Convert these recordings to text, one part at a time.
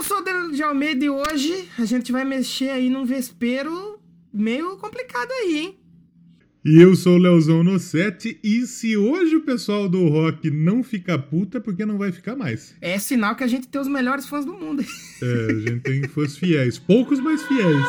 Eu sou o Danilo de Almeida e hoje a gente vai mexer aí num vespeiro meio complicado aí, hein? E eu sou o Leozão no 7, e se hoje o pessoal do rock não fica puta, é porque não vai ficar mais. É sinal que a gente tem os melhores fãs do mundo. É, a gente tem fãs fiéis, poucos, mas fiéis.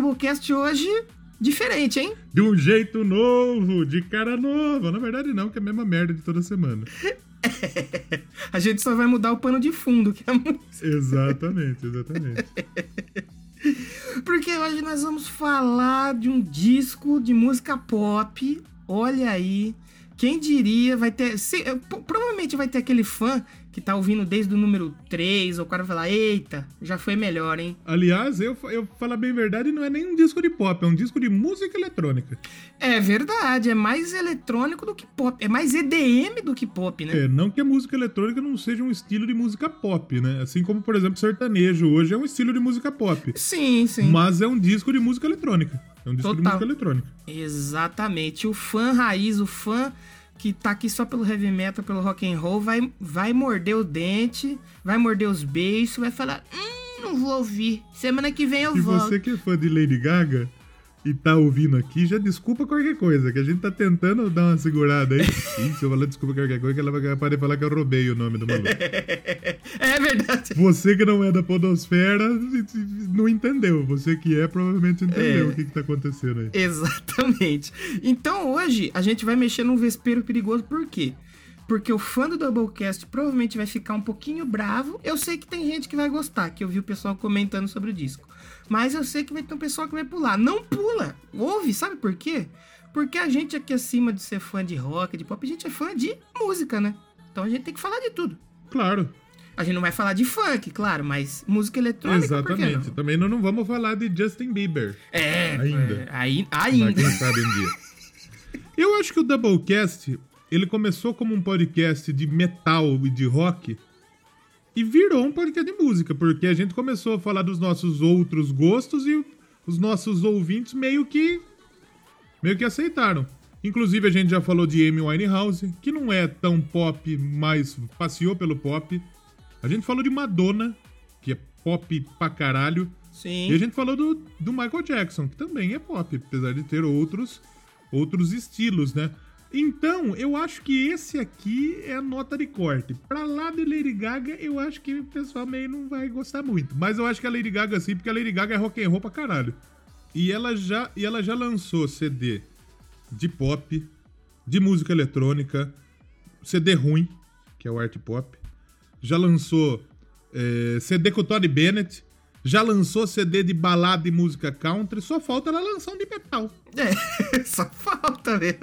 Doublecast hoje, diferente, hein? De um jeito novo, de cara nova. Na verdade, não, que é a mesma merda de toda semana. A gente só vai mudar o pano de fundo, que é a música. Exatamente, exatamente. Porque hoje nós vamos falar de um disco de música pop. Olha aí. Quem diria, vai ter. se- eh, provavelmente vai ter aquele fã que tá ouvindo desde o número 3, ou o cara vai falar, eita, já foi melhor, hein? Aliás, eu, eu falar bem a verdade, não é nem um disco de pop, é um disco de música eletrônica. É verdade, é mais eletrônico do que pop. É mais EDM do que pop, né? É, não que a música eletrônica não seja um estilo de música pop, né? Assim como, por exemplo, sertanejo hoje é um estilo de música pop. Sim, sim. Mas é um disco de música eletrônica. É um disco de Total. música eletrônica. Exatamente. O fã raiz, o fã que tá aqui só pelo heavy metal, pelo rock and roll, vai, vai morder o dente, vai morder os beiços, vai falar: Hum, não vou ouvir. Semana que vem eu E volto. você que é fã de Lady Gaga e tá ouvindo aqui, já desculpa qualquer coisa, que a gente tá tentando dar uma segurada aí. Ih, se eu falar desculpa qualquer coisa, que ela vai capaz de falar que eu roubei o nome do maluco. É verdade. Você que não é da podosfera não entendeu. Você que é, provavelmente entendeu É. o que, que tá acontecendo aí. Exatamente. Então hoje a gente vai mexer num vespeiro perigoso, por quê? Porque o fã do Doublecast provavelmente vai ficar um pouquinho bravo. Eu sei que tem gente que vai gostar, que eu vi o pessoal comentando sobre o disco. Mas eu sei que vai ter um pessoal que vai pular. Não pula! Ouve, sabe por quê? Porque a gente aqui acima de ser fã de rock, de pop, a gente é fã de música, né? Então a gente tem que falar de tudo. Claro, A gente não vai falar de funk, claro, mas música eletrônica, exatamente. não? Também não, não vamos falar de Justin Bieber. É, Ainda. é, aí, ainda. sabe um dia. Eu acho que o Doublecast, ele começou como um podcast de metal e de rock e virou um podcast de música, porque a gente começou a falar dos nossos outros gostos e os nossos ouvintes meio que meio que aceitaram. Inclusive a gente já falou de Amy Winehouse, que não é tão pop, mas passeou pelo pop. A gente falou de Madonna, que é pop pra caralho. Sim. E a gente falou do, do Michael Jackson, que também é pop, apesar de ter outros, outros estilos, né? Então, eu acho que esse aqui é a nota de corte. Pra lá de Lady Gaga, eu acho que o pessoal meio não vai gostar muito. Mas eu acho que a Lady Gaga sim, porque a Lady Gaga é rock and roll pra caralho. E ela já, e ela já lançou CD de pop, de música eletrônica, CD ruim, que é o art pop. Já lançou é, CD com o Tony Bennett. Já lançou CD de balada e música country. Só falta ela lançar um de metal. É, só falta mesmo.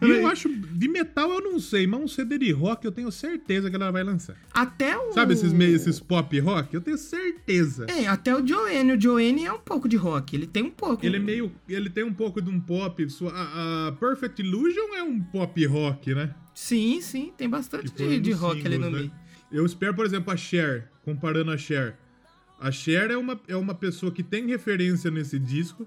E eu acho, de metal eu não sei, mas um CD de rock eu tenho certeza que ela vai lançar. Até o. Sabe esses meio, esses pop rock? Eu tenho certeza. É, até o Joanne. O Joanne é um pouco de rock. Ele tem um pouco. Ele é meio. Ele tem um pouco de um pop. A, a Perfect Illusion é um pop rock, né? Sim, sim. Tem bastante foi de, um de rock ali no símbolos, meio. né? Eu espero, por exemplo, a Cher, comparando a Cher. A Cher é uma, é uma pessoa que tem referência nesse disco.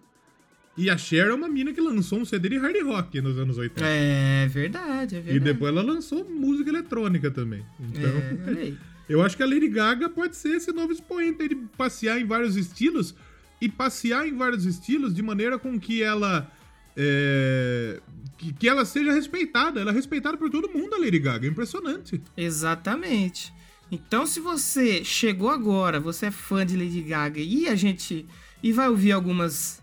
E a Cher é uma mina que lançou um CD de hard rock nos anos 80. É verdade, é E verdade. depois ela lançou música eletrônica também. Então, É, eu acho que a Lady Gaga pode ser esse novo expoente de passear em vários estilos. E passear em vários estilos de maneira com que ela. é, que, que ela seja respeitada. Ela é respeitada por todo mundo, a Lady Gaga. É impressionante. Exatamente. Então, se você chegou agora, você é fã de Lady Gaga e a gente. e vai ouvir algumas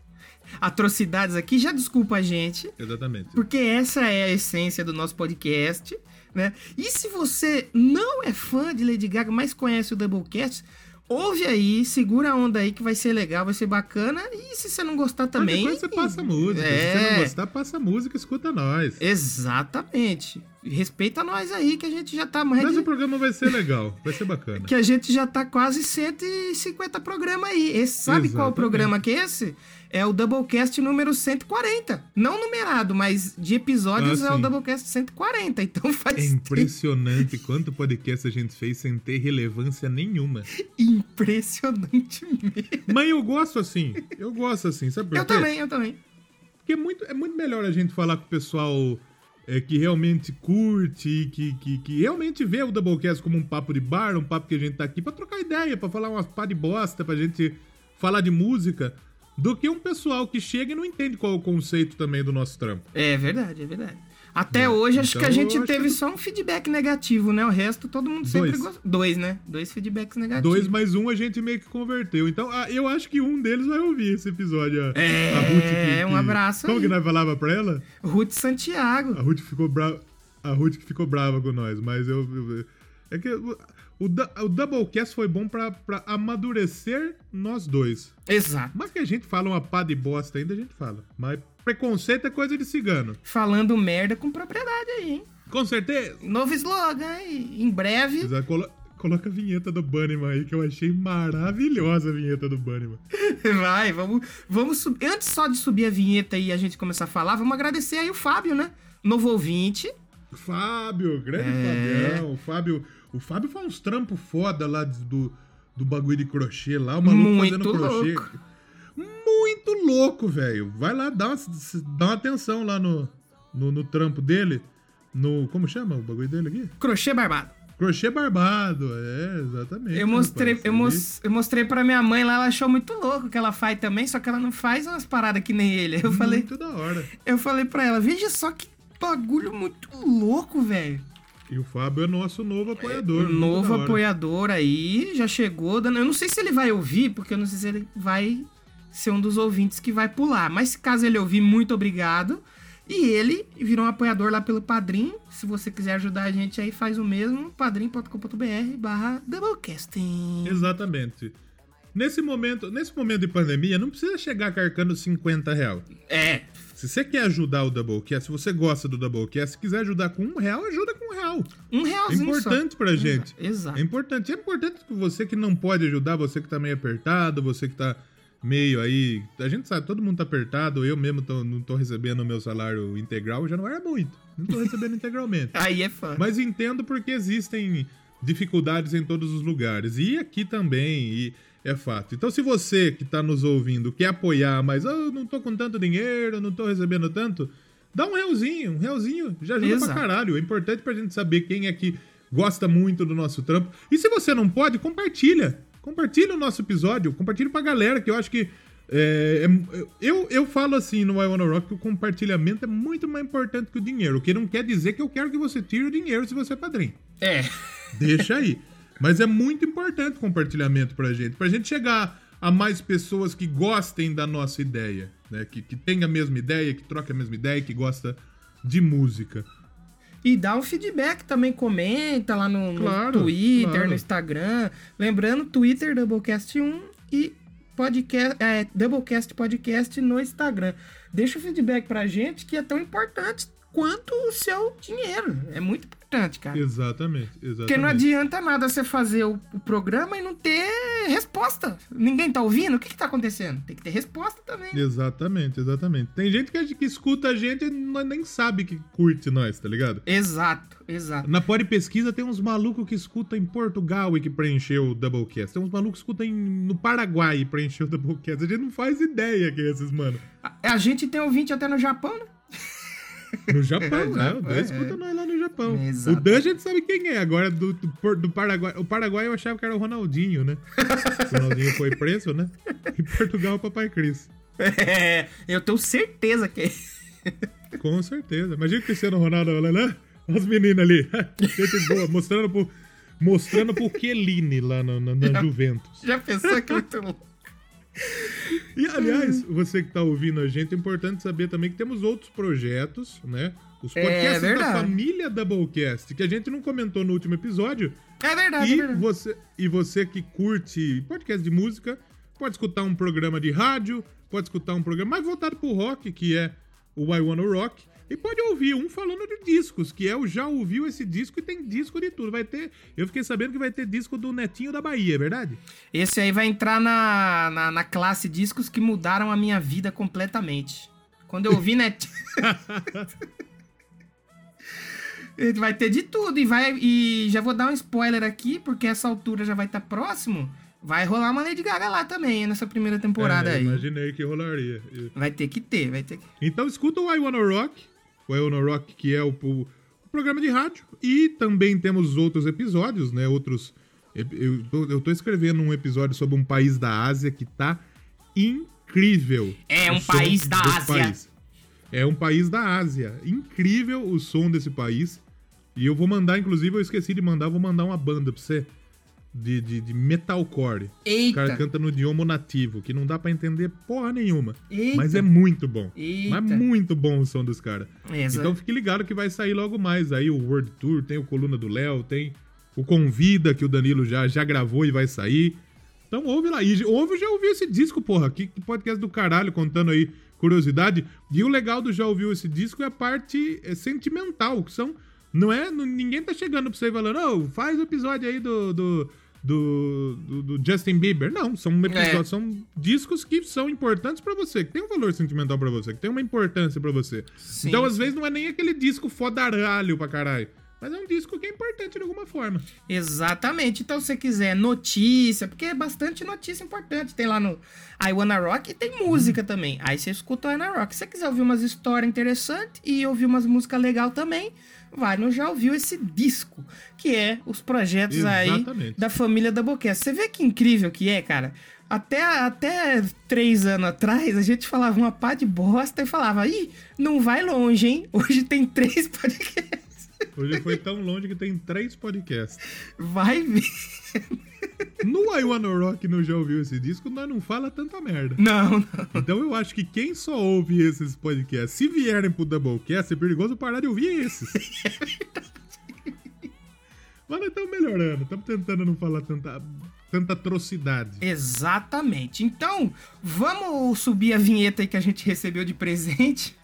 atrocidades aqui, já desculpa a gente. Exatamente. Porque essa é a essência do nosso podcast, né? E se você não é fã de Lady Gaga, mas conhece o Doublecast, ouve aí, segura a onda aí que vai ser legal, vai ser bacana. E se você não gostar também. Qualquer coisa você passa música. Se É. você não gostar, passa música, escuta nós. Exatamente. respeita nós aí, que a gente já tá mais. Mas de- o programa vai ser legal, vai ser bacana. Que a gente já tá quase 150 programas aí. Esse, sabe qual Exatamente. programa que é esse? É o Doublecast número 140. Não numerado, mas de episódios Ah, é o. Doublecast 140. Então faz É tempo. impressionante quanto podcast a gente fez sem ter relevância nenhuma. impressionante mesmo. Mas eu gosto assim, eu gosto assim, sabe por Eu quê? também, eu também. Porque é muito, é muito melhor a gente falar com o pessoal é, que realmente curte, que, que, que realmente vê o Doublecast como um papo de bar, um papo que a gente tá aqui pra trocar ideia, pra falar umas pá de bosta, pra gente falar de música, do que um pessoal que chega e não entende qual é o conceito também do nosso trampo. É verdade, é verdade. Até hoje, acho Então, que a gente eu acho teve que- só um feedback negativo, né? O resto, todo mundo sempre Dois. gostou. Dois, né? Dois feedbacks negativos. Dois mais um a gente meio que converteu. Então, ah, eu acho que um deles vai ouvir esse episódio. É, a Ruth que, um que- abraço Como aí. que nós falava pra ela? Ruth Santiago. A Ruth ficou brava. A Ruth que ficou brava com nós, mas eu. eu- é que o, o, du- o Doublecast foi bom pra, pra amadurecer nós dois. Exato. Mas que a gente fala uma pá de bosta ainda, a gente fala. Mas preconceito é coisa de cigano. Falando merda com propriedade aí, hein? Com certeza. Novo slogan, hein? Em breve. Exato, colo- Coloca a vinheta do Bunnyman aí, que eu achei maravilhosa a vinheta do Bunnyman. Vai, vamos, vamos subir. Antes só de subir a vinheta e a gente começar a falar, vamos agradecer aí o Fábio, né? Novo ouvinte. Fábio, grande É. Fabião. Fábio, o Fábio faz uns trampos foda lá do, do bagulho de crochê lá. O maluco Muito fazendo crochê. louco. Muito louco, velho. Vai lá, dá uma, dá uma atenção lá no, no, no trampo dele. No. Como chama o bagulho dele aqui? Crochê barbado. Crochê barbado. É, exatamente. Eu mostrei, eu, mos- eu mostrei pra minha mãe lá, ela achou muito louco que ela faz também, só que ela não faz umas paradas que nem ele. Eu falei, Muito da hora. eu falei pra ela, veja só que bagulho muito louco, velho. E o Fábio é nosso novo apoiador. Um muito novo apoiador aí, já chegou. Dando... Eu não sei se ele vai ouvir, porque eu não sei se ele vai ser um dos ouvintes que vai pular. Mas caso ele ouvir, muito obrigado. E ele virou um apoiador lá pelo Padrim. Se você quiser ajudar a gente aí, faz o mesmo. padrim.com.br barra Doublecasting. Exatamente. Nesse momento, nesse momento de pandemia, não precisa chegar carcando 50 reais. É, Se você quer ajudar o Doublecast, se você gosta do Doublecast, se quiser ajudar com um real, ajuda com um real. um É realzinho importante só. pra gente. Exato. É importante. É importante que você que não pode ajudar, você que tá meio apertado, você que tá meio aí. A gente sabe, todo mundo tá apertado. Eu mesmo tô- não tô recebendo o meu salário integral, já não era muito. Não tô recebendo integralmente. Aí é fã. Mas entendo porque existem dificuldades em todos os lugares. E aqui também, e é fato. Então, se você que tá nos ouvindo quer apoiar, mas "Ah, eu não tô com tanto dinheiro, não tô recebendo tanto, dá um realzinho, um realzinho. Já ajuda Exato. pra caralho. É importante pra gente saber quem é que gosta muito do nosso trampo. E se você não pode, compartilha. Compartilha o nosso episódio, compartilha pra galera, que eu acho que. é, é- eu, eu falo assim no I Wanna Rock que o compartilhamento é muito mais importante que o dinheiro. O que não quer dizer que eu quero que você tire o dinheiro se você é padrinho. É. Deixa aí. Mas é muito importante o compartilhamento pra gente. Pra gente chegar a mais pessoas que gostem da nossa ideia. Né? Que, que tenha a mesma ideia, que troque a mesma ideia, que gosta de música. E dá um feedback também, comenta lá no, no Claro, Twitter, claro. no Instagram. Lembrando, Twitter Doublecast 1 e podcast, é, Doublecast Podcast no Instagram. Deixa o feedback pra gente que é tão importante quanto o seu dinheiro. É muito importante, cara. Exatamente, exatamente. Porque não adianta nada você fazer o, o programa e não ter resposta. Ninguém tá ouvindo? O que que tá acontecendo? Tem que ter resposta também. Exatamente, exatamente. Tem gente que, que escuta a gente e nós nem sabe que curte nós, tá ligado? Exato, exato. Na Pod Pesquisa tem uns malucos que escutam em Portugal e que preencheu o Doublecast. Tem uns malucos que escutam no Paraguai e preencheu o Doublecast. A gente não faz ideia quem é esses, mano. A, a gente tem ouvinte até no Japão, né? No Japão, né? O Dan é. escuta nós lá no Japão. Exato. O Dan a gente sabe quem é. Agora, do, do, do Paraguai. O Paraguai eu achava que era o Ronaldinho, né? o Ronaldinho foi preso, né? Em Portugal, o Papai Cris. É, eu tenho certeza que Com certeza. Imagina o Cristiano Ronaldo lá. Olha as meninas ali. Gente boa. Mostrando pro, mostrando pro Keline lá na, na, na Juventus. já pensou que é muito louco. E, aliás, você que tá ouvindo a gente, é importante saber também que temos outros projetos, né? Os É podcasts da verdade. família Doublecast, que a gente não comentou no último episódio. É verdade, é E verdade. você, e você que curte podcast de música, pode escutar um programa de rádio, pode escutar um programa mais voltado pro rock, que é o I Wanna Rock. E pode ouvir um falando de discos, que é o já ouviu esse disco e tem disco de tudo. Vai ter. Eu fiquei sabendo que vai ter disco do Netinho da Bahia, é verdade? Esse aí vai entrar na, na, na classe discos que mudaram a minha vida completamente. Quando eu ouvi Netinho. vai ter de tudo e vai e já vou dar um spoiler aqui porque essa altura já vai estar tá próximo. Vai rolar uma Lady Gaga lá também nessa primeira temporada é, aí. Imaginei que rolaria. Vai ter que ter, vai ter que. Então escuta o I Wanna Rock, o Wanna Rock que é o, o, programa de rádio e também temos outros episódios, né? Outros eu tô, eu tô escrevendo um episódio sobre um país da Ásia que tá incrível. É um país da Ásia. País. É um país da Ásia. Incrível o som desse país. E eu vou mandar, inclusive, eu esqueci de mandar, vou mandar uma banda pra você. De, de, de metalcore. Eita. O cara canta no idioma nativo, que não dá para entender porra nenhuma. Eita. Mas é muito bom. Eita. Mas muito bom o som dos caras. Então fique ligado que vai sair logo mais aí o World Tour, tem o Coluna do Léo, tem o Convida, que o Danilo já, já gravou e vai sair. Então ouve lá. E ouve, já ouviu esse disco, porra. Que, que podcast do caralho contando aí curiosidade. E o legal do já ouviu esse disco é a parte é, sentimental, que são não é. Ninguém tá chegando pra você e falando, oh, faz o episódio aí do, do, do, do, do Justin Bieber. Não, são episódios, é. são discos que são importantes para você, que tem um valor sentimental para você, que tem uma importância para você. Sim, então, às vezes, não é nem aquele disco fodaralho pra caralho. Mas é um disco que é importante de alguma forma. Exatamente. Então, se você quiser notícia, porque é bastante notícia importante. Tem lá no I Wanna Rock e tem música hum. também. Aí você escuta o I Wanna Rock. Se você quiser ouvir umas histórias interessantes e ouvir umas músicas legais também, vai no Já Ouviu esse disco, que é os projetos Exatamente. aí da família da Boquete. Você vê que incrível que é, cara? Até, até três anos atrás, a gente falava uma pá de bosta e falava, ih, não vai longe, hein? Hoje tem três podcasts. Hoje foi tão longe que tem três podcasts. Vai ver. No I Wanna Rock não já ouviu esse disco, nós não fala tanta merda. Não, não. Então eu acho que quem só ouve esses podcasts, se vierem pro Doublecast, é perigoso parar de ouvir esses. Mas nós estamos melhorando, estamos tentando não falar tanta, tanta atrocidade. Exatamente. Então, vamos subir a vinheta aí que a gente recebeu de presente.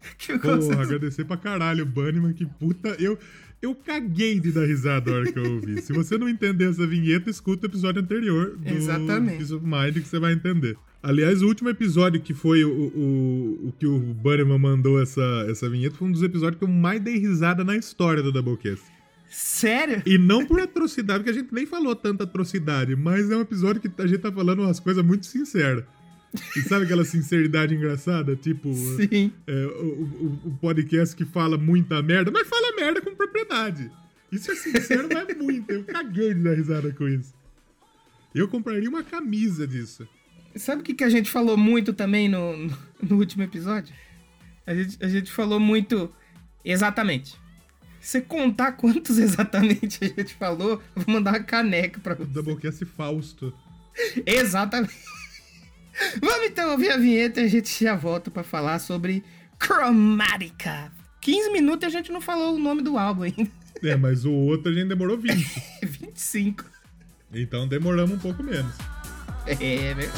que Porra, agradecer pra caralho o Bunnyman, que puta. Eu, eu caguei de dar risada na hora que eu ouvi. Se você não entender essa vinheta, escuta o episódio anterior do Exatamente. Peace of Mind que você vai entender. Aliás, o último episódio que foi o, o, o que o Bunnyman mandou essa, essa vinheta foi um dos episódios que eu mais dei risada na história do Doublecast. Sério? E não por atrocidade, porque a gente nem falou tanta atrocidade, mas é um episódio que a gente tá falando umas coisas muito sinceras. E sabe aquela sinceridade engraçada? Tipo, Sim. É, o, o, o, podcast que fala muita merda, mas fala merda com propriedade. Isso é sincero, mas é muito. Eu caguei de dar risada com isso. Eu compraria uma camisa disso. Sabe o que, que a gente falou muito também no, no, no último episódio? A gente, a gente falou muito exatamente. Você contar quantos exatamente a gente falou, eu vou mandar uma caneca pra você. Doublecast Fausto. Exatamente. Vamos então ouvir a vinheta e a gente já volta para falar sobre Chromatica. 15 minutos e a gente não falou o nome do álbum ainda. É, mas o outro a gente demorou 20. 25. Então demoramos um pouco menos. É, verdade.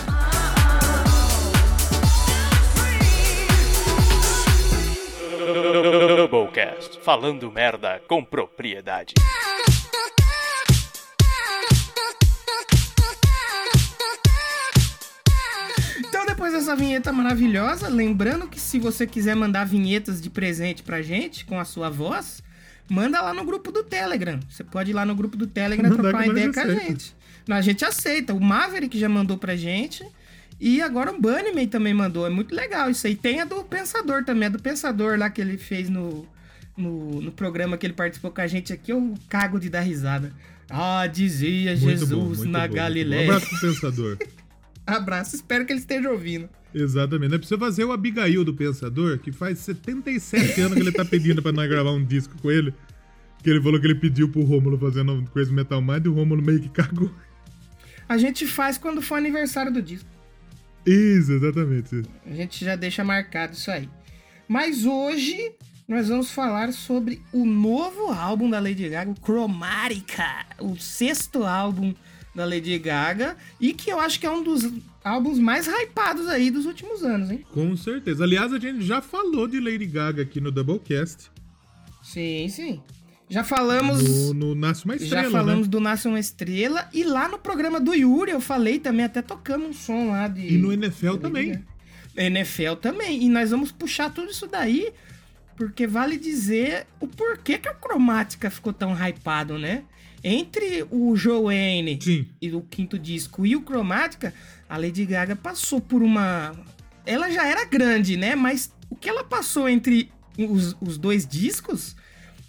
Doublecast, falando merda com propriedade. Depois dessa vinheta maravilhosa, lembrando que se você quiser mandar vinhetas de presente pra gente com a sua voz, manda lá no grupo do Telegram. Você pode ir lá no grupo do Telegram Mandar trocar uma ideia com a gente. A gente aceita. O Maverick já mandou pra gente. E agora o Bunnyman também mandou. É muito legal isso aí. Tem a do Pensador também. A do Pensador lá que ele fez no, no, no programa que ele participou com a gente aqui. Eu cago de dar risada. Ah, dizia muito Jesus bom, na bom, Galileia. Um abraço pro Pensador. Abraço, espero que ele esteja ouvindo. Exatamente. É preciso fazer o Abigail do Pensador, que faz 77 anos que ele tá pedindo pra nós gravar um disco com ele. Que ele falou que ele pediu pro Rômulo fazendo coisa Metal Mind e o Rômulo meio que cagou. A gente faz quando for aniversário do disco. Isso, exatamente. A gente já deixa marcado isso aí. Mas hoje nós vamos falar sobre o novo álbum da Lady Gaga, o Chromatica, o sexto álbum da Lady Gaga e que eu acho que é um dos álbuns mais hypados aí dos últimos anos, hein? Com certeza. Aliás, a gente já falou de Lady Gaga aqui no Doublecast. Sim, sim. Já falamos. No, no Nasce uma Estrela. Já falamos né? do Nasce uma Estrela. E lá no programa do Yuri eu falei também, até tocamos um som lá de. E no NFL também. NFL também. E nós vamos puxar tudo isso daí, porque vale dizer o porquê que a cromática ficou tão hypado, né? Entre o Joanne Sim. e o quinto disco e o Cromática, a Lady Gaga passou por uma. Ela já era grande, né? Mas o que ela passou entre os, os dois discos,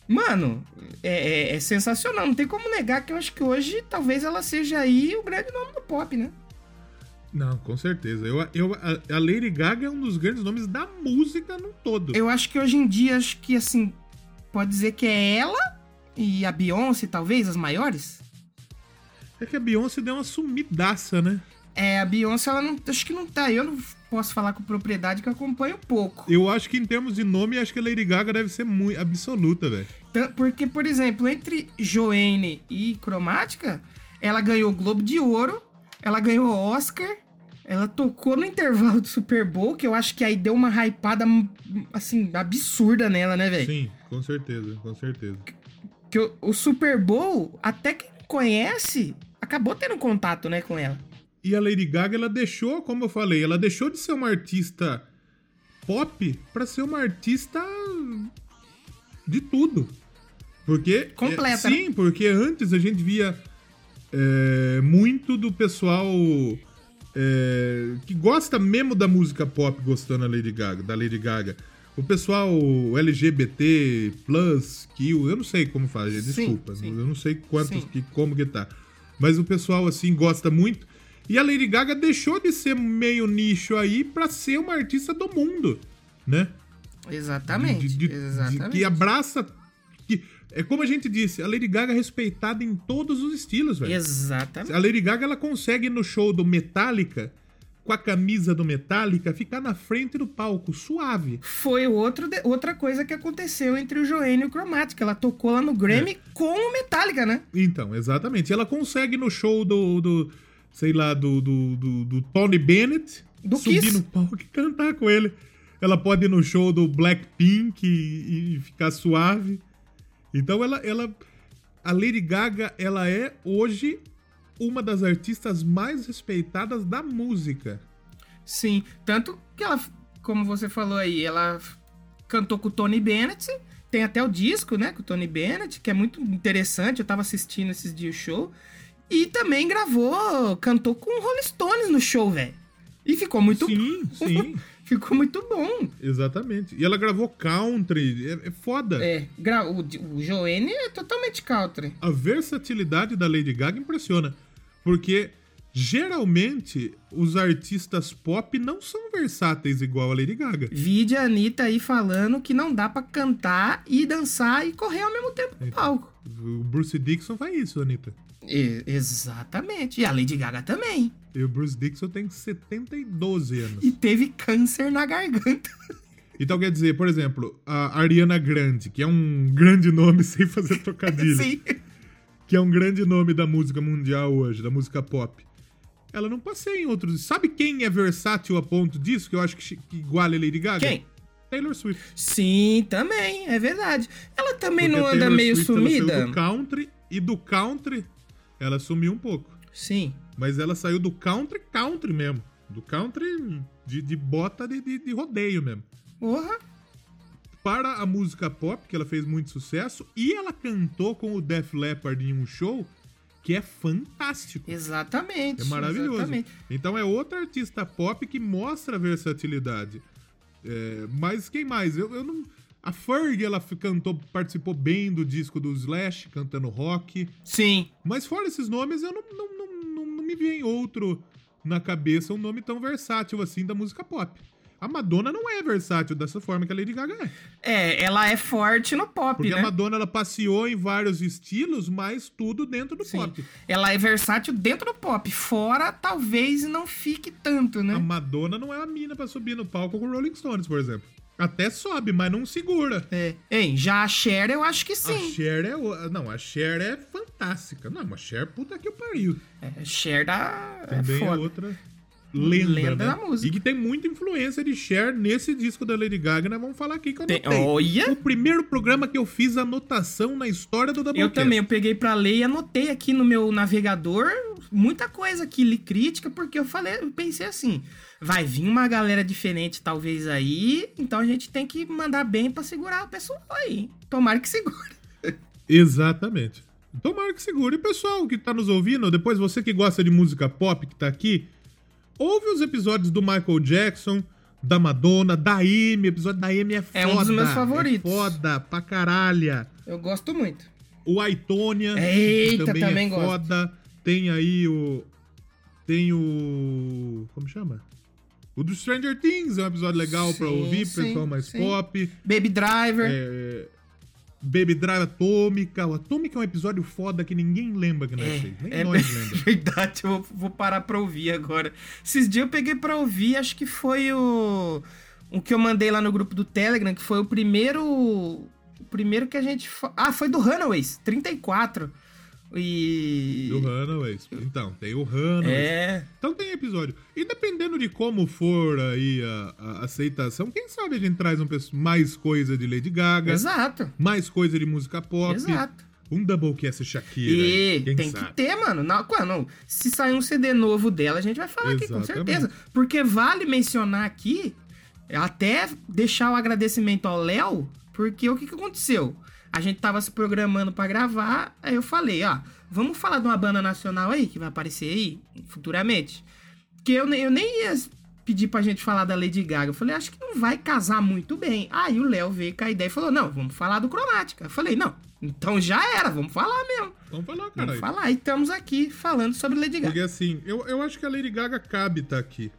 mano, é, é, é, sensacional. Não tem como negar que eu acho que hoje talvez ela seja aí o grande nome do pop, né? Não, com certeza. Eu, eu, a Lady Gaga é um dos grandes nomes da música no todo. Eu acho que hoje em dia, acho que assim, pode dizer que é ela e a Beyoncé, talvez, as maiores? É que a Beyoncé deu uma sumidaça, né? É, a Beyoncé, ela não. Acho que não tá. Eu não posso falar com propriedade que eu acompanho pouco. Eu acho que em termos de nome, acho que a Lady Gaga deve ser muito absoluta, velho. Porque, por exemplo, entre Joanne e Cromática, ela ganhou Globo de Ouro, ela ganhou Oscar, ela tocou no intervalo do Super Bowl, que eu acho que aí deu uma hypada, assim, absurda nela, né, velho? Sim, com certeza, com certeza que o, o Super Bowl, até quem conhece, acabou tendo contato, né, com ela. E a Lady Gaga, ela deixou, como eu falei, ela deixou de ser uma artista pop para ser uma artista de tudo. Porque. Completa. É, sim, porque antes a gente via é, muito do pessoal é, que gosta mesmo da música pop gostando da Lady Gaga, da Lady Gaga. O pessoal LGBT, plus, kill, eu não sei como faz, desculpa. Sim, sim. Eu não sei quantos, que, como que tá. Mas o pessoal, assim, gosta muito. E a Lady Gaga deixou de ser meio nicho aí pra ser uma artista do mundo, né? Exatamente. De, de, exatamente. que abraça. Que, é como a gente disse, a Lady Gaga é respeitada em todos os estilos, velho. Exatamente. A Lady Gaga ela consegue no show do Metallica com a camisa do Metallica, ficar na frente do palco, suave. Foi outro de, outra coisa que aconteceu entre o Joanne e o Chromatic. Ela tocou lá no Grammy é. com o Metallica, né? Então, exatamente. Ela consegue no show do, do sei lá, do, do, do, do Tony Bennett, do subir Kiss. no palco e cantar com ele. Ela pode ir no show do Blackpink e, e ficar suave. Então ela, ela. A Lady Gaga, ela é hoje uma das artistas mais respeitadas da música. Sim, tanto que ela, como você falou aí, ela cantou com o Tony Bennett, tem até o disco, né, com o Tony Bennett, que é muito interessante, eu tava assistindo esses dias o show, e também gravou, cantou com o Rolling Stones no show, velho. E ficou muito Sim, sim. ficou muito bom. Exatamente. E ela gravou country, é, é foda. É, o, o Joanne é totalmente country. A versatilidade da Lady Gaga impressiona. Porque geralmente os artistas pop não são versáteis igual a Lady Gaga. Vide a Anitta aí falando que não dá para cantar e dançar e correr ao mesmo tempo no palco. O Bruce Dixon faz isso, Anitta. E, exatamente. E a Lady Gaga também. E o Bruce Dixon tem 72 anos. E teve câncer na garganta. Então quer dizer, por exemplo, a Ariana Grande, que é um grande nome sem fazer trocadilho. Sim que é um grande nome da música mundial hoje, da música pop. Ela não passeia em outros. Sabe quem é versátil a ponto disso? Que eu acho que, que iguala a Lady Gaga? Quem? Taylor Swift. Sim, também, é verdade. Ela também Porque não anda meio Swift, sumida. Ela saiu do country e do country ela sumiu um pouco. Sim. Mas ela saiu do country, country mesmo. Do country de, de bota de, de, de rodeio mesmo. Porra para a música pop, que ela fez muito sucesso, e ela cantou com o Def Leppard em um show que é fantástico. Exatamente. É maravilhoso. Exatamente. Então é outra artista pop que mostra a versatilidade. É, mas quem mais? Eu, eu não. A Ferg, ela cantou, participou bem do disco do Slash, cantando rock. Sim. Mas fora esses nomes, eu não, não, não, não, não me vem outro na cabeça um nome tão versátil assim da música pop. A Madonna não é versátil dessa forma que a Lady Gaga é. É, ela é forte no pop, Porque né? a Madonna ela passeou em vários estilos, mas tudo dentro do Sim. pop. Ela é versátil dentro do pop. Fora, talvez não fique tanto, né? A Madonna não é a mina pra subir no palco com o Rolling Stones, por exemplo. Até sobe, mas não segura. É. Hein, já a Cher eu acho que A sim. Cher é. o- Não, a Cher é fantástica. Não, a Cher, puta que pariu. É, Cher da. É Também é, foda. outra lenda, Lenda né? da música. E que tem muita influência de Cher nesse disco da Lady Gaga, nós vamos falar aqui que eu Tem- anotei. Olha! O primeiro programa que eu fiz anotação na história do Doublecast. Eu também, eu peguei pra ler e anotei aqui no meu navegador muita coisa aqui, li crítica, porque eu falei, eu pensei assim, vai vir uma galera diferente talvez aí, então a gente tem que mandar bem pra segurar o pessoal aí. Tomara que segure. Exatamente. Tomara que segure. E pessoal que tá nos ouvindo, depois você que gosta de música pop que tá aqui, ouve os episódios do Michael Jackson, da Madonna, da Amy. O episódio da Amy é foda. É um dos meus favoritos. É foda pra caralho. Eu gosto muito. O Aitonia, Eita, também, também é gosto. foda. Tem aí o. Tem o. Como chama? O do Stranger Things é um episódio legal pra Sim, ouvir, sim, pessoal mais sim. pop. Baby Driver. É, Baby Drive Atômica. O Atômica é um episódio foda que ninguém lembra que nós É, fez. Nem é nós lembra. verdade, eu vou, vou parar pra ouvir agora. Esses dias eu peguei pra ouvir, acho que foi o. O que eu mandei lá no grupo do Telegram, que foi o primeiro. O primeiro que a gente. Ah, foi do Runaways, 34. E. Do Runaways. Então, tem o Runaways. É. Então tem episódio. E dependendo de como for aí a, a aceitação, quem sabe a gente traz um, mais coisa de Lady Gaga, Exato. mais coisa de música pop. Exato. Um Doublecast Shakira. E quem tem sabe? que ter, mano. Não, não, se sair um CD novo dela, a gente vai falar aqui, com Exatamente. certeza. Porque vale mencionar aqui, até deixar o agradecimento ao Léo, porque o que, que aconteceu? A gente tava se programando pra gravar, aí eu falei, ó, vamos falar de uma banda nacional aí, que vai aparecer aí futuramente. Que eu, eu nem ia pedir pra gente falar da Lady Gaga. Eu falei, acho que não vai casar muito bem. Aí o Léo veio com a ideia e falou, não, vamos falar do Cromática. Eu falei, não, então já era, vamos falar mesmo. Vamos falar, Vamos caralho. falar. E estamos aqui falando sobre Lady Gaga. Porque assim, eu, eu acho que a Lady Gaga cabe tá aqui.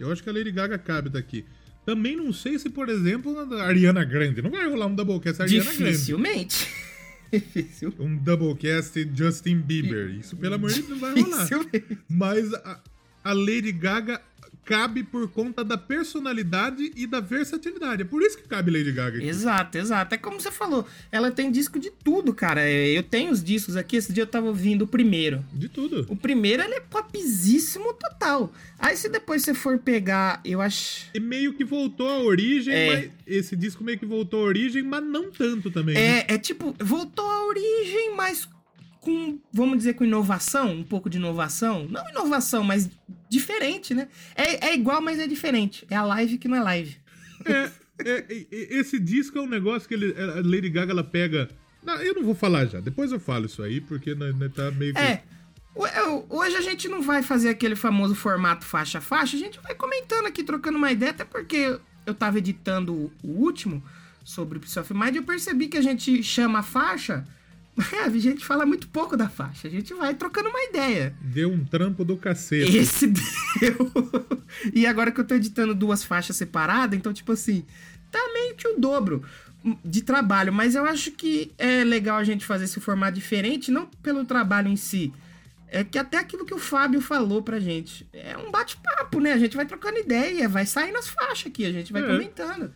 Eu acho que a Lady Gaga cabe tá aqui. Também não sei se, por exemplo, a Ariana Grande. Não vai rolar um Doublecast Ariana Grande. Dificilmente. Difícil. Um Doublecast Justin Bieber. Isso, pelo amor de Deus, não vai rolar. Dificilmente. Mas a, a Lady Gaga cabe por conta da personalidade e da versatilidade. É por isso que cabe Lady Gaga aqui. Exato, exato. É como você falou, ela tem disco de tudo, cara. É, Eu tenho os discos aqui, esse dia eu tava ouvindo o primeiro. De tudo. O primeiro, ele é popzíssimo total. Aí se depois você for pegar, eu acho... E meio que voltou à origem, É. mas esse disco meio que voltou à origem, mas não tanto também. né? É, é tipo, voltou à origem, mas com, vamos dizer, com inovação, um pouco de inovação. Não inovação, mas diferente, né? É, é igual, mas é diferente. É a live que não é live. É, é, é, esse disco é um negócio que ele- a Lady Gaga ela pega. Não, eu não vou falar já, depois eu falo isso aí, porque nós, nós tá meio que. É. eu- Hoje a gente não vai fazer aquele famoso formato faixa a faixa, a gente vai comentando aqui, trocando uma ideia, até porque eu tava editando o, último sobre o Peace of Mind e eu percebi que a gente chama a faixa, mas a gente fala muito pouco da faixa, a gente vai trocando uma ideia. Deu um trampo do cacete. Esse deu. e agora que eu tô editando duas faixas separadas, então, tipo assim, tá meio que o dobro de trabalho. Mas eu acho que é legal a gente fazer esse formato diferente, não pelo trabalho em si. É que até aquilo que o Fábio falou pra gente. É um bate-papo, né? A gente vai trocando ideia, vai sair nas faixas aqui, a gente vai É. comentando.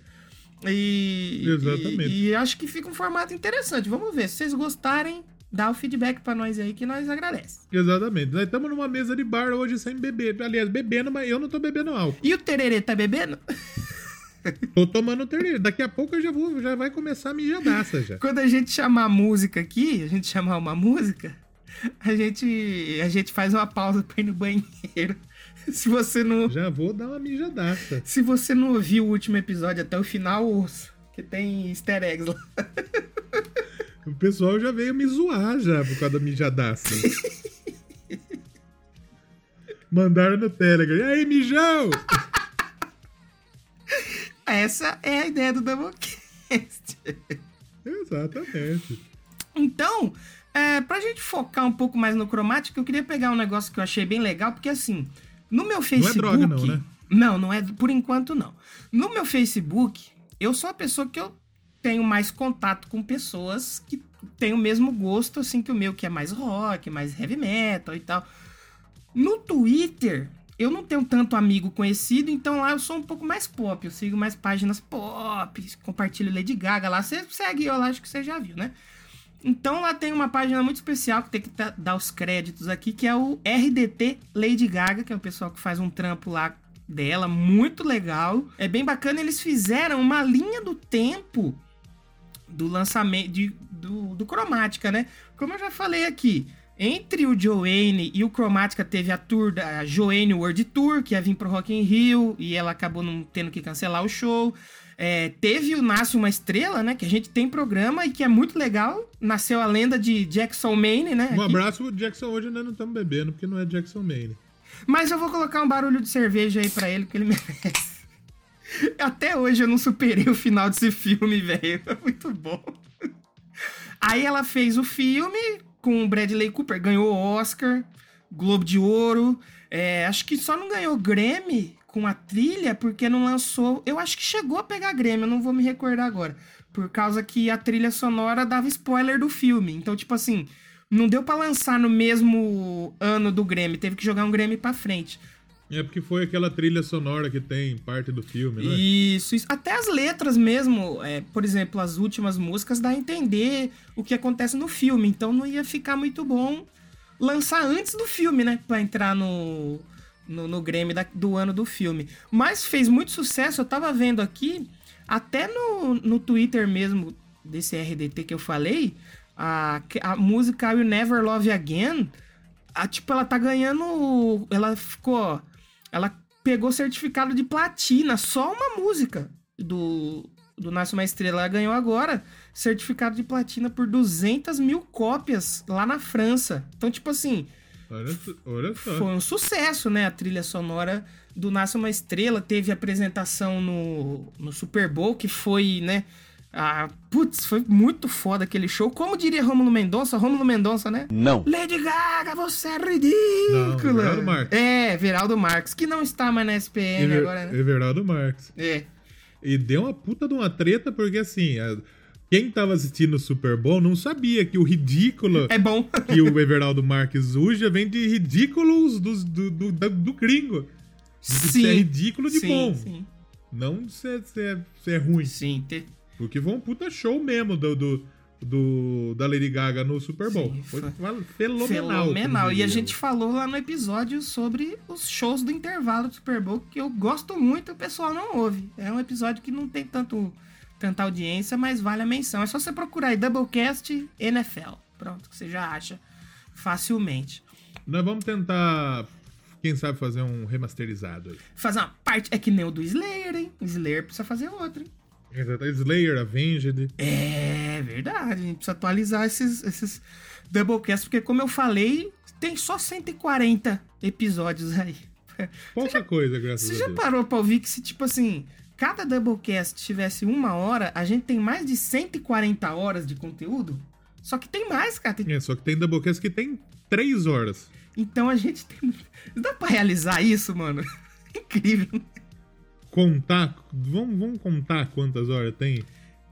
E, Exatamente. E, e acho que fica um formato interessante. Vamos ver. Se vocês gostarem, dá o feedback pra nós aí que nós agradecemos. Exatamente. Nós estamos numa mesa de bar hoje sem beber. Aliás, bebendo, mas eu não tô bebendo álcool. E o Tererê tá bebendo? Tô tomando terreiro. Daqui a pouco eu já vou, já vai começar a mijadaça já. Quando a gente chamar música aqui, a gente chamar uma música, a gente, a gente faz uma pausa pra ir no banheiro. Se você não, Já vou dar uma mijadaça. se você não ouviu o último episódio até o final, ouça, que tem easter eggs lá. O pessoal já veio me zoar já por causa da mijadaça. Mandaram no Telegram. E aí, mijão? Essa é a ideia do Doublecast. Exatamente. Então, é, pra gente focar um pouco mais no cromático, eu queria pegar um negócio que eu achei bem legal, porque assim, no meu Facebook. droga não, né? Não, não é, por enquanto não. No meu Facebook, eu sou a pessoa que eu tenho mais contato com pessoas que têm o mesmo gosto, assim, que o meu, que é mais rock, mais heavy metal e tal. No Twitter, eu não tenho tanto amigo conhecido, então lá eu sou um pouco mais pop. Eu sigo mais páginas pop, compartilho Lady Gaga lá. Você segue eu lá, acho que você já viu, né? Então lá tem uma página muito especial que tem que dar os créditos aqui, que é o RDT Lady Gaga, que é o pessoal que faz um trampo lá dela, muito legal. É bem bacana, eles fizeram uma linha do tempo do lançamento de, do, do Cromática, né? Como eu já falei aqui, entre o Joanne e o Cromática teve a tour da Joanne World Tour, que ia vir pro Rock in Rio, e ela acabou não tendo que cancelar o show. É, teve o Nasce Uma Estrela, né? Que a gente tem programa e que é muito legal. Nasceu a lenda de Jackson Maine, né? Um abraço pro Jackson hoje ainda não estamos bebendo, porque não é Jackson Maine. Mas eu vou colocar um barulho de cerveja aí para ele, que ele merece. Até hoje eu não superei o final desse filme, velho. É muito bom. Aí ela fez o filme, com o Bradley Cooper, ganhou Oscar, Globo de Ouro. É, acho que só não ganhou Grammy com a trilha porque não lançou. Eu acho que chegou a pegar eu não vou me recordar agora. Por causa que a trilha sonora dava spoiler do filme. Então, tipo assim, não deu para lançar no mesmo ano do Grammy, teve que jogar um Grammy pra frente. É porque foi aquela trilha sonora que tem parte do filme, né? Isso, isso. Até as letras mesmo, é, por exemplo, as últimas músicas dá a entender o que acontece no filme. Então não ia ficar muito bom lançar antes do filme, né? Pra entrar no, no, no Grammy da, do ano do filme. Mas fez muito sucesso, eu tava vendo aqui, até no, no Twitter mesmo, desse RDT que eu falei, a, a música Will Never Love Again, a, tipo, ela tá ganhando. Ela ficou ela pegou certificado de platina, só uma música do, do Nasce Uma Estrela. Ela ganhou agora certificado de platina por 200 mil cópias lá na França. Então, tipo assim. Olha, olha só. Foi um sucesso, né? A trilha sonora do Nasce Uma Estrela. Teve apresentação no, no Super Bowl, que foi, né? Ah, putz, foi muito foda aquele show. Como diria Romulo Mendonça? Romulo Mendonça, né? Não. Lady Gaga, você é ridícula. Não, Everaldo Marques. É, Veraldo Marques, que não está mais na SPM Ever, agora, né? Everaldo Marques. É. E deu uma puta de uma treta, porque assim, quem tava assistindo o Super Bowl não sabia que o ridículo é bom. que o Everaldo Marques usa vem de ridículos do, do, do, do gringo. Sim. De ser ridículo de sim, bom. Sim. Não ser, ser, ser ruim. Sim, te... Porque foi um puta show mesmo do, do, do da Lady Gaga no Super Bowl. Sim, foi, foi fenomenal. Fenomenal. E a gente falou lá no episódio sobre os shows do intervalo do Super Bowl, que eu gosto muito o pessoal não ouve. É um episódio que não tem tanto, tanta audiência, mas vale a menção. É só você procurar aí Doublecast NFL. Pronto, que você já acha facilmente. Nós vamos tentar quem sabe fazer um remasterizado aí. Fazer uma parte. É que nem o do Slayer, hein? O Slayer precisa fazer outro, hein? Slayer, Avenged. É verdade, a gente precisa atualizar esses, esses Doublecast, porque como eu falei, tem só 140 episódios aí. Pouca já, coisa, graças a Deus. Você já parou pra ouvir que se, tipo assim, cada Doublecast tivesse uma hora, a gente tem mais de 140 horas de conteúdo? Só que tem mais, cara. Tem... É, só que tem Doublecast que tem 3 horas. Então a gente tem. Dá pra realizar isso, mano? Incrível contar. Vamos, vamos contar quantas horas tem?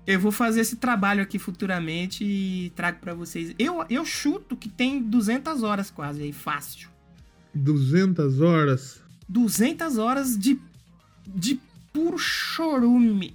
Eu vou fazer esse trabalho aqui futuramente e trago para vocês. Eu, eu chuto que tem 200 horas quase aí, fácil. 200 horas? 200 horas de, de puro chorume.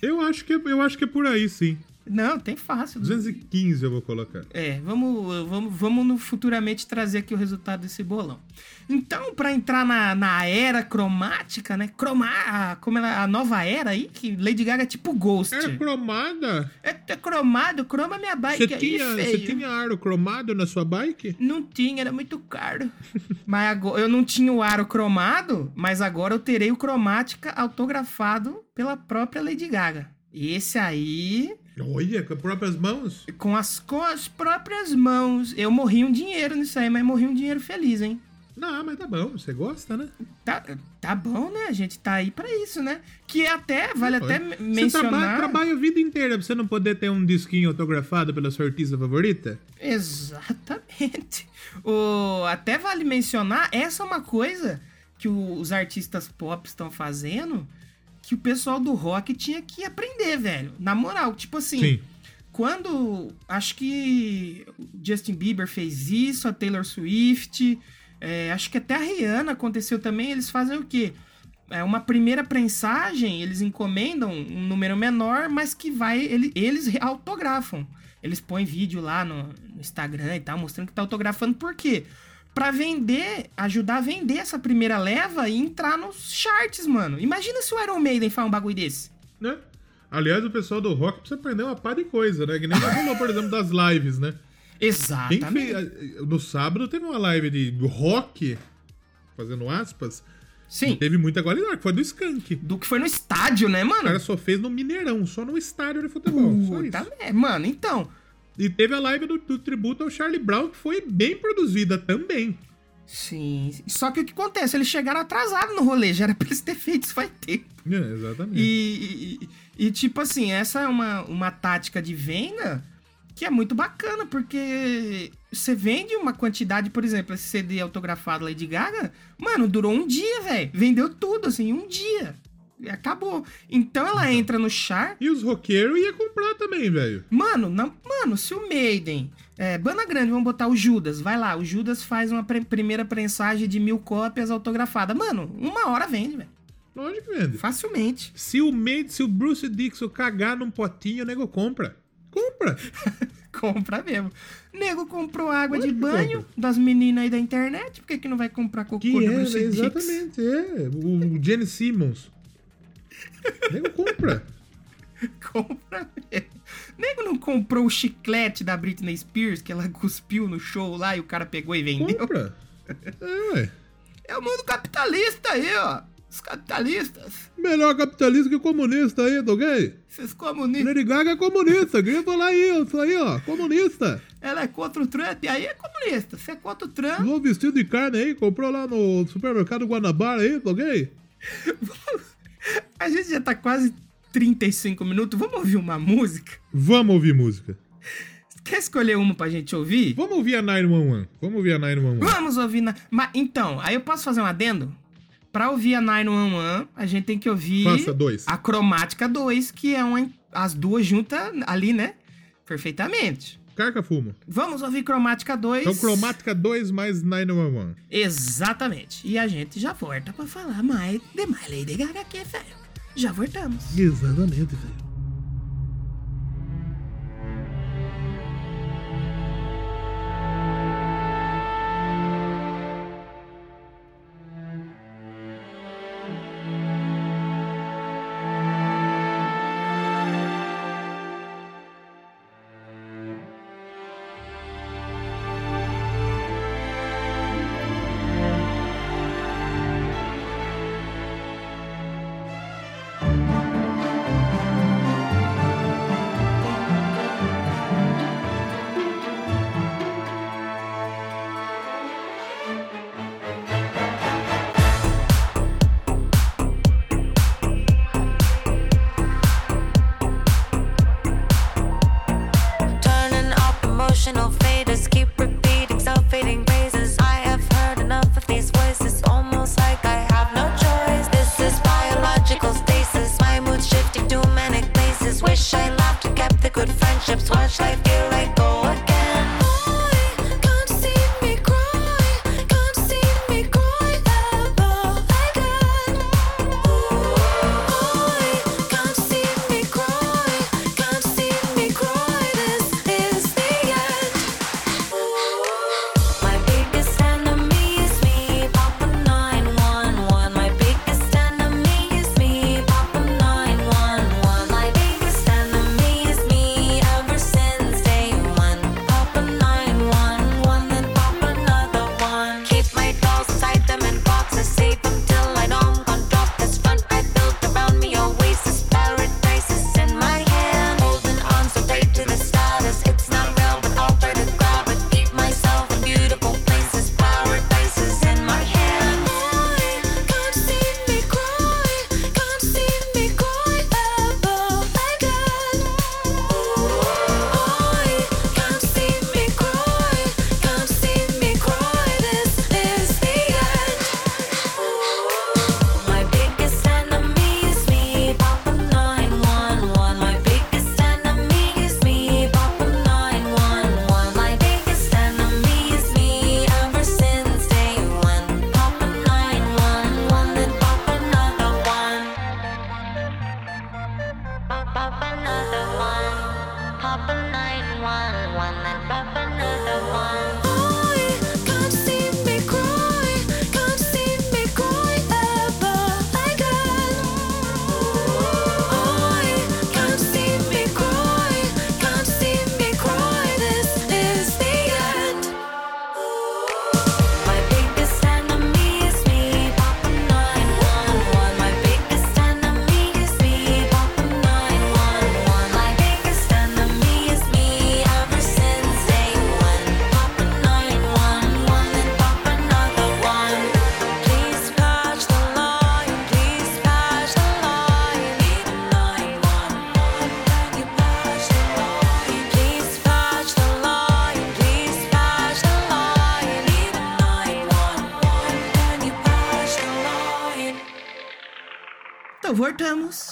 Eu acho que é, eu acho que é por aí, sim. Não, tem fácil. 215 eu vou colocar. É, vamos, vamos, vamos no, futuramente trazer aqui o resultado desse bolão. Então, para entrar na, na era cromática, né? Cromar, como ela, a nova era aí, que Lady Gaga é tipo Ghost. Era cromada? É, é cromado, croma minha bike você tinha, aí, Você tinha aro cromado na sua bike? Não tinha, era muito caro. mas agora, eu não tinha o aro cromado, mas agora eu terei o cromática autografado pela própria Lady Gaga. Esse aí Olha, com as próprias mãos? Com as, com as próprias mãos. Eu morri um dinheiro nisso aí, mas morri um dinheiro feliz, hein? Não, mas tá bom, você gosta, né? Tá, tá bom, né? A gente tá aí pra isso, né? Que até, vale até mencionar... Você trabalha, trabalha a vida inteira pra você não poder ter um disquinho autografado pela sua artista favorita? Exatamente. O, até vale mencionar, essa é uma coisa que o, os artistas pop estão fazendo que o pessoal do rock tinha que aprender, velho. Na moral, tipo assim. Sim. Quando. Acho que Justin Bieber fez isso, a Taylor Swift. É, acho que até a Rihanna aconteceu também. Eles fazem o quê? É uma primeira prensagem, eles encomendam um número menor, mas que vai. Ele, eles autografam. Eles põem vídeo lá no, no Instagram e tal, mostrando que tá autografando. Por quê? Pra vender, ajudar a vender essa primeira leva e entrar nos charts, mano. Imagina se o Iron Maiden faz um bagulho desse. Né? Aliás, o pessoal do rock precisa aprender uma par de coisa, né? Que nem falou, por exemplo, das lives, né? Exatamente. fez, no sábado teve uma live de rock, fazendo aspas, Sim. teve muita qualidade, que foi do Skank. Do que foi no estádio, né, O mano? cara só fez no Mineirão, só no estádio de futebol. só Puta isso. merda. Mano, então. E teve a live do, do tributo ao Charlie Brown, que foi bem produzida também. Sim. Só que o que acontece? Eles chegaram atrasados no rolê. Já era pra eles ter feito isso faz tempo. É, exatamente. E, e, e, tipo assim, essa é uma, uma tática de venda que é muito bacana, porque você vende uma quantidade, por exemplo, esse CD autografado Lady Gaga, mano, durou um dia, velho. Vendeu tudo, assim, um dia. Acabou. Então ela entra no char. E os roqueiros iam comprar também, velho. Mano, não, mano, se o Maiden. É, banda grande, vamos botar o Judas. Vai lá, o Judas faz uma pre- primeira prensagem de mil cópias autografadas. Mano, uma hora vende, velho. Lógico que vende. Facilmente. Se o Made, se o Bruce Dixon cagar num potinho, o nego compra. Compra. Compra mesmo. Nego comprou água de banho compra. das meninas aí da internet. Por que, que não vai comprar cocô Que do é, Bruce Dix? exatamente, é. O Jenny Simmons. Nego compra. Compra mesmo. Nego não comprou o chiclete da Britney Spears que ela cuspiu no show lá e o cara pegou e vendeu. Compra. É, ué. É o mundo capitalista aí, ó. Os capitalistas. Melhor capitalista que comunista aí, ok? Esses comunistas. Lady Gaga é comunista, grita lá aí, isso aí, ó, comunista. Ela é contra o Trump, e aí é comunista. Você é contra o Trump. Usou vestido de carne aí, comprou lá no supermercado Guanabara aí, ok? A gente já tá quase 35 minutos. Vamos ouvir uma música? Vamos ouvir música. Quer escolher uma pra gente ouvir? Vamos ouvir a 911. Vamos ouvir a 911. Vamos ouvir na. Mas, então, aí eu posso fazer um adendo? Pra ouvir a 911, a gente tem que ouvir. Faça dois. A Cromática 2, que é uma. As duas juntas ali, né? Perfeitamente. Carca fumo. Vamos ouvir Cromática 2. Então, cromática 2 mais 911. Exatamente. E a gente já volta pra falar mais de mais Lady Gaga aqui, velho. Já voltamos. Exatamente, velho.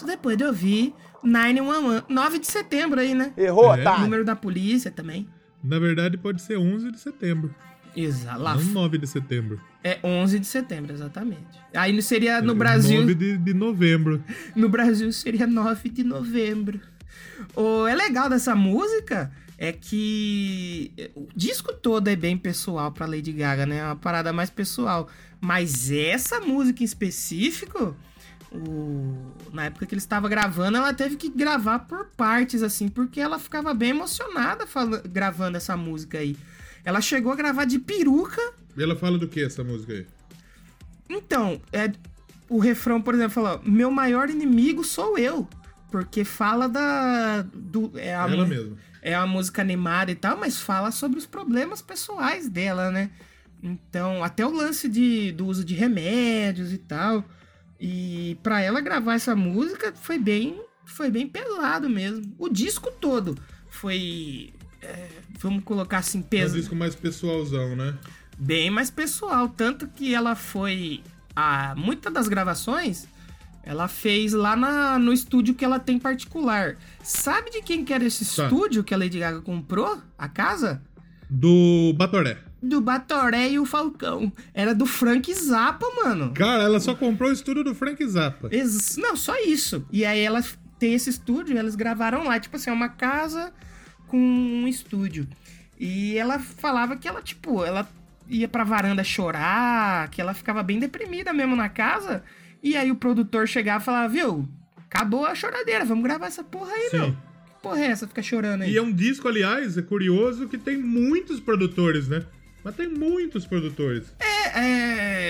Depois de ouvir 911. 9 de setembro aí, né? Errou, É. tá? Número da polícia também. Na verdade, pode ser 11 de setembro. Exato. Não 9 de setembro. é 11 de setembro, exatamente. Aí seria no Brasil. 9 de, de novembro. No Brasil seria 9 de novembro. O é legal dessa música é que o disco todo é bem pessoal pra Lady Gaga, né? É uma parada mais pessoal. Mas essa música em específico, o- na época que ele estava gravando, ela teve que gravar por partes, assim, porque ela ficava bem emocionada fala- gravando essa música aí. Ela chegou a gravar de peruca E ela fala do que essa música aí? então, é, o refrão, por exemplo, fala: Meu maior inimigo sou eu. Porque fala da. Do, é a, ela mesma. é uma música animada e tal, mas fala sobre os problemas pessoais dela, né? Então, até o lance de, do uso de remédios e tal. E pra ela gravar essa música foi bem, foi bem pesado mesmo. O disco todo foi. é, vamos colocar assim, É um pesado disco mais pessoalzão, né? bem mais pessoal. Tanto que ela foi. A, muitas das gravações ela fez lá na, no estúdio que ela tem particular. Sabe de quem que era esse Tá. estúdio que a Lady Gaga comprou? A casa? Do Batoré. Do Batoré e o Falcão. Era do Frank Zappa, mano. Cara, ela só comprou o estúdio do Frank Zappa. Ex- Não, só isso. E aí ela tem esse estúdio, elas gravaram lá, tipo assim, é uma casa com um estúdio. E ela falava que ela, tipo, ela ia pra varanda chorar, que ela ficava bem deprimida mesmo na casa. E aí o produtor chegava e falava, viu, acabou a choradeira, vamos gravar essa porra aí, Sim. meu. Que porra é essa? Fica chorando aí. E é um disco, aliás, é curioso que tem muitos produtores, né? Mas tem muitos produtores. É,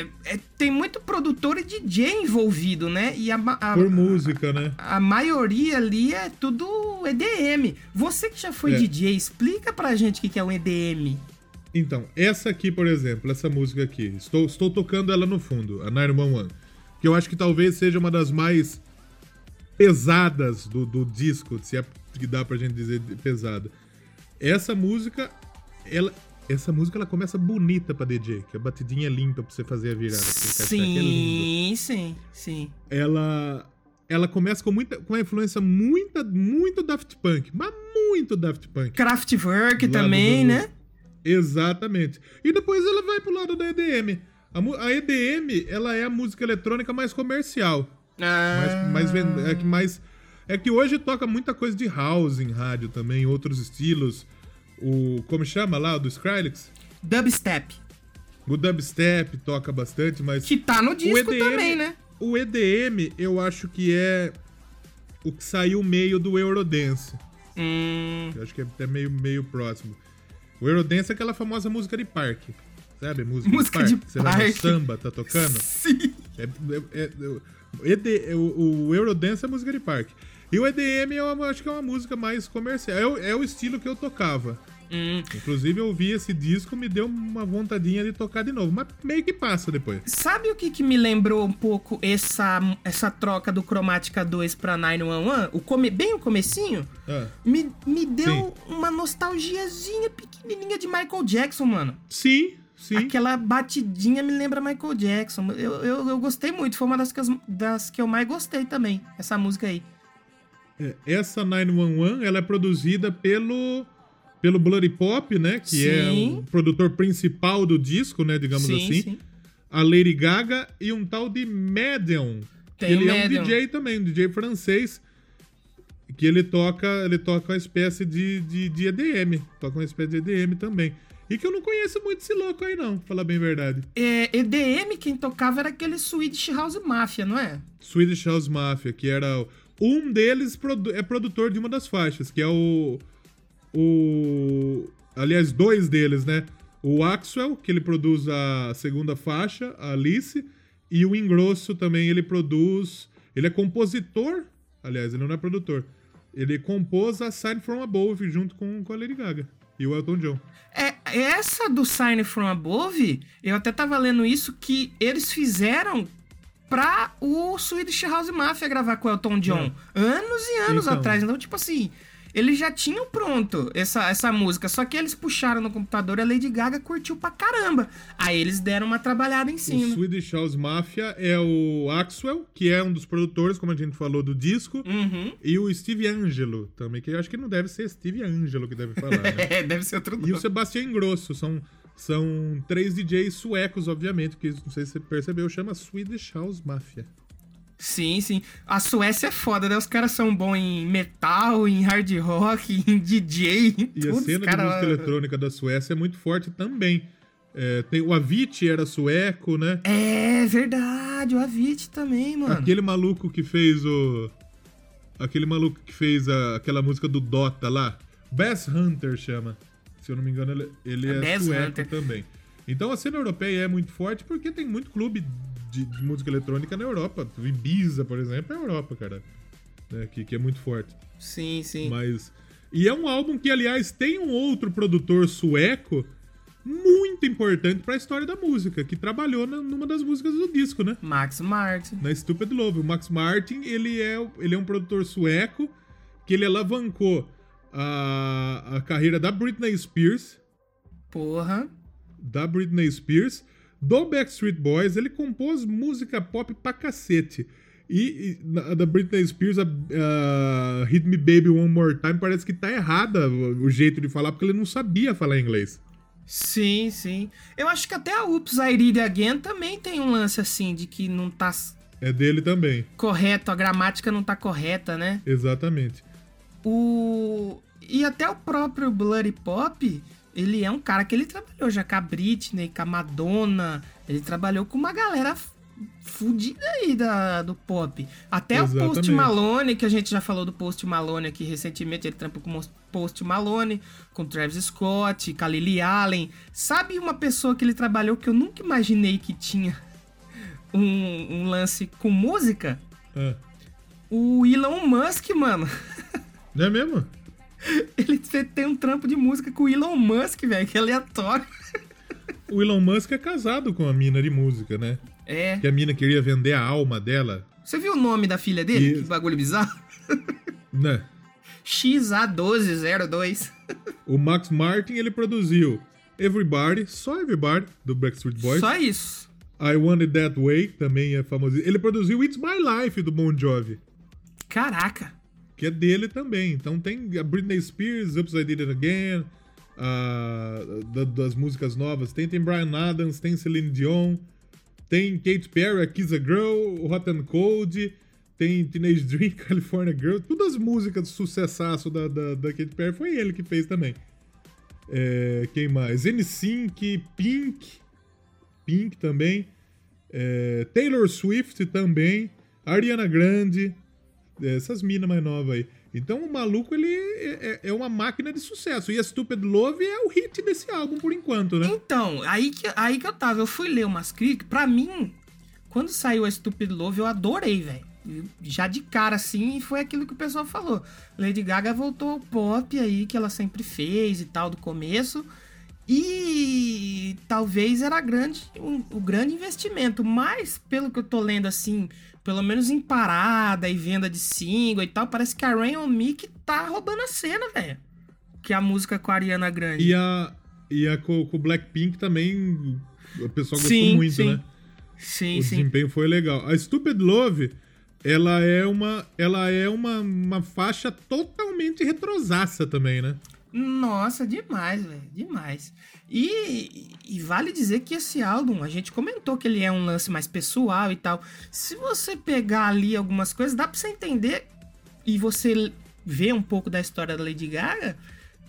é- é- tem muito produtor e DJ envolvido, né? E a, a- Por música, né? a maioria ali é tudo EDM. Você que já foi É. DJ, explica pra gente o que que é um EDM. Então, essa aqui, por exemplo, essa música aqui, estou, estou tocando ela no fundo, a 911, que eu acho que talvez seja uma das mais pesadas do, do disco, se é que dá pra gente dizer pesada. Essa música, ela, essa música ela começa bonita pra DJ, que a batidinha é limpa pra você fazer a virada. aquele cachaça que é. Sim, sim, sim. ela ela começa com muita com uma influência muita muito Daft Punk, mas muito Daft Punk. Kraftwerk também, do- né? Exatamente. E depois ela vai pro lado da EDM. A, a EDM, ela é a música eletrônica mais comercial. Ah, Mais, mais, é que mais. É que hoje toca muita coisa de house em rádio também, outros estilos. O. Como chama lá? O do Skrillex? Dubstep. O dubstep toca bastante, mas. Que tá no disco EDM também, né? O EDM, eu acho que é o que saiu meio do Eurodance. Hum, Eu acho que é até meio, meio próximo. O Eurodance é aquela famosa música de parque. Sabe? Música, Música de de parque. Você vai no samba, tá tocando. sim. É, é- é- o, o Eurodance é música de parque. E o EDM eu acho que é uma música mais comercial. É o, é o estilo que eu tocava. Hum. Inclusive, eu ouvi esse disco, me deu uma vontadinha de tocar de novo. Mas meio que passa depois. Sabe o que, que me lembrou um pouco essa, essa troca do Chromatica 2 pra 911? O come, bem o comecinho? Ah, Me, me deu uma nostalgiazinha pequenininha de Michael Jackson, mano. sim, sim. Aquela batidinha me lembra Michael Jackson. Eu, eu, eu gostei muito, foi uma das que, as- das que eu mais gostei também, essa música aí. É, Essa 911, ela é produzida pelo pelo Bloody Pop, né, que é Sim. o produtor principal do disco, né, digamos sim, assim. sim. A Lady Gaga e um tal de Medium. Tem ele é um. DJ também, um DJ francês, que ele toca, ele toca uma espécie de, de, de EDM, toca uma espécie de EDM também. E que eu não conheço muito esse louco aí não, pra falar bem a verdade. É, EDM, quem tocava era aquele Swedish House Mafia, não é? Swedish House Mafia, que era um deles é produtor de uma das faixas, que é o o aliás dois deles, né? O Axwell, que ele produz a segunda faixa, a Alice, e o Ingrosso também ele produz, ele é compositor, aliás, ele não é produtor. Ele compôs a Sign From Above junto com, com a Lady Gaga e o Elton John. É, essa do Sign From Above, eu até tava lendo isso, que eles fizeram pra o Swedish House Mafia gravar com o Elton John. Anos e anos Então. atrás. Então, tipo assim, eles já tinham pronto essa, essa música, só que eles puxaram no computador e a Lady Gaga curtiu pra caramba. Aí eles deram uma trabalhada em O cima. Swedish House Mafia é o Axwell, que é um dos produtores, como a gente falou, do disco. Uhum. E o Steve Angelo também, que eu acho que não deve ser Steve Angelo que deve falar, né? É, deve ser outro E nome. o Sebastian Grosso, são, são três DJs suecos, obviamente, que não sei se você percebeu, chama Swedish House Mafia. Sim, sim. A Suécia é foda, né? Os caras são bons em metal, em hard rock, em DJ, em E tudo. a cena cara... de música eletrônica da Suécia é muito forte também. É, tem, o Avicii era sueco, né? É verdade, o Avicii também, mano. Aquele maluco que fez o. Aquele maluco que fez a- aquela música do Dota lá. Bass Hunter chama. Se eu não me engano, ele, ele é Bass sueco Hunter. também. Então a cena europeia é muito forte porque tem muito clube de, de música eletrônica na Europa. Ibiza, por exemplo, é a Europa, cara. Né, que, que é muito forte. Sim, sim. Mas. E é um álbum que, aliás, tem um outro produtor sueco muito importante pra história da música, que trabalhou na- numa das músicas do disco, né? Max Martin. Na Stupid Love. O Max Martin, ele é, ele é um produtor sueco que ele alavancou a, a carreira da Britney Spears, Porra. da Britney Spears, do Backstreet Boys, ele compôs música pop pra cacete. E, e da Britney Spears, a, a Hit Me Baby One More Time, parece que tá errada o, jeito de falar, porque ele não sabia falar inglês. Sim, sim. Eu acho que até a Oops, I Did It Again também tem um lance assim, de que não tá É dele também, correto, a gramática não tá correta, né? exatamente. O... E até o próprio Bloody Pop, ele é um cara que ele trabalhou já com a Britney, com a Madonna, ele trabalhou com uma galera fudida aí da, do pop. Até o Post Exatamente. Malone, que a gente já falou do Post Malone aqui recentemente, ele trampou com o Post Malone, com Travis Scott, com a Lily Allen. Sabe uma pessoa que ele trabalhou que eu nunca imaginei que tinha um, um lance com música? Ah, O Elon Musk, mano. não é mesmo? Ele tem um trampo de música com o Elon Musk, velho, que é aleatório. O Elon Musk é casado com a mina de música, né? É. Que a mina queria vender a alma dela. Você viu o nome da filha dele? Que bagulho bizarro. Né? XA1202. O Max Martin, ele produziu Everybody, só Everybody, do Backstreet Boys. Só isso. I Want It That Way, também é famoso. Ele produziu It's My Life, do Bon Jovi, Caraca. Que é dele também. Então tem a Britney Spears, Oops, I Did It Again, a- da- das músicas novas. Tem, tem Brian Adams, tem Celine Dion, tem Katy Perry, a Kiss a Girl, Hot and Cold, tem Teenage Dream, California Girl. Todas as músicas de sucessaço da, da, da Katy Perry foi ele que fez também. É, quem mais? NSYNC, Pink, Pink também. É, Taylor Swift também. Ariana Grande. Essas minas mais novas aí. Então o maluco, ele é, é- é uma máquina de sucesso. E a Stupid Love é o hit desse álbum por enquanto, né? Então, aí que, aí que eu tava. Eu fui ler umas críticas. Pra mim, quando saiu a Stupid Love, eu adorei, velho. Já de cara, assim, foi aquilo que o pessoal falou. Lady Gaga voltou ao pop aí, que ela sempre fez e tal, do começo. E talvez era grande, um- o grande investimento. Mas, pelo que eu tô lendo, assim, pelo menos em parada e venda de single e tal, parece que a Rain On Me que tá roubando a cena, velho. Que é a música com a Ariana Grande. E a, e a com, com o Blackpink também. O pessoal gostou Sim, muito, sim. né? Sim, o sim. desempenho foi legal. A Stupid Love, ela é uma, ela é uma, uma faixa totalmente retrosaça também, né? Nossa, demais, velho, demais. E, e vale dizer que esse álbum, a gente comentou que ele é um lance mais pessoal e tal. Se você pegar ali algumas coisas, dá pra você entender e você ver um pouco da história da Lady Gaga,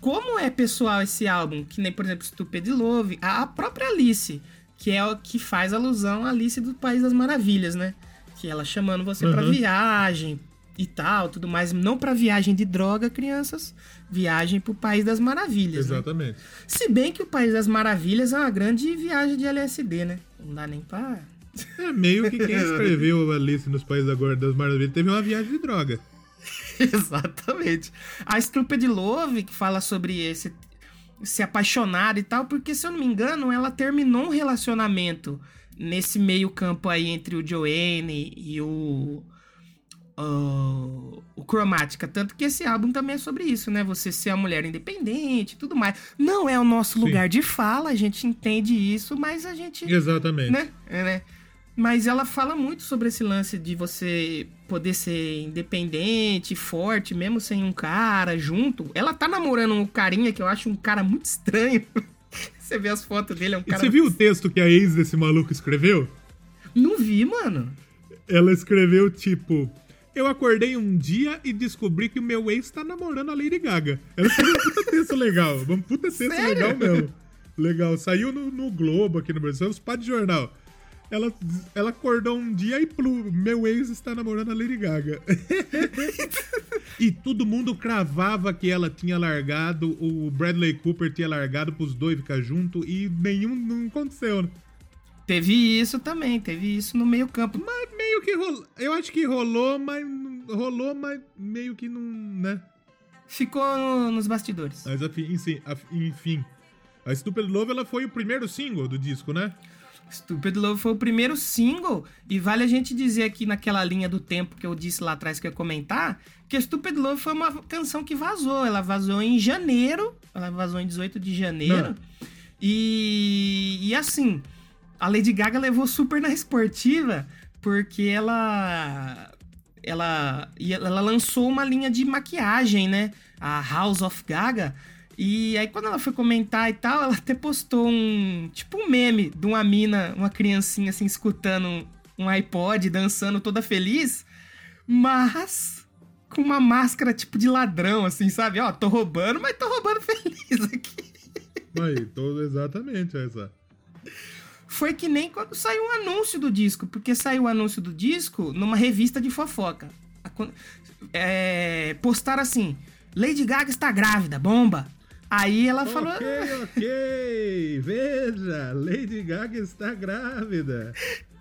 como é pessoal esse álbum, que nem, por exemplo, Stupid Love, a, a própria Alice, que é o que faz alusão à Alice do País das Maravilhas, né? Que ela chamando você pra Uhum. viagem e tal, tudo mais, não pra viagem de droga, crianças, viagem pro País das Maravilhas, né? Exatamente. Se bem que o País das Maravilhas é uma grande viagem de LSD, né? Não dá nem pra... É meio que quem escreveu Alice nos Países Agora das Maravilhas teve uma viagem de droga. Exatamente. A Stupid Love, que fala sobre esse se apaixonar e tal, porque se eu não me engano, ela terminou um relacionamento nesse meio campo aí entre o Joanne e o o, o Cromática. Tanto que esse álbum também é sobre isso, né? Você ser a mulher independente e tudo mais. Não é o nosso Sim. lugar de fala, a gente entende isso, mas a gente. Exatamente. Né? É, né? Mas ela fala muito sobre esse lance de você poder ser independente, forte, mesmo sem um cara junto. Ela tá namorando um carinha que eu acho um cara muito estranho. você vê as fotos dele, é um E cara. você viu o texto que a ex desse maluco escreveu? Não vi, mano. Ela escreveu tipo. Eu acordei um dia e descobri que o meu ex tá namorando a Lady Gaga. Ela um puta texto legal. Um puta texto Sério? legal mesmo. Legal. Saiu no, no Globo aqui no Brasil. Os pá de jornal. Ela, ela acordou um dia e plu, meu ex está namorando a Lady Gaga. e todo mundo cravava que ela tinha largado, o Bradley Cooper tinha largado pros dois ficar junto e nenhum não aconteceu. né? Teve isso também, teve isso no meio campo. Mas meio que rolou. Eu acho que rolou, mas rolou, mas meio que não, né? Ficou no- nos bastidores. Mas enfim, enfim. A Stupid Love ela foi o primeiro single do disco, né? Stupid Love foi o primeiro single, e vale a gente dizer aqui naquela linha do tempo que eu disse lá atrás que eu ia comentar, que Stupid Love foi uma canção que vazou. Ela vazou em janeiro, ela vazou em 18 de janeiro. Não. E, e assim, a Lady Gaga levou super na esportiva, porque ela. Ela, ela lançou uma linha de maquiagem, né? A House of Gaga. E aí, quando ela foi comentar e tal, ela até postou um. Tipo um meme de uma mina, uma criancinha assim, escutando um, iPod, dançando toda feliz, mas com uma máscara tipo de ladrão, assim, sabe? Ó, tô roubando, mas tô roubando feliz aqui. Aí, todo exatamente essa. Foi que nem quando saiu o anúncio do disco, porque saiu o anúncio do disco numa revista de fofoca. É, postaram assim: Lady Gaga está grávida, bomba. Aí ela falou. Ok, ok. Veja, Lady Gaga está grávida.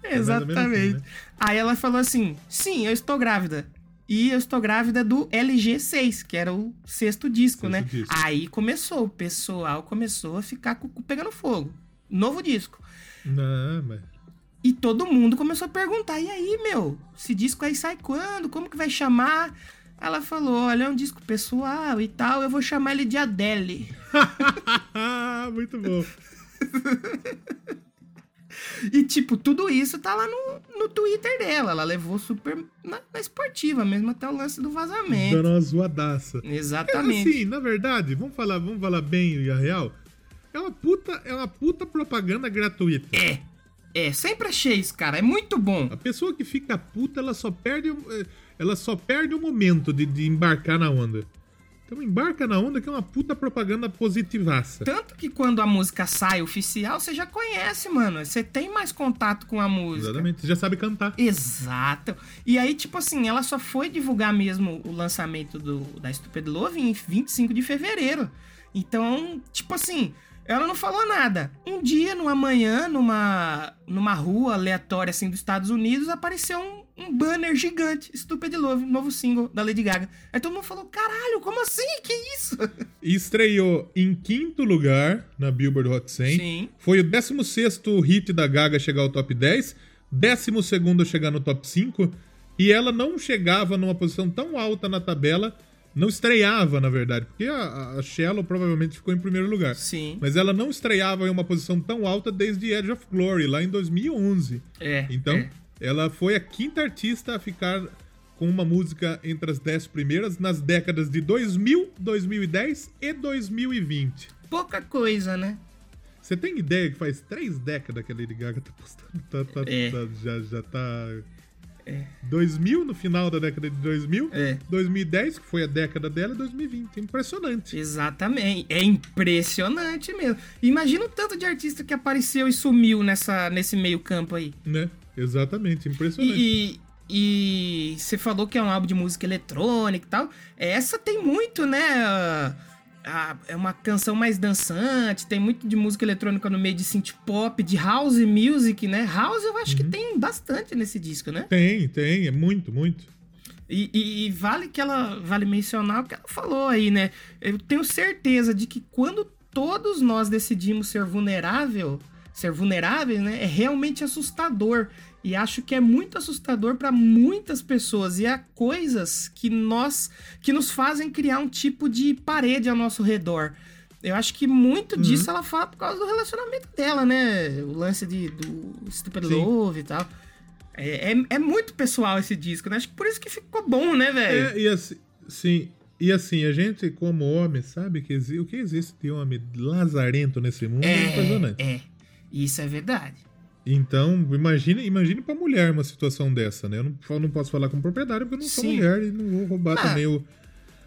É ou menos assim, Exatamente. né? Aí ela falou assim: sim, eu estou grávida. E eu estou grávida do LG6, que era o sexto disco, Sexto né? disco. Aí começou, o pessoal começou a ficar com o cu pegando fogo. Novo disco. Não, mas. E todo mundo começou a perguntar: e aí, meu? Esse disco aí sai quando? Como que vai chamar? Ela falou: olha, é um disco pessoal e tal, eu vou chamar ele de Adele. Muito bom. E, tipo, tudo isso tá lá no, no Twitter dela. Ela levou super na, na esportiva mesmo, até o lance do vazamento. Dando uma zoadaça. Exatamente. Assim, na verdade, vamos falar, vamos falar bem e a real. É uma puta, é uma puta propaganda gratuita. É. É, sempre achei isso, cara. É muito bom. A pessoa que fica puta, ela só perde, eh, ela só perde o momento de, de embarcar na onda. Então embarca na onda que é uma puta propaganda positivaça. Tanto que quando a música sai oficial, você já conhece, mano. Você tem mais contato com a música. Exatamente, você já sabe cantar. Exato. E aí, tipo assim, ela só foi divulgar mesmo o lançamento do, da Stupid Love em 25 de fevereiro. Então, tipo assim, ela não falou nada. Um dia, numa manhã, numa, numa rua aleatória assim dos Estados Unidos, apareceu um, um banner gigante, Stupid Love, novo single da Lady Gaga. Aí todo mundo falou: caralho, como assim? Que isso? Estreou em quinto lugar na Billboard Hot 100. Sim. Foi o 16 hit da Gaga chegar ao top 10, 12 chegar no top 5, e ela não chegava numa posição tão alta na tabela, não estreava, na verdade, porque a, a Shallow provavelmente ficou em primeiro lugar. Sim. Mas ela não estreava em uma posição tão alta desde Edge of Glory, lá em 2011. É. Então, é. ela foi a quinta artista a ficar com uma música entre as 10 primeiras nas décadas de 2000, 2010 e 2020. Pouca coisa, né? Você tem ideia que faz três décadas que a Lady Gaga tá postando? Tá, tá- É. tá- já, já tá. 2000, no final da década de 2000. É. 2010, que foi a década dela, e 2020. Impressionante. Exatamente. É impressionante mesmo. Imagina o tanto de artista que apareceu e sumiu nessa, nesse meio campo aí. Né? Exatamente, impressionante. E, e, e você falou que é um álbum de música eletrônica e tal. Essa tem muito, né? ah, ah, é uma canção mais dançante, tem muito de música eletrônica no meio de synth pop, de house music, né? House eu acho que tem bastante nesse disco, né? Tem, tem, é muito, muito. E, e- e vale que ela vale mencionar o que ela falou aí, né? Eu tenho certeza de que quando todos nós decidimos ser vulnerável, ser vulneráveis, né? É realmente assustador. E acho que é muito assustador para muitas pessoas. E há coisas que nós que nos fazem criar um tipo de parede ao nosso redor. Eu acho que muito Uhum. disso ela fala por causa do relacionamento dela, né? O lance de, do Stupid Sim. Love e tal. É, é, é muito pessoal esse disco, né? Acho que por isso que ficou bom, né, velho? É, e assim, sim, e assim, a gente, como homem, sabe que o que existe de homem lazarento nesse mundo é, impressionante. é. Isso é verdade. Então, imagine, imagine pra mulher uma situação dessa, né? Eu não, eu não posso falar com propriedade porque eu não sou Sim. mulher e não vou roubar Ah. também o,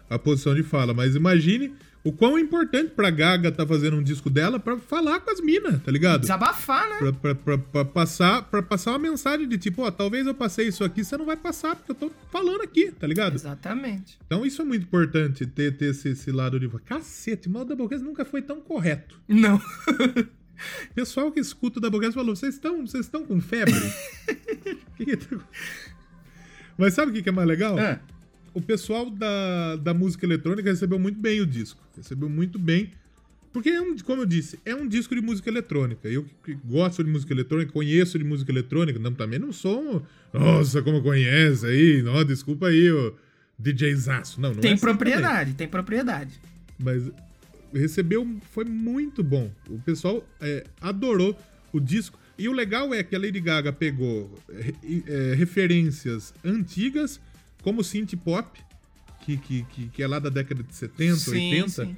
a posição de fala. Mas imagine o quão importante pra Gaga tá fazendo um disco dela pra falar com as minas, tá ligado? Desabafar, né? Pra, pra, pra, pra passar, pra passar uma mensagem de tipo, ó, talvez eu passei isso aqui, você não vai passar, porque eu tô falando aqui, tá ligado? Exatamente. Então isso é muito importante, ter, ter esse, esse lado de. Cacete, mas o Doublecast nunca foi tão correto. Não. O pessoal que escuta o Doublecast falou: vocês estão vocês estão com febre? Tá- Mas sabe o que que é mais legal? Ah, O pessoal da, da música eletrônica recebeu muito bem o disco. Recebeu muito bem. Porque, é um, como eu disse, é um disco de música eletrônica. Eu que gosto de música eletrônica, conheço de música eletrônica, não, também não sou um. Nossa, como conhece aí? Não, desculpa aí, ô DJ Zaço. Não, não é tem assim também. propriedade, tem propriedade. Mas recebeu, foi muito bom. O pessoal é, adorou o disco. E o legal é que a Lady Gaga pegou é, referências antigas, como synth pop, que, que, que, que é lá da década de 70, Sim, 80, sim.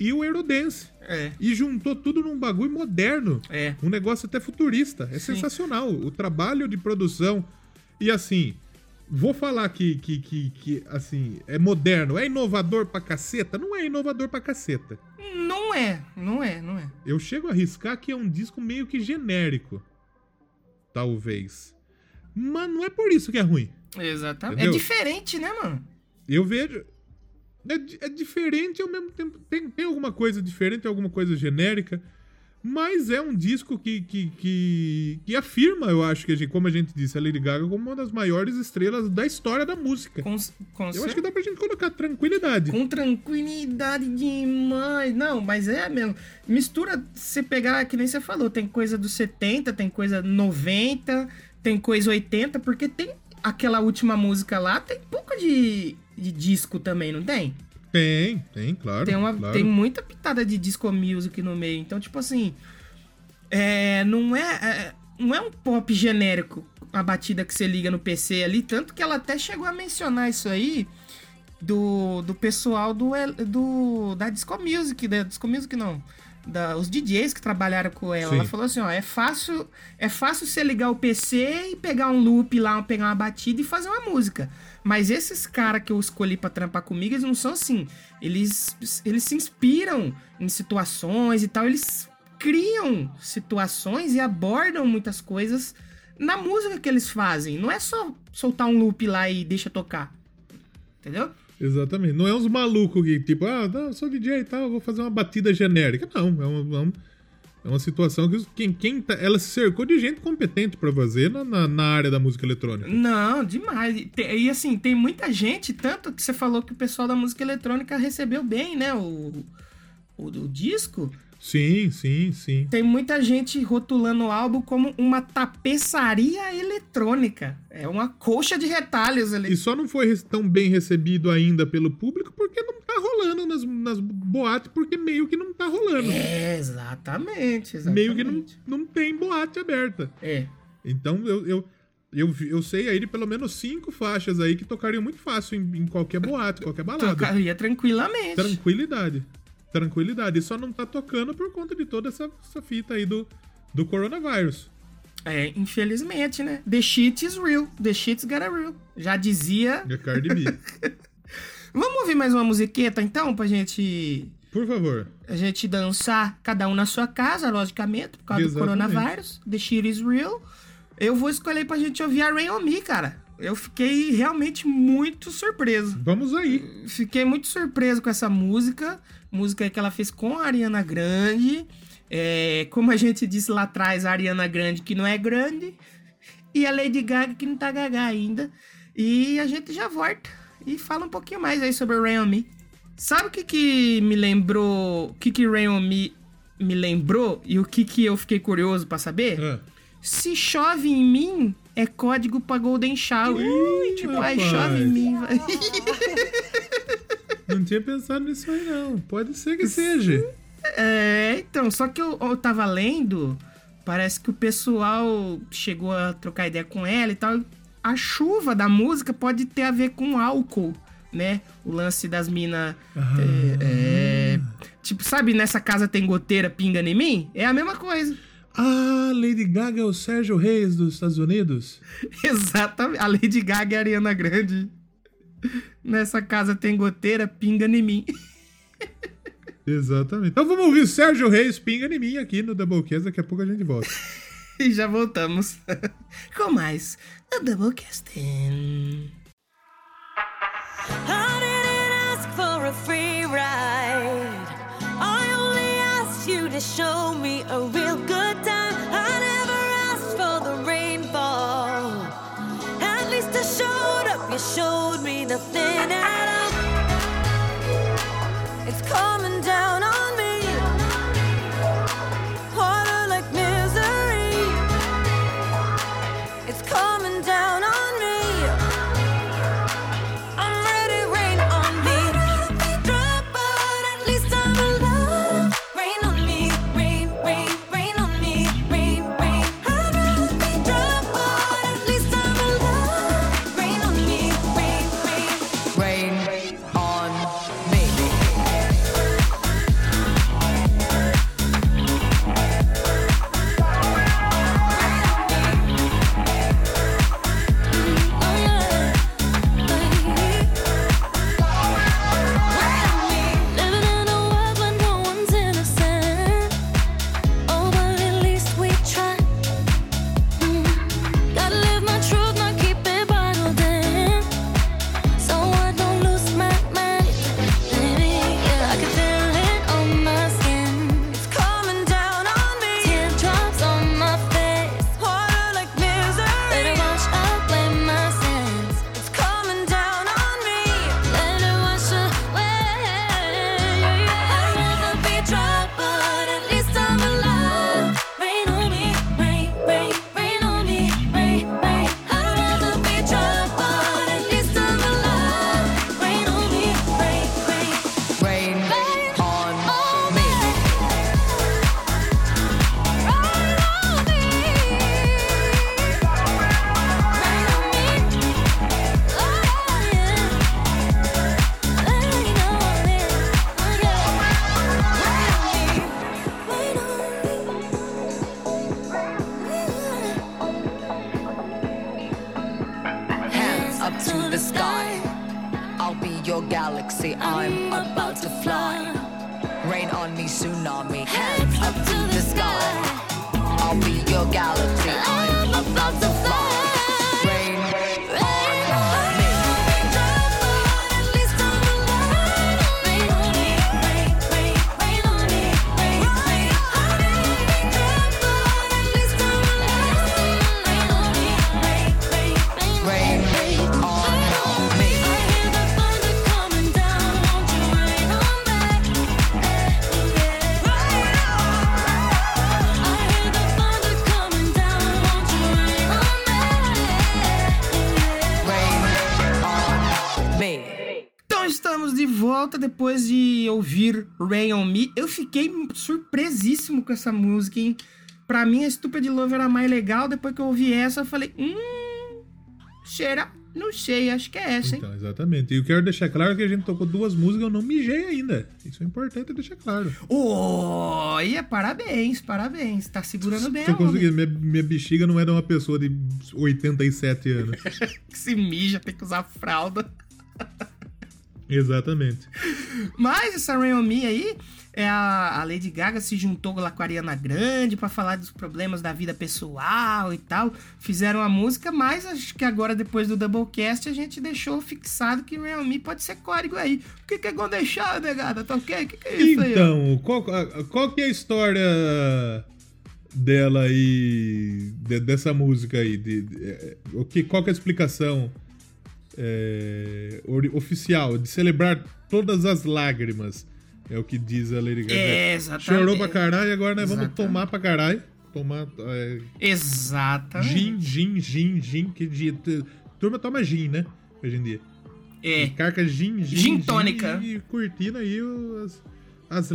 e o Eurodance. É, E juntou tudo num bagulho moderno. é. Um negócio até futurista. É Sim. sensacional. O trabalho de produção. E assim, vou falar que, que, que, que, assim, é moderno, é inovador pra caceta? Não é inovador pra caceta. Não é, não é, não é. Eu chego a arriscar que é um disco meio que genérico. Talvez. Mas não é por isso que é ruim. Exatamente. Entendeu? É diferente, né, mano? Eu vejo. É, é diferente ao mesmo tempo. Tem, tem alguma coisa diferente, alguma coisa genérica. Mas é um disco que, que, que, que afirma, eu acho que, a gente, como a gente disse, a Lady Gaga como uma das maiores estrelas da história da música. Com, com, Eu cer- acho que dá pra gente colocar tranquilidade. com tranquilidade demais. Não, mas é mesmo. Mistura, você pegar, que nem você falou, tem coisa dos 70, tem coisa 90, tem coisa 80, porque tem aquela última música lá, tem pouco de, de disco também, não tem? Tem, tem, claro. Tem, uma, claro. tem muita pitada de disco music no meio. Então, tipo assim. É, não, é, é- não é um pop genérico a batida que você liga no PC ali. Tanto que ela até chegou a mencionar isso aí do, do pessoal do, do da Disco Music. Da Disco Music não. Da, os DJs que trabalharam com ela. Sim. Ela falou assim: ó, é fácil, é fácil você ligar o PC e pegar um loop lá, pegar uma batida e fazer uma música. Mas esses caras que eu escolhi pra trampar comigo, eles não são assim. Eles, eles se inspiram em situações e tal. Eles criam situações e abordam muitas coisas na música que eles fazem. Não é só soltar um loop lá e deixa tocar. Entendeu? Exatamente. Não é uns malucos que, tipo, ah, não, sou DJ e tal, vou fazer uma batida genérica. Não, é uma, é uma, é uma situação que quem, quem tá- ela se cercou de gente competente pra fazer na, na, na área da música eletrônica. Não, demais. E te- E assim, tem muita gente, tanto que você falou que o pessoal da música eletrônica recebeu bem, né? O, o, o disco. Sim, sim, sim. Tem muita gente rotulando o álbum como uma tapeçaria eletrônica. É uma coxa de retalhos ali. E só não foi tão bem recebido ainda pelo público porque não tá rolando nas, nas boates, porque meio que não tá rolando. É, exatamente, exatamente. meio que não, não tem boate aberta. É. Então eu, eu, eu, eu sei aí de pelo menos cinco faixas aí que tocariam muito fácil em, em qualquer boate, qualquer balada. Tocaria tranquilamente. Tranquilidade. Tranquilidade. E só não tá tocando por conta de toda essa, essa fita aí do, do coronavírus. É, infelizmente, né? The shit is real. The shit's got a real. Já dizia. E a Cardi B. Vamos ouvir mais uma musiqueta então pra gente Por favor. a gente dançar cada um na sua casa, logicamente, por causa Exatamente. do coronavírus. The shit is real. Eu vou escolher pra gente ouvir a Rain On Me, cara. Eu fiquei realmente muito surpreso. Vamos aí. Fiquei muito surpreso com essa música. Música que ela fez com a Ariana Grande. É, como a gente disse lá atrás, a Ariana Grande que não é grande. E a Lady Gaga que não tá gaga ainda. E a gente já volta e fala um pouquinho mais aí sobre Rain On Me. Sabe o que que me lembrou... O que que Rain On Me me lembrou e o que que eu fiquei curioso pra saber? Ah. Se chove em mim, é código pra Golden Shower. Ui, tipo, ai, chove em mim. Não tinha pensado nisso aí, não. Pode ser que seja. É, então, só que eu, eu tava lendo, parece que o pessoal chegou a trocar ideia com ela e tal. A chuva da música pode ter a ver com álcool, né? O lance das minas. É, é, tipo, sabe, nessa casa tem goteira, pinga em mim? É a mesma coisa. Ah, Lady Gaga é o Sérgio Reis dos Estados Unidos? Exatamente. A Lady Gaga e a Ariana Grande. Nessa casa tem goteira, pinga em mim. Exatamente. Então vamos ouvir Sérgio Reis pinga em mim aqui no Doublecast. Daqui a pouco a gente volta. E já voltamos com mais o Doublecasting. I didn't ask for a free ride. I only asked you to show me a real good time. You showed me nothing at all. It's coming down on Rain on Me. Eu fiquei surpresíssimo com essa música, hein? Pra mim, a Stupid Love era mais legal. Depois que eu ouvi essa, eu falei, hum. Cheira. Não sei, acho que é essa, hein? Então, exatamente. E eu quero deixar claro que a gente tocou duas músicas e eu não mijei ainda. Isso é importante deixar claro. Olha, parabéns, parabéns. Tá segurando bem onda. conseguindo. Minha, minha bexiga não é de uma pessoa de 87 anos. Que se mija, tem que usar fralda. Exatamente. Mas essa Me aí, é a, a Lady Gaga se juntou lá com a Ariana Grande pra falar dos problemas da vida pessoal e tal. Fizeram a música, mas acho que agora, depois do Doublecast, a gente deixou fixado que Rain on Me pode ser código aí. O que, que é Shower, negada? Tá ok? O que, que é isso aí? ó? Então, qual, qual que é a história dela aí, de- dessa música aí? De, de- é, o que, qual que é a explicação é, oficial de celebrar todas as lágrimas? É o que diz a Lady Gaga. É, exatamente. Chorou pra caralho e agora nós vamos Exatamente. tomar pra caralho. Tomar. É, Exatamente. gin, gin, gin, gin. Que dia. Turma toma gin, né? Hoje em dia. É. Carca gin, gin. Gin tônica. E curtindo aí o- as, as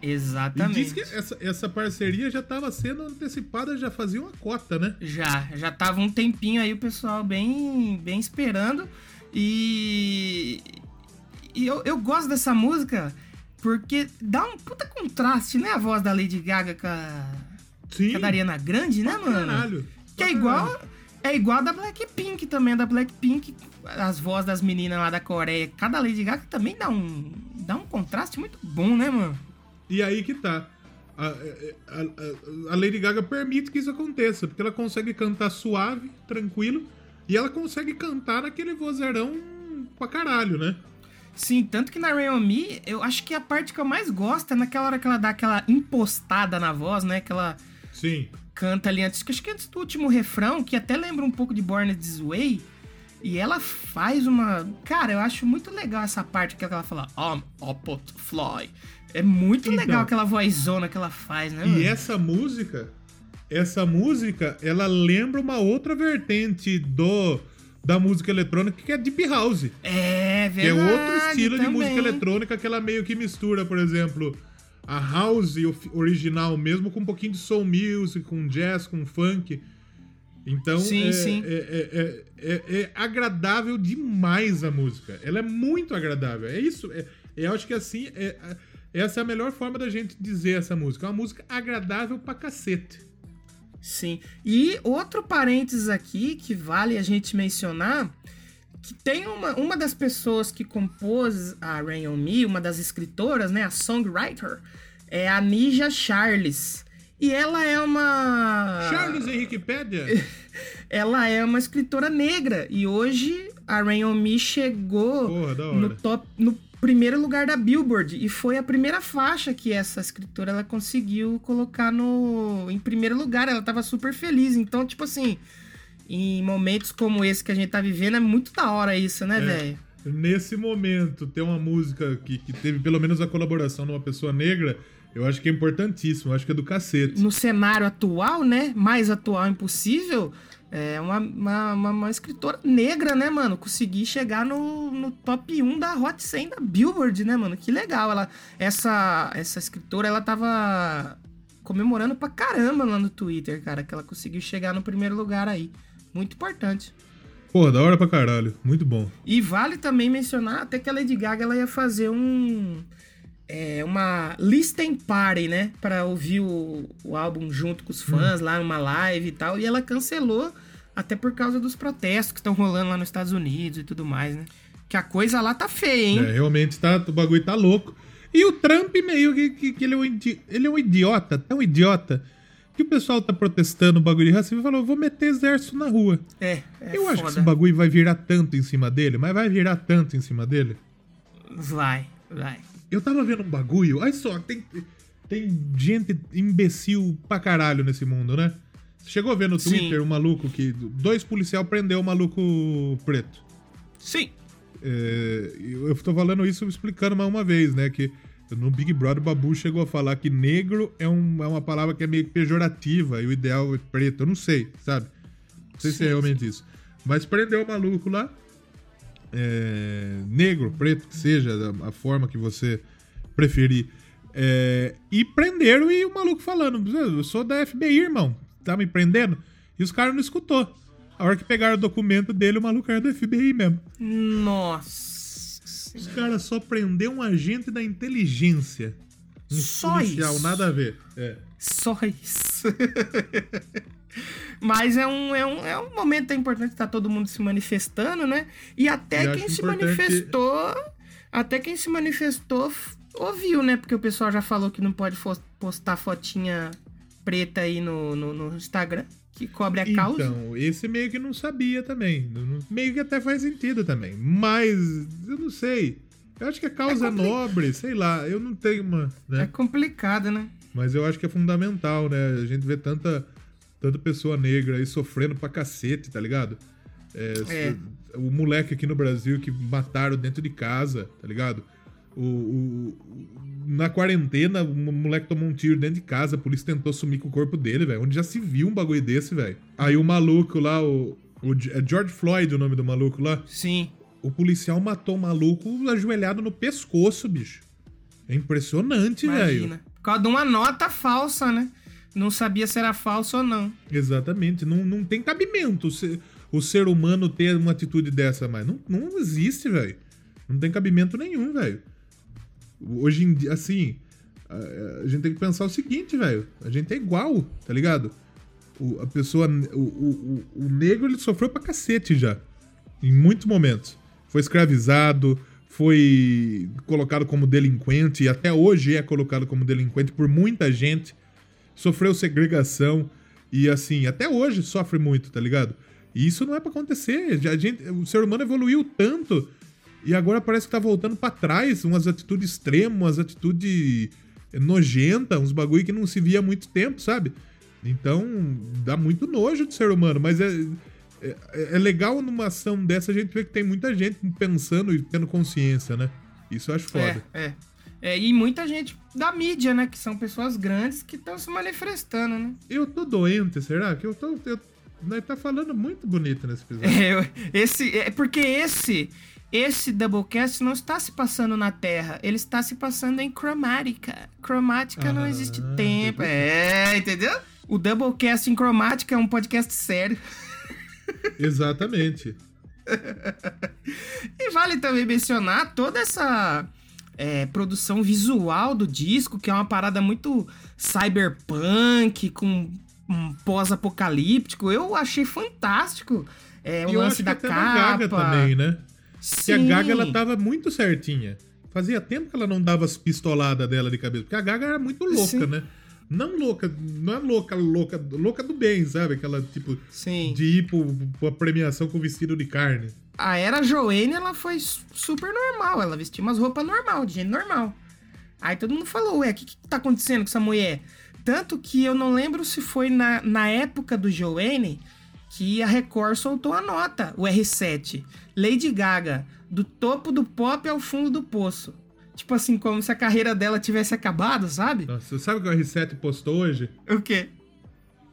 lágrimas. E Exatamente. diz que essa, essa parceria já estava sendo antecipada, já fazia uma cota, né? Já, já tava um tempinho aí o pessoal bem, bem esperando. E, e eu, eu gosto dessa música porque dá um puta contraste, né? A voz da Lady Gaga com a, Sim. com a da Ariana Grande, né, mano? Caralho. Que é igual, é igual a da Blackpink também, da Blackpink, as vozes das meninas lá da Coreia. Cada Lady Gaga também dá um, dá um contraste muito bom, né, mano? E aí que tá. A, a- a- Lady Gaga permite que isso aconteça, porque ela consegue cantar suave, tranquilo, e ela consegue cantar naquele vozeirão pra caralho, né? Sim, tanto que na Rain Me, eu acho que a parte que eu mais gosto é naquela hora que ela dá aquela impostada na voz, né? Que ela Sim. canta ali antes, acho que antes do último refrão, que até lembra um pouco de Born This Way. E ela faz uma. Cara, eu acho muito legal essa parte que ela fala, I'm a butterfly. É muito Então. legal aquela vozona que ela faz, né? E mano? essa música, essa música, ela lembra uma outra vertente do da música eletrônica que é Deep House. É Que é verdade. outro estilo de também. música eletrônica que ela meio que mistura, por exemplo, a house original mesmo com um pouquinho de soul music, com jazz, com funk. Então Sim, é, sim. É, é- é- é- é agradável demais a música. Ela é muito agradável. É isso. É, eu acho que assim, essa é a melhor forma da gente dizer essa música. É uma música agradável pra cacete. Sim. E outro parênteses aqui que vale a gente mencionar, que tem uma, uma das pessoas que compôs a Rain On Me, uma das escritoras, né, a songwriter, é a Nija Charles. E ela é uma Charles Henriquepédia? ela é uma escritora negra e hoje a Rain On Me chegou Porra, no top no primeiro lugar da Billboard e foi a primeira faixa que essa escritora ela conseguiu colocar no em primeiro lugar, ela tava super feliz. Então, tipo assim, em momentos como esse que a gente tá vivendo é muito da hora isso, né, É. velho? Nesse momento, ter uma música que, que teve pelo menos a colaboração de uma pessoa negra, eu acho que é importantíssimo, eu acho que é do cacete. No cenário atual, né, mais atual impossível, é uma, uma, uma- uma escritora negra, né, mano? Conseguir chegar no, no top 1 da Hot 100 da Billboard, né, mano? Que legal. Ela, essa, essa escritora, ela tava comemorando pra caramba lá no Twitter, cara, que ela conseguiu chegar no primeiro lugar aí. Muito importante. Pô, da hora pra caralho. Muito bom. E vale também mencionar até que a Lady Gaga ela ia fazer um. É, uma listen party, né? Pra ouvir o, o álbum junto com os fãs lá numa live e tal. E ela cancelou, até por causa dos protestos que estão rolando lá nos Estados Unidos e tudo mais, né? Que a coisa lá tá feia, hein? É, realmente tá, o bagulho tá louco. E o Trump meio que, que, que ele, é um idi- ele é um idiota, tão idiota, que o pessoal tá protestando o bagulho de racismo e falou, vou meter exército na rua. É, é eu acho que foda. esse bagulho vai virar tanto em cima dele, mas vai virar tanto em cima dele. Vai, vai. Eu tava vendo um bagulho, olha só, tem, tem gente imbecil pra caralho nesse mundo, né? Você chegou a ver no Sim. Twitter um maluco que. Dois policial prendeu um maluco preto. Sim. É, eu tô falando isso explicando mais uma vez, né? Que no Big Brother o Babu chegou a falar que negro é, um- é uma palavra que é meio pejorativa e o ideal é preto. Eu não sei, sabe? Não sei se é Sim, realmente isso. Mas prendeu o maluco lá. É, negro, preto, que seja, da- a forma que você preferir. É, e prenderam e o maluco falando: Eu sou da FBI, irmão. Tá me prendendo? E os caras não escutou. A hora que pegaram o documento dele, o maluco era do FBI mesmo. Nossa. Os caras só prendeu um agente da inteligência. Só policial, isso? nada a ver. É. Só isso. Mas é um, é, um, é um momento importante tá todo mundo se manifestando, né? E até Eu quem se importante- manifestou. Até quem se manifestou ouviu, né? Porque o pessoal já falou que não pode postar fotinha preta aí no, no, no Instagram, que cobre a causa. Então, esse meio que não sabia também. Meio que até faz sentido também. Mas, eu não sei. Eu acho que a causa é, compli- nobre, sei lá. Eu não tenho uma. Né? É complicado, né? Mas eu acho que é fundamental, né? A gente vê tanta, tanta pessoa negra aí sofrendo pra cacete, tá ligado? É, É. O moleque aqui no Brasil que mataram dentro de casa, tá ligado? O, o- na quarentena, um moleque tomou um tiro dentro de casa, a polícia tentou sumir com o corpo dele, velho. Onde já se viu um bagulho desse, velho. Aí o maluco lá, o, o é George Floyd o nome do maluco lá. Sim. O policial matou o maluco ajoelhado no pescoço, bicho. É impressionante, velho. Imagina. Por causa de uma nota falsa, né? Não sabia se era falsa ou não. Exatamente. Não, não tem cabimento o ser, o ser humano ter uma atitude dessa mais. Não, não existe, velho. Não tem cabimento nenhum, velho. Hoje em dia, assim, a, a gente tem que pensar o seguinte, velho. A gente é igual, tá ligado? O, a pessoa. O, o, o negro ele sofreu pra cacete já. Em muitos momentos. Foi escravizado, foi colocado como delinquente, e até hoje é colocado como delinquente por muita gente. Sofreu segregação. E assim, até hoje sofre muito, tá ligado? E isso não é pra acontecer. A gente, o ser humano evoluiu tanto e agora parece que tá voltando pra trás, umas atitudes extremas, umas atitudes nojentas, uns bagulho que não se via há muito tempo, sabe? Então, dá muito nojo do ser humano, mas é, é, é legal numa ação dessa a gente ver que tem muita gente pensando e tendo consciência, né? Isso eu acho foda. É, é. É, e muita gente da mídia, né? Que são pessoas grandes que estão se manifestando, né? Eu tô doente, será? Que eu tô. Eu, nós tá falando muito bonito nesse episódio. É, esse, é porque esse esse Doublecast não está se passando na Terra, ele está se passando em cromática. Cromática não Ah, existe tempo. entendi. É, entendeu? O Doublecast em cromática é um podcast sério. Exatamente. E vale também mencionar toda essa é, produção visual do disco, que é uma parada muito cyberpunk, com um pós-apocalíptico. Eu achei fantástico. É, o E eu lance acho que da até capa. Gaga também, né? Que Sim. a Gaga ela tava muito certinha. Fazia tempo que ela não dava as pistoladas dela de cabeça. Porque a Gaga era muito louca, Sim. né? Não louca, não é louca, louca, louca do bem, sabe? Aquela tipo Sim. de ir pra premiação com vestido de carne. A era Joanne, ela foi su- super normal. Ela vestia umas roupas normal, de gente normal. Aí todo mundo falou, ué, o que, que tá acontecendo com essa mulher? Tanto que eu não lembro se foi na, na época do Joanne que a Record soltou a nota, o R7. Lady Gaga, do topo do pop ao fundo do poço. Tipo assim, como se a carreira dela tivesse acabado, sabe? Nossa, sabe o que o R7 postou hoje? O quê?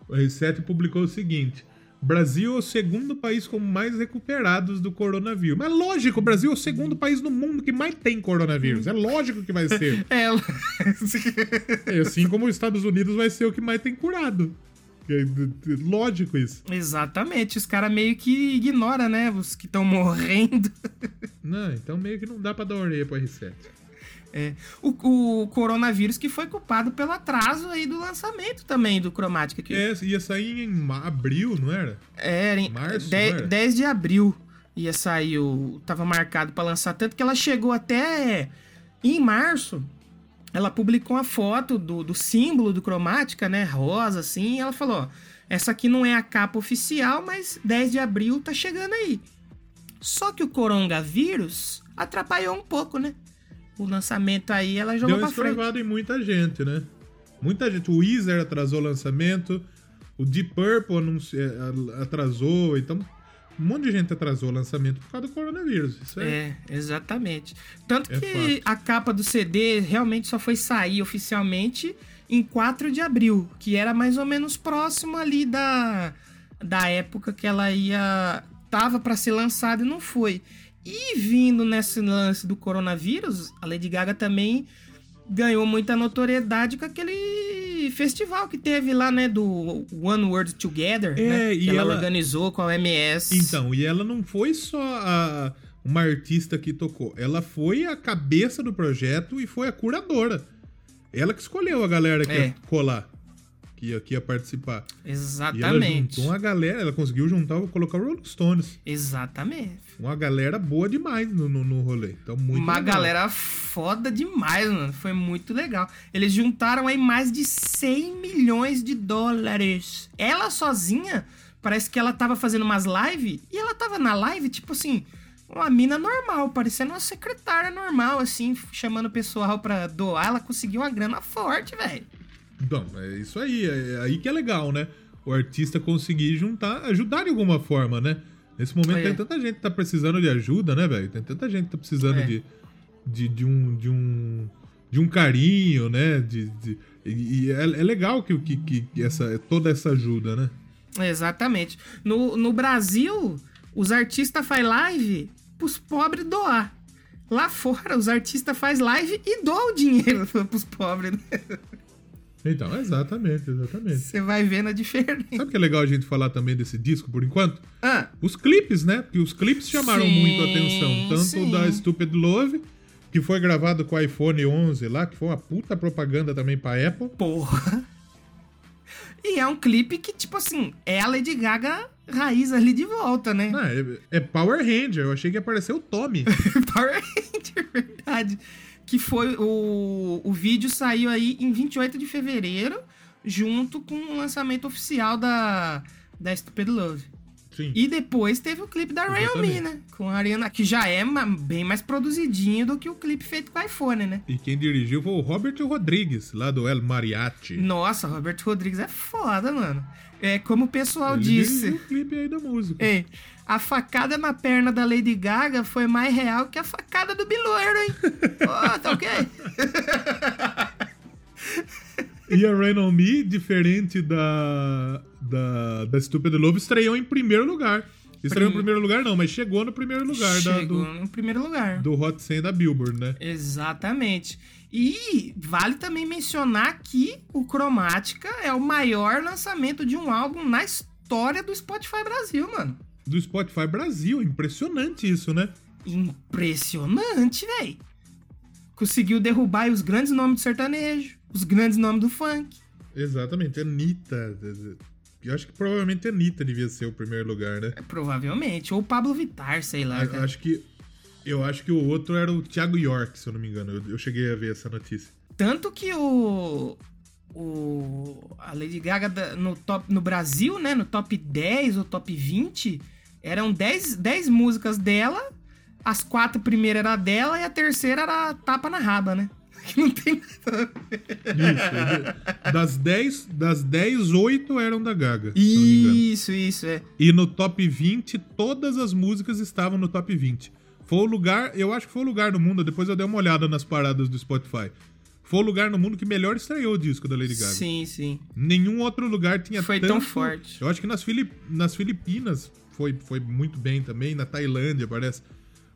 O R7 publicou o seguinte: Brasil é o segundo país com mais recuperados do coronavírus. Mas lógico, o Brasil é o segundo país no mundo que mais tem coronavírus. É lógico que vai ser. É, É assim como os Estados Unidos vai ser o que mais tem curado. É, é, Lógico isso. exatamente. Os caras meio que ignoram, né? Os que estão morrendo. Não, então meio que não dá pra dar orelha pro R7. É. O, o coronavírus que foi culpado pelo atraso aí do lançamento também do Cromática. Que É, ia sair em abril, não era? era em Março, de- era? 10 de abril ia sair o... Tava marcado pra lançar, tanto que ela chegou até em março. Ela publicou uma foto do, do símbolo do Cromática, né? Rosa, assim. E ela falou, ó, essa aqui não é a capa oficial, mas 10 de abril tá chegando aí. Só que o coronavírus atrapalhou um pouco, né? O lançamento aí, ela jogou Deu pra frente. em muita gente, né? Muita gente. O Weezer atrasou o lançamento. O Deep Purple eh, atrasou. Então, um monte de gente atrasou o lançamento por causa do coronavírus. Isso é. É, exatamente. Tanto É que fato. a capa do CD realmente só foi sair oficialmente em 4 de abril, que era mais ou menos próximo ali da, da época que ela ia. tava para ser lançada e não foi. E vindo nesse lance do coronavírus, a Lady Gaga também ganhou muita notoriedade com aquele festival que teve lá, né, do One World Together, É, né, e que ela, ela- organizou com a OMS. Então, e ela não foi só a- uma artista que tocou. Ela foi a cabeça do projeto e foi a curadora. Ela que escolheu a galera que É. ia colar, que ia, que ia participar. E ela Exatamente. uma galera, ela conseguiu juntar, colocar o Rolling Stones. Exatamente. Uma galera boa demais no, no, no rolê. Então, muito Uma legal. galera foda demais, mano. Foi muito legal. Eles juntaram aí mais de 100 milhões de dólares. Ela sozinha, parece que ela tava fazendo umas lives e ela tava na live, tipo assim, uma mina normal, parecendo uma secretária normal, assim, chamando o pessoal pra doar. Ela conseguiu uma grana forte, velho. Então, é isso aí. É aí que é legal, né? O artista conseguir juntar, ajudar de alguma forma, né? Nesse momento É. tem tanta gente que tá precisando de ajuda, né, velho? Tem tanta gente que tá precisando É. de, de, de um. De um de um carinho, né? De, de- e e é, é legal que, que, que essa, toda essa ajuda, né? Exatamente. No, no Brasil, os artistas fazem live pros pobres doar. Lá fora, os artistas fazem live e doam o dinheiro pros pobres. né? Então, exatamente, exatamente. Você vai vendo a diferença. Sabe o que é legal a gente falar também desse disco por enquanto? Ah, Os clipes, né? Porque os clipes chamaram Sim, muito a atenção. Tanto sim. da Stupid Love, que foi gravado com o iPhone 11 lá, que foi uma puta propaganda também pra Apple. porra. E é um clipe que, tipo assim, é a Lady Gaga raiz ali de volta, né? Ah, é, é Power Ranger, eu achei que ia aparecer o Tommy. Power Ranger, verdade. Que foi o, o vídeo saiu aí em 28 de fevereiro, junto com o lançamento oficial da, da Stupid Love. Sim. E depois teve o clipe da Rayon Me, Exatamente. né? Com a Ariana, que já é bem mais produzidinho do que o clipe feito com o iPhone, né? E quem dirigiu foi o Robert Rodrigues, lá do El Mariachi. Nossa, Roberto Rodrigues é foda, mano. É como o pessoal Ele disse. o clipe aí da música. Ei, a facada na perna da Lady Gaga foi mais real que a facada do Biloiro, hein? Ó, tá ok? E a Rain On Me, diferente da, da, da Stupid Love, estreou em primeiro lugar. Estreou em Prim- primeiro lugar não, mas chegou no primeiro lugar da- Chegou do, no primeiro lugar. do Hot 100 da Billboard, né? Exatamente. E vale também mencionar que o Cromática é o maior lançamento de um álbum na história do Spotify Brasil, mano. Do Spotify Brasil, impressionante isso, né? Impressionante, véi. Conseguiu derrubar aí os grandes nomes do sertanejo, os grandes nomes do funk. Exatamente, Anitta. Eu acho que provavelmente a Anitta devia ser o primeiro lugar, né? Provavelmente. Ou Pablo Vittar, sei lá. Eu acho que. Eu acho que o outro era o Thiago York, se eu não me engano. Eu, eu cheguei a ver essa notícia. Tanto que o. O. A Lady Gaga no, top, no Brasil, né? No top 10 ou top 20, eram 10, 10 músicas dela. As quatro primeiras era dela e a terceira era tapa na raba, né? Que não tem nada. a ver. Isso. das 10, das 10, 8 eram da Gaga. Isso, isso, é. E no top 20, todas as músicas estavam no top 20. Foi o lugar, eu acho que foi o lugar no mundo, depois eu dei uma olhada nas paradas do Spotify. Foi o lugar no mundo que melhor estreou o disco da Lady Gaga. Sim, sim. Nenhum outro lugar tinha Foi tanto... tão forte. Eu acho que nas, Filip... nas Filipinas foi, foi muito bem também, na Tailândia, parece.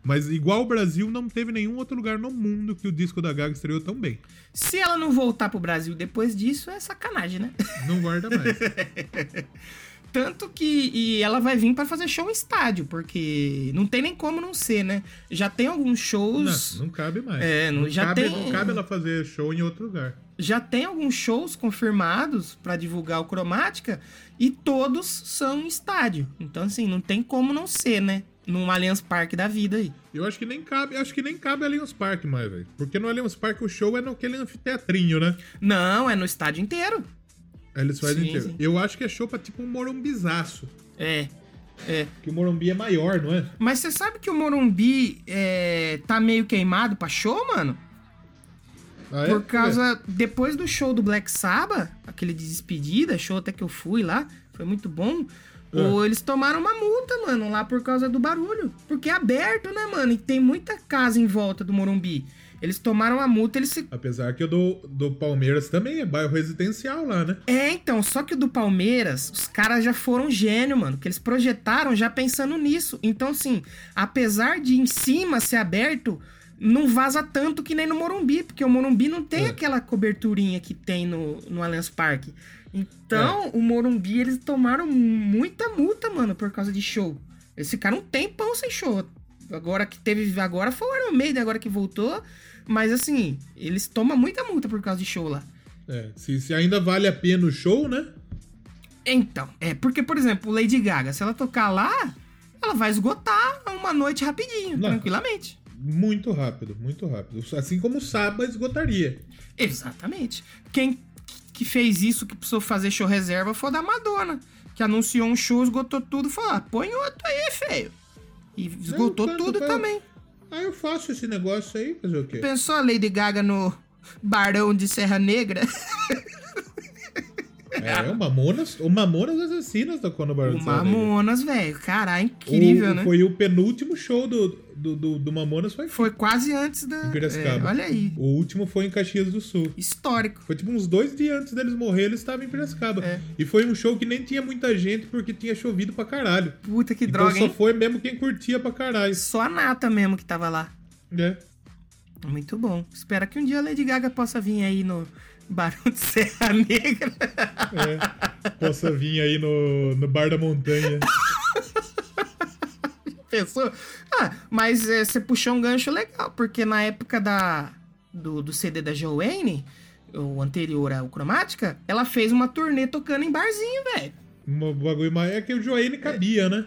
Mas igual o Brasil, não teve nenhum outro lugar no mundo que o disco da Gaga estreou tão bem. Se ela não voltar pro Brasil depois disso, é sacanagem, né? Não guarda mais. Tanto que e ela vai vir pra fazer show em estádio, porque não tem nem como não ser, né? Já tem alguns shows, não, não cabe mais. É, não- já cabe, tem- não cabe ela fazer show em outro lugar. Já tem alguns shows confirmados pra divulgar o Cromática e todos são em estádio. Então assim, não tem como não ser, né? Num Allianz Parque da vida aí. Eu acho que nem cabe, acho que nem cabe Allianz Parque mais, velho. Porque no Allianz Parque o show é naquele anfiteatrinho, né? Não, é no estádio inteiro. Aí Eles fazem Sim, inteiro. sim. Eu acho que é show pra tipo um morumbizaço. É. É. Que o Morumbi é maior, não é? Mas você sabe que o Morumbi é, tá meio queimado pra show, mano? Ah, é? Por causa. Depois do show do Black Sabbath, aquele de despedida, show até que eu fui lá, foi muito bom. É. Ou eles tomaram uma multa, mano, lá por causa do barulho. Porque é aberto, né, mano? E tem muita casa em volta do Morumbi. Eles tomaram a multa, eles se. Apesar que o do, do Palmeiras também é bairro residencial lá, né? É, então, só que o do Palmeiras, os caras já foram gênio, mano. Que eles projetaram já pensando nisso. Então, assim, apesar de em cima ser aberto, não vaza tanto que nem no Morumbi, porque o Morumbi não tem É. aquela coberturinha que tem no, no Allianz Parque. Então, o Morumbi, eles tomaram muita multa, mano, por causa de show. Eles ficaram um tempão sem show. Agora que teve. Agora foi o Iron Maiden, agora que voltou. Mas assim, eles tomam muita multa por causa de show lá. É, se, se ainda vale a pena o show, né? Então, é porque, por exemplo, Lady Gaga, se ela tocar lá, ela vai esgotar uma noite rapidinho, Não. tranquilamente. Muito rápido, muito rápido. Assim como o Saba esgotaria. Exatamente. Quem que fez isso, que precisou fazer show reserva, foi a da Madonna, que anunciou um show, esgotou tudo, falou, ah, põe outro aí, feio. E esgotou tanto tudo também. Ah, eu faço esse negócio aí, fazer o quê? Pensou a Lady Gaga no Barão de Serra Negra? É, o Mamonas, o Mamonas Assassinas tocou no Barão o de Serra Negra. Mamonas, velho. Caralho, incrível, O- né? Foi o penúltimo show do, do, do, do Mamonas foi Foi quase antes da. em Piracicaba. É, olha aí. O último foi em Caxias do Sul. Histórico. Foi tipo uns dois dias antes deles morrer, eles estavam em Piracicaba. É. E foi um show que nem tinha muita gente porque tinha chovido pra caralho. Puta que então droga, só hein? foi mesmo quem curtia pra caralho. Só a nata mesmo que tava lá. né? Muito bom. Espero que um dia a Lady Gaga possa vir aí no Barão de Serra Negra. É. Possa vir aí no, no Bar da Montanha. Pensou? Ah, mas é, você puxou um gancho legal, porque na época da, do, do CD da Joanne, o anterior ao Cromática, ela fez uma turnê tocando em barzinho, velho. Um bagulho mais. É que o Joanne cabia, né?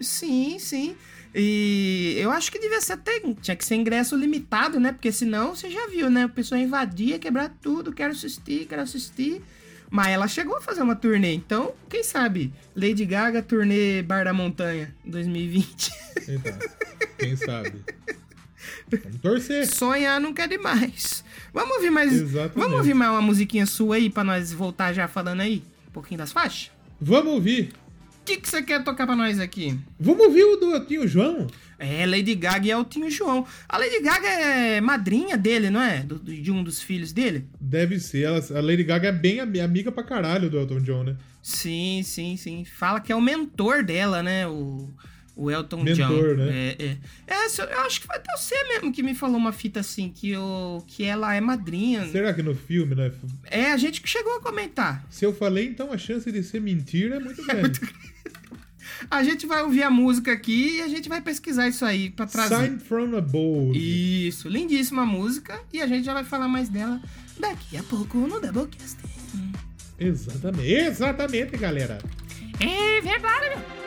Sim, sim. E eu acho que devia ser até. Tinha que ser ingresso limitado, né? Porque senão você já viu, né? O pessoal invadia, quebrar tudo, quero assistir, quero assistir. Mas ela chegou a fazer uma turnê, então, quem sabe? Lady Gaga, turnê Bar da Montanha 2020. Então, quem sabe? Vamos torcer. Sonhar nunca é demais. Vamos ouvir mais. Exatamente. Vamos ouvir mais uma musiquinha sua aí pra nós voltar já falando aí? Um pouquinho das faixas? Vamos ouvir. O que, que você quer tocar pra nós aqui? Vamos ouvir o do tio João? É, Lady Gaga e Eltinho João. A Lady Gaga é madrinha dele, não é? Do- de um dos filhos dele? Deve ser. Ela, a Lady Gaga é bem ami- amiga pra caralho do Elton John, né? Sim, sim, sim. Fala que é o mentor dela, né? O, o Elton Mentor, John. né? É, é. É, eu acho que foi até você mesmo que me falou uma fita assim, que, o, que ela é madrinha. Será que no filme, né? É, a gente que chegou a comentar. Se eu falei, então a chance de ser mentira é muito grande. A gente vai ouvir a música aqui e a gente vai pesquisar isso aí pra trazer. Sign from above. Isso, lindíssima música. E a gente já vai falar mais dela daqui a pouco no Doublecast. Exatamente. Exatamente, galera. É verdade, meu.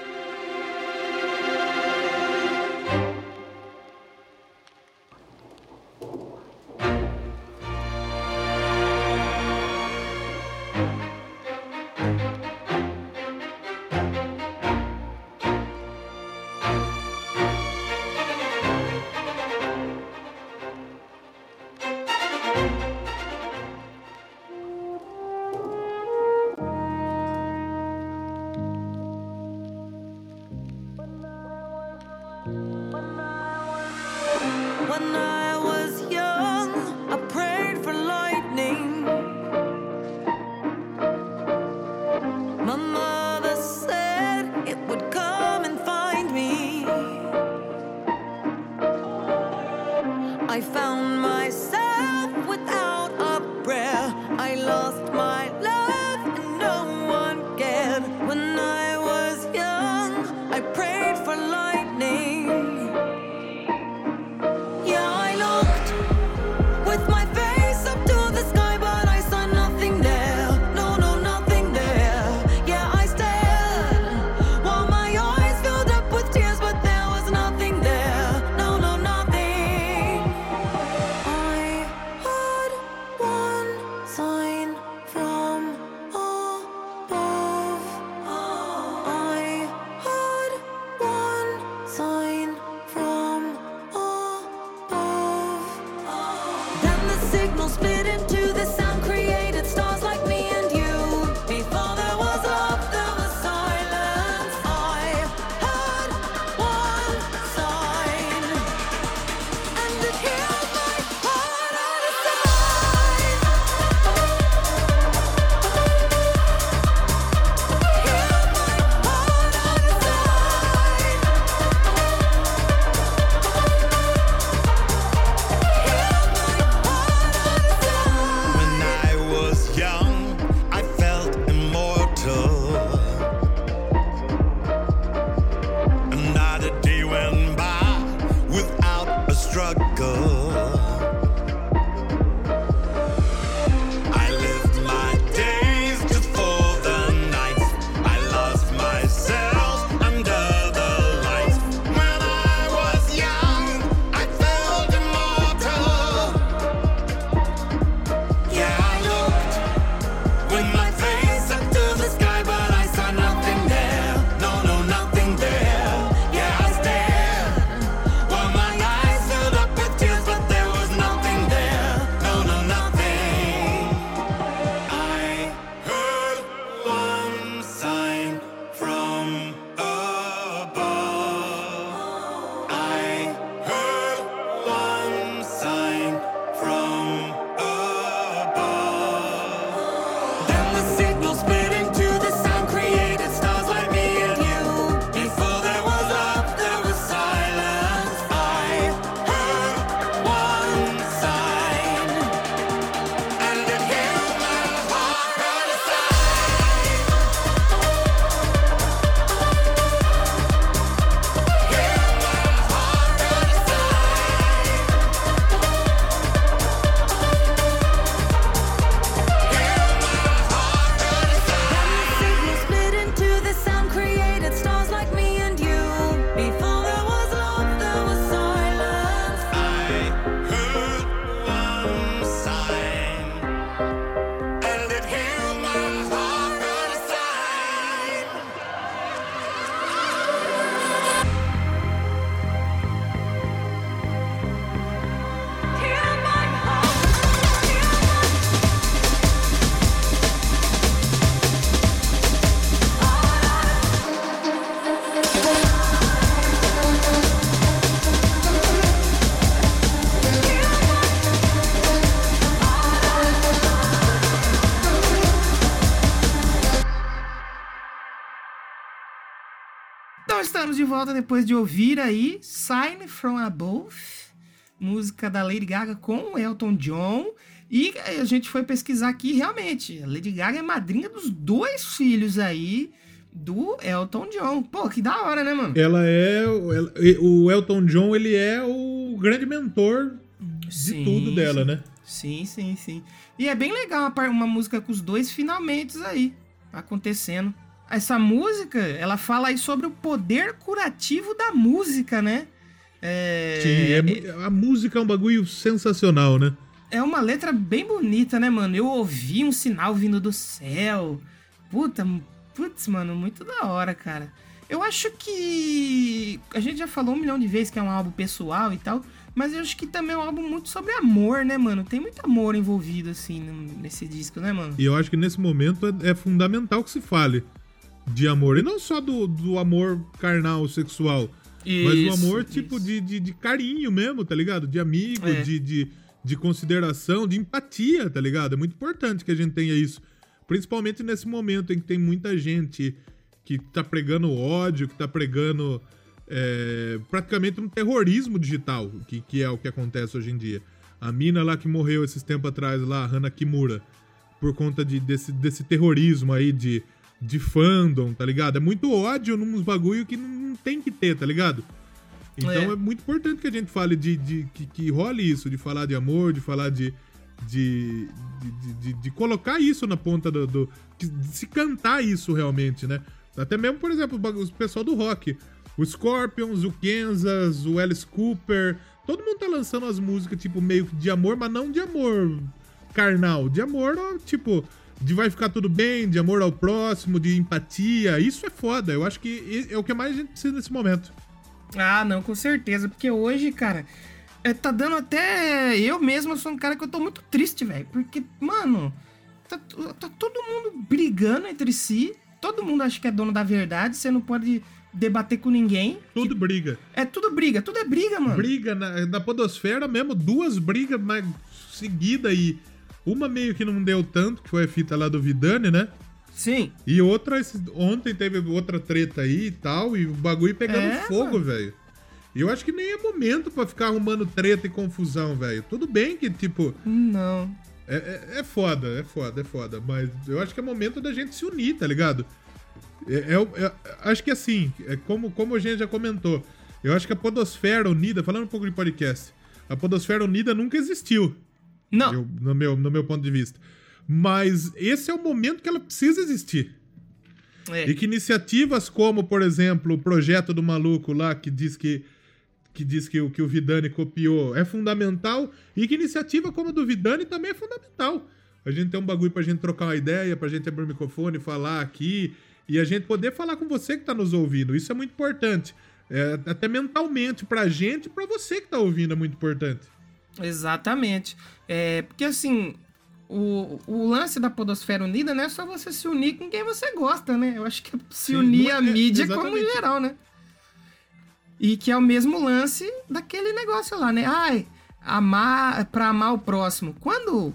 Volta depois de ouvir aí Sign from Above, música da Lady Gaga com o Elton John. E a gente foi pesquisar aqui realmente. A Lady Gaga é madrinha dos dois filhos aí do Elton John. Pô, que da hora, né, mano? Ela é. O Elton John, ele é o grande mentor de Sim, tudo dela, sim. né? Sim, sim, sim. E é bem legal uma, uma música com os dois finalmente aí acontecendo. Essa música, ela fala aí sobre o poder curativo da música, né? É, Sim, é a música é um bagulho sensacional, né? é uma letra bem bonita, né, mano? Eu ouvi um sinal vindo do céu. Puta, putz, mano, muito da hora, cara. Eu acho que. A gente já falou um milhão de vezes que é um álbum pessoal e tal. Mas eu acho que também é um álbum muito sobre amor, né, mano? Tem muito amor envolvido, assim, nesse disco, né, mano? E eu acho que nesse momento é, é fundamental que se fale de amor. E não só do, do amor carnal, sexual. mas o Isso, amor, tipo, isso. de, de, de carinho mesmo, tá ligado? De amigo, É. de, de, de consideração, de empatia, tá ligado? É muito importante que a gente tenha isso. Principalmente nesse momento em que tem muita gente que tá pregando ódio, que tá pregando é, praticamente um terrorismo digital, que, que é o que acontece hoje em dia. A mina lá que morreu esses tempos atrás, lá, a Hana Kimura, por conta de, desse, desse terrorismo aí de, de fandom, tá ligado? É muito ódio nos bagulho que não, tem que ter, tá ligado? Então É. é, muito importante que a gente fale de, de que, que role isso, de falar de amor, de falar de. De, de, de, de- colocar isso na ponta do. do- de se cantar isso realmente, né? Até mesmo, por exemplo, o pessoal do rock. O Scorpions, o Kansas, o Alice Cooper. Todo mundo tá lançando as músicas, tipo, meio que de amor, mas não de amor carnal. De amor, tipo, de vai ficar tudo bem, de amor ao próximo, de empatia. Isso é foda. Eu acho que é o que mais a gente precisa nesse momento. Ah, não, com certeza. Porque hoje, cara, é, tá dando até. Eu mesmo sou um cara que eu tô muito triste, velho. Porque, mano, tá, tá todo mundo brigando entre si. Todo mundo acha que é dono da verdade. Você não pode debater com ninguém. Tudo briga. É tudo briga, tudo é briga, mano. Briga na, na podosfera mesmo, duas brigas mais seguidas e uma meio que não deu tanto, que foi a fita lá do Vidani, né? Sim. E outra, ontem teve outra treta aí e tal, e o bagulho pegando É, fogo, velho. E eu acho que nem é momento pra ficar arrumando treta e confusão, velho. Tudo bem que, tipo, Não. é, é, é foda, é foda, é foda. Mas eu acho que é momento da gente se unir, tá ligado? É, é é- acho que assim, é como, como a gente já comentou, eu acho que a Podosfera Unida, falando um pouco de podcast, a Podosfera Unida nunca existiu, Não. eu- no, meu, no meu ponto de vista. Mas esse é o momento que ela precisa existir. É. E que iniciativas como, por exemplo, o projeto do maluco lá que diz que que diz que o que o Vidani copiou é fundamental e que iniciativa como a do Vidani também é fundamental. A gente tem um bagulho pra gente trocar uma ideia, pra gente abrir o microfone, falar aqui e a gente poder falar com você que tá nos ouvindo. Isso é muito importante. É, até mentalmente pra gente e pra você que tá ouvindo é muito importante. Exatamente. É, porque assim, o, o lance da Podosfera Unida não é só você se unir com quem você gosta, né? Eu acho que é se Sim, unir não é- a mídia como exatamente. geral, né? E que é o mesmo lance daquele negócio lá, né? Ai, amar pra amar o próximo. Quando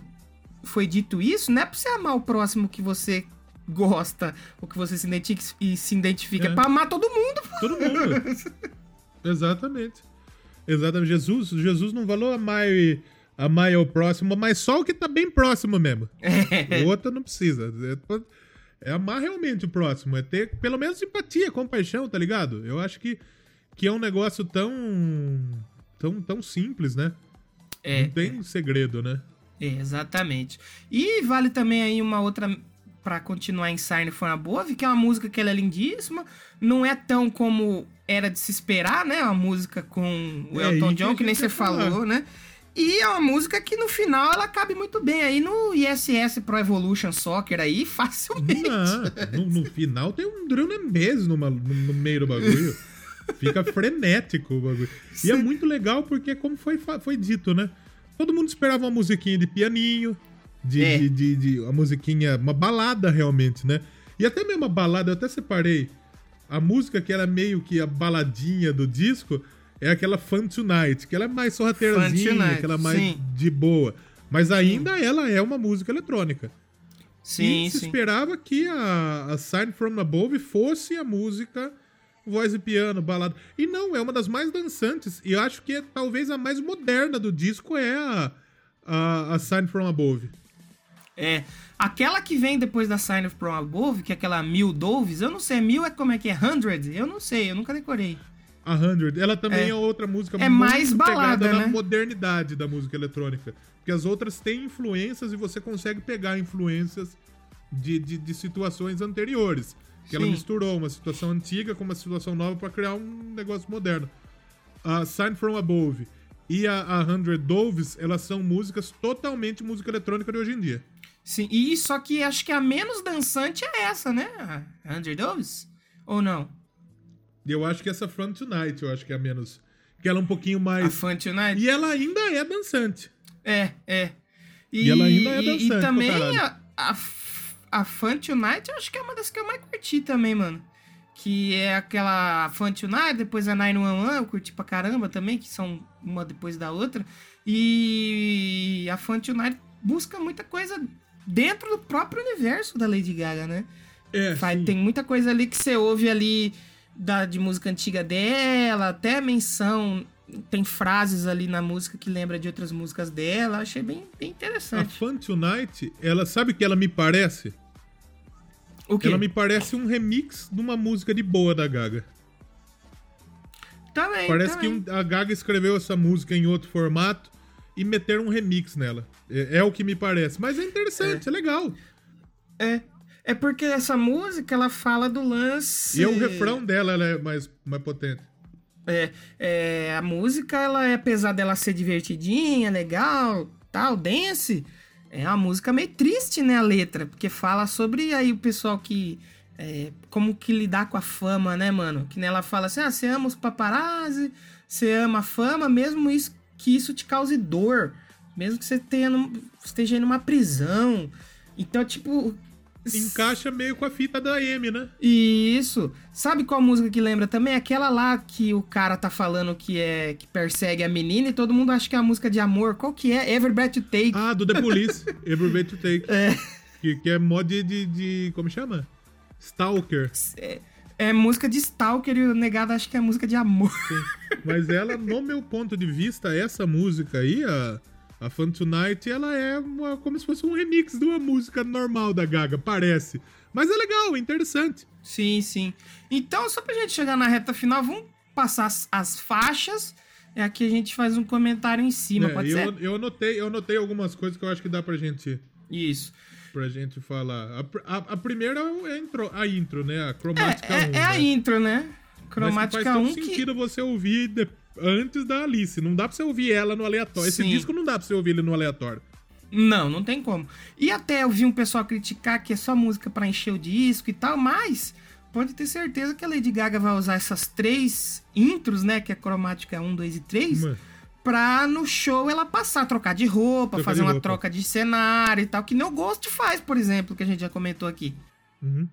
foi dito isso, não é pra você amar o próximo que você gosta, ou que você se identifica, e se identifica, é É. pra amar todo mundo. pô. Todo mundo. Exatamente. Exatamente. Jesus, Jesus não falou amar, amar ao próximo, mas só o que tá bem próximo mesmo. O outro não precisa. É, é amar realmente o próximo. É ter pelo menos empatia, compaixão, tá ligado? Eu acho que, que é um negócio tão. tão, tão simples, né? É, não tem segredo, né? É, exatamente. E vale também aí uma outra pra continuar em Sign for Above, que é uma música que ela é lindíssima, não é tão como era de se esperar, né? Uma música com o É, Elton que John, que nem você falar. falou, né? E é uma música que no final ela cabe muito bem aí no ISS Pro Evolution Soccer aí, facilmente. Não, no, no final tem um numa- no, no meio do bagulho. Fica frenético o bagulho. E é muito legal porque, como foi, foi dito, né? Todo mundo esperava uma musiquinha de pianinho, de, É. de, de, de- uma musiquinha, uma balada realmente, né? E até mesmo a balada, eu até separei. A música que era meio que a baladinha do disco é aquela Fun Tonight, que ela é mais sorrateirazinha, aquela mais sim. de boa. Mas ainda ela é uma música eletrônica. Sim, e se sim. esperava que a, a Sign from Above fosse a música voz e piano, balada. E não, é uma das mais dançantes. E eu acho que é, talvez a mais moderna do disco é a, a, a Sign From Above. É. Aquela que vem depois da Sign of From Above, que é aquela Mil Doves, eu não sei, Mil é como é que é? Hundred? Eu não sei, eu nunca decorei. A Hundred. Ela também é, É. outra música É mais balada, pegada na né? modernidade da música eletrônica. Porque as outras têm influências e você consegue pegar influências de, de, de situações anteriores. Que ela Sim. misturou uma situação antiga com uma situação nova para criar um negócio moderno. A Sign From Above e a, a Hundred Doves, elas são músicas totalmente música eletrônica de hoje em dia. Sim, e só que acho que a menos dançante é essa, né? A Hundred Doves? Ou não? E eu acho que essa Front Tonight, eu acho que é a menos. Que ela é um pouquinho A mais. Fun Tonight? E ela ainda é dançante. É, é. E ela ainda é e- dançante E pra também a, a, a Fun Tonight, eu acho que é uma das que eu mais curti também, mano. Que é aquela Fun Tonight, depois a 911, eu curti pra caramba também, que são uma depois da outra. E a Fun Tonight busca muita coisa dentro do próprio universo da Lady Gaga, né? É, Faz- sim. tem muita coisa ali que você ouve ali da, de música antiga dela, até menção. Tem frases ali na música que lembra de outras músicas dela. Achei bem, bem A interessante. Fun Tonight, ela sabe o que ela me parece? O quê? Ela me parece um remix de uma música de boa da Gaga. Também, Parece também. que a Gaga escreveu essa música em outro formato e meteram um remix nela. É, é o que me parece. Mas é interessante, é, legal. É. É porque essa música, ela fala do lance... E é o refrão dela, ela é mais, mais potente. É, é, a música, ela é, apesar dela ser divertidinha, legal, tal, dance, é uma música meio triste, né, a letra, porque fala sobre aí o pessoal que, é, como que lidar com a fama, né, mano, que nela fala assim, ah, você ama os paparazzi, você ama a fama, mesmo isso, que isso te cause dor, mesmo que você tenha, esteja em uma prisão, então, tipo... Encaixa meio com a fita da Amy, né? Isso. Sabe qual música que lembra também? Aquela lá que o cara tá falando que é que persegue a menina e todo mundo acha que é a música de amor. Qual que é? Every Breath You Take. Ah, do The Police. Every Way to Take. É. Que, que é mod de, de, de- Como chama? Stalker. É música de Stalker e o negado acha que é música de amor. Mas ela, no meu ponto de vista, essa música aí, a, a Fun Tonight, ela é uma- como se fosse um remix de uma música normal da Gaga, parece. Mas é legal, é interessante. Sim, sim. Então, só pra gente chegar na reta final, vamos passar as, as faixas. É aqui a gente faz um comentário em cima, É, pode eu, ser? eu, anotei, eu anotei algumas coisas que eu acho que dá pra gente, Isso. Pra gente falar. A, a- a primeira é a intro, a intro, né? A cromática É, 1. é, é a né? intro, né? Mas que Cromática faz todo 1 que... sentido você ouvir de- antes da Alice. Não dá pra você ouvir ela no aleatório. Esse Sim. disco não dá pra você ouvir ele no aleatório. Não, não tem como. E até eu vi um pessoal criticar que é só música pra encher o disco e tal, mas pode ter certeza que a Lady Gaga vai usar essas três intros, né, que é cromática 1, 2 e 3, Mano. Pra no show ela passar, trocar de roupa, fazer de uma roupa. troca de cenário e tal, que no Ghost faz, por exemplo, que a gente já comentou aqui. Uhum.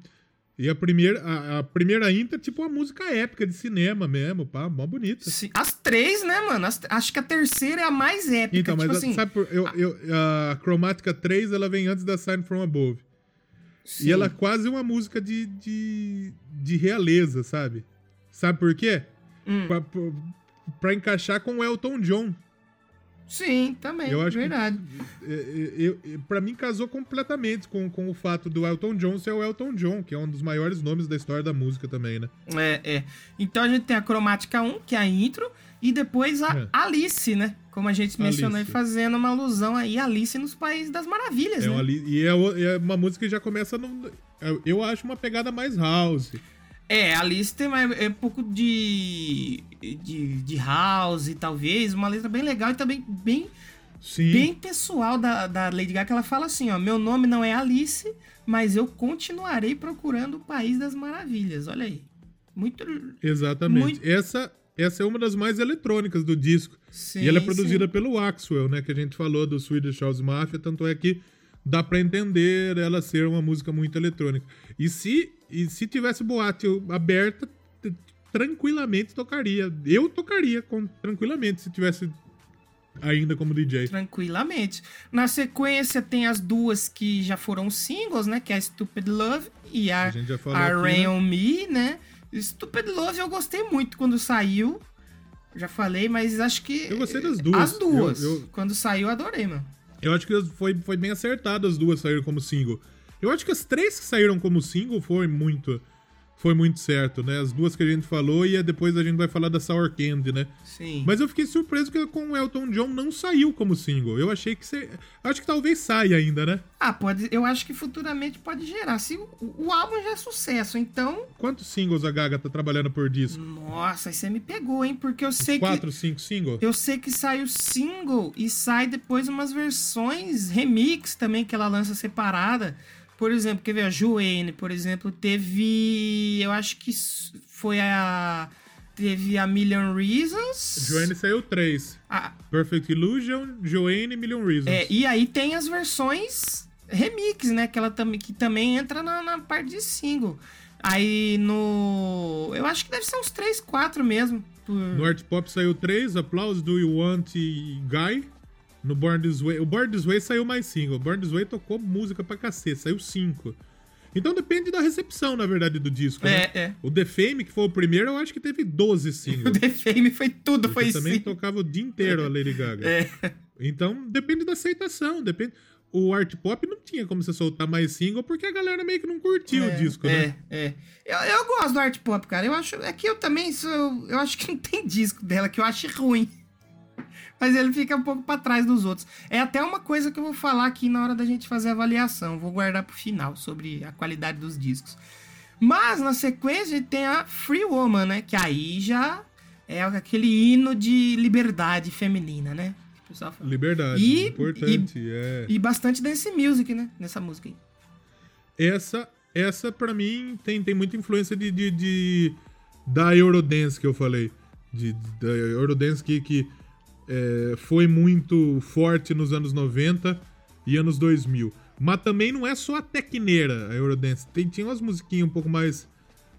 E a primeira, a, a primeira intro é tipo uma música épica de cinema mesmo, pá, mó bonita. Sim, As três, né, mano? As- acho que a terceira é a mais épica. Então, tipo mas assim, sabe por, eu, eu, a Chromatica 3 ela vem antes da Sign From Above. sim. E ela é quase uma música de, de, de realeza, sabe? Sabe por quê? Hum. Pra, pra- pra encaixar com o Elton John. Sim, também, Eu acho verdade. é, é, eu- pra mim, casou completamente com, com o fato do Elton John ser o Elton John, que é um dos maiores nomes da história da música também, né? É, é. Então a gente tem a cromática 1, que é a intro, e depois a É. Alice, né? Como a gente mencionou Alice. fazendo uma alusão aí, Alice nos Países das Maravilhas, É né? uma, e é, é uma música que já começa. No, eu acho uma pegada mais house. É, Alice tem mais, é um pouco de, de, de house, talvez, uma letra bem legal e também bem, Sim. bem pessoal da, da Lady Gaga, que ela fala assim, ó, meu nome não é Alice, mas eu continuarei procurando o País das Maravilhas, olha aí. Muito... Exatamente. Muito- Essa, essa é uma das mais eletrônicas do disco. Sim, e ela é produzida sim. pelo Axwell, né? Que a gente falou do Swedish House Mafia, tanto é que dá pra entender ela ser uma música muito eletrônica. E se, e se tivesse boate aberta, tranquilamente tocaria. Eu tocaria com, tranquilamente se tivesse ainda como DJ. Tranquilamente. Na sequência tem as duas que já foram singles, né? Que é a Stupid Love e a, A a aqui, Rain né? on Me, né? Stupid Love eu gostei muito quando saiu. Já falei, mas acho que. Eu gostei das duas. As duas. Eu- eu- Quando saiu, adorei, mano. Eu acho que foi, foi bem acertado as duas saíram como single. Eu acho que as três que saíram como single foi muito foi muito certo, né? As duas que a gente falou e depois a gente vai falar da Sour Candy, né? Sim. Mas eu fiquei surpreso que com o Elton John não saiu como single. Eu achei que você, acho que talvez saia ainda, né? Ah, pode. Eu acho que futuramente pode gerar. Se o, o álbum já é sucesso, então. Quantos singles a Gaga tá trabalhando por disco? Nossa, aí você me pegou, hein? Porque eu sei Quatro, que. cinco singles? Eu sei que sai o single e sai depois umas versões remix também que ela lança separada. Por exemplo, quer ver? A Joanne, por exemplo, teve. Eu acho que foi a. Teve a Million Reasons. Joanne saiu três. a- Perfect Illusion, Joanne e Million Reasons. é, e aí tem as versões remix, né? Que, ela também, que também entra na, na parte de single. Aí no. Eu acho que deve ser uns 3, 4 mesmo. Por... No Art Pop saiu três, Applause, Do You Want Guy. No Born This Way. O Born This Way saiu mais single. O Born This Way tocou música pra cacete, saiu cinco. Então depende da recepção, na verdade, do disco. né? É, é. O The Fame, que foi o primeiro, eu acho que teve 12 O singles. The Fame foi tudo, Porque foi também sim. tocava o dia inteiro a Lady Gaga. É. Então depende da aceitação, depende. O Art Pop não tinha como você soltar mais single porque a galera meio que não curtiu o disco, é, né? É, eu, eu gosto do art pop, cara. Eu acho. É que eu também sou. Eu acho que não tem disco dela que eu acho ruim. Mas ele fica um pouco pra trás dos outros. É até uma coisa que eu vou falar aqui na hora da gente fazer a avaliação. Vou guardar pro final sobre a qualidade dos discos. Mas na sequência tem a Free Woman, né? Que aí já é aquele hino de liberdade feminina, né? O pessoal fala. Liberdade, E- importante. é. E bastante dance music, né? Nessa música aí. Essa, essa para mim, tem, tem muita influência de, de, de- da Eurodance que eu falei. De, de- da Eurodance que, que é, foi muito forte nos anos 90 e anos 2000. Mas também não é só a tecneira, a Eurodance. Tem, tinha umas musiquinhas um pouco mais,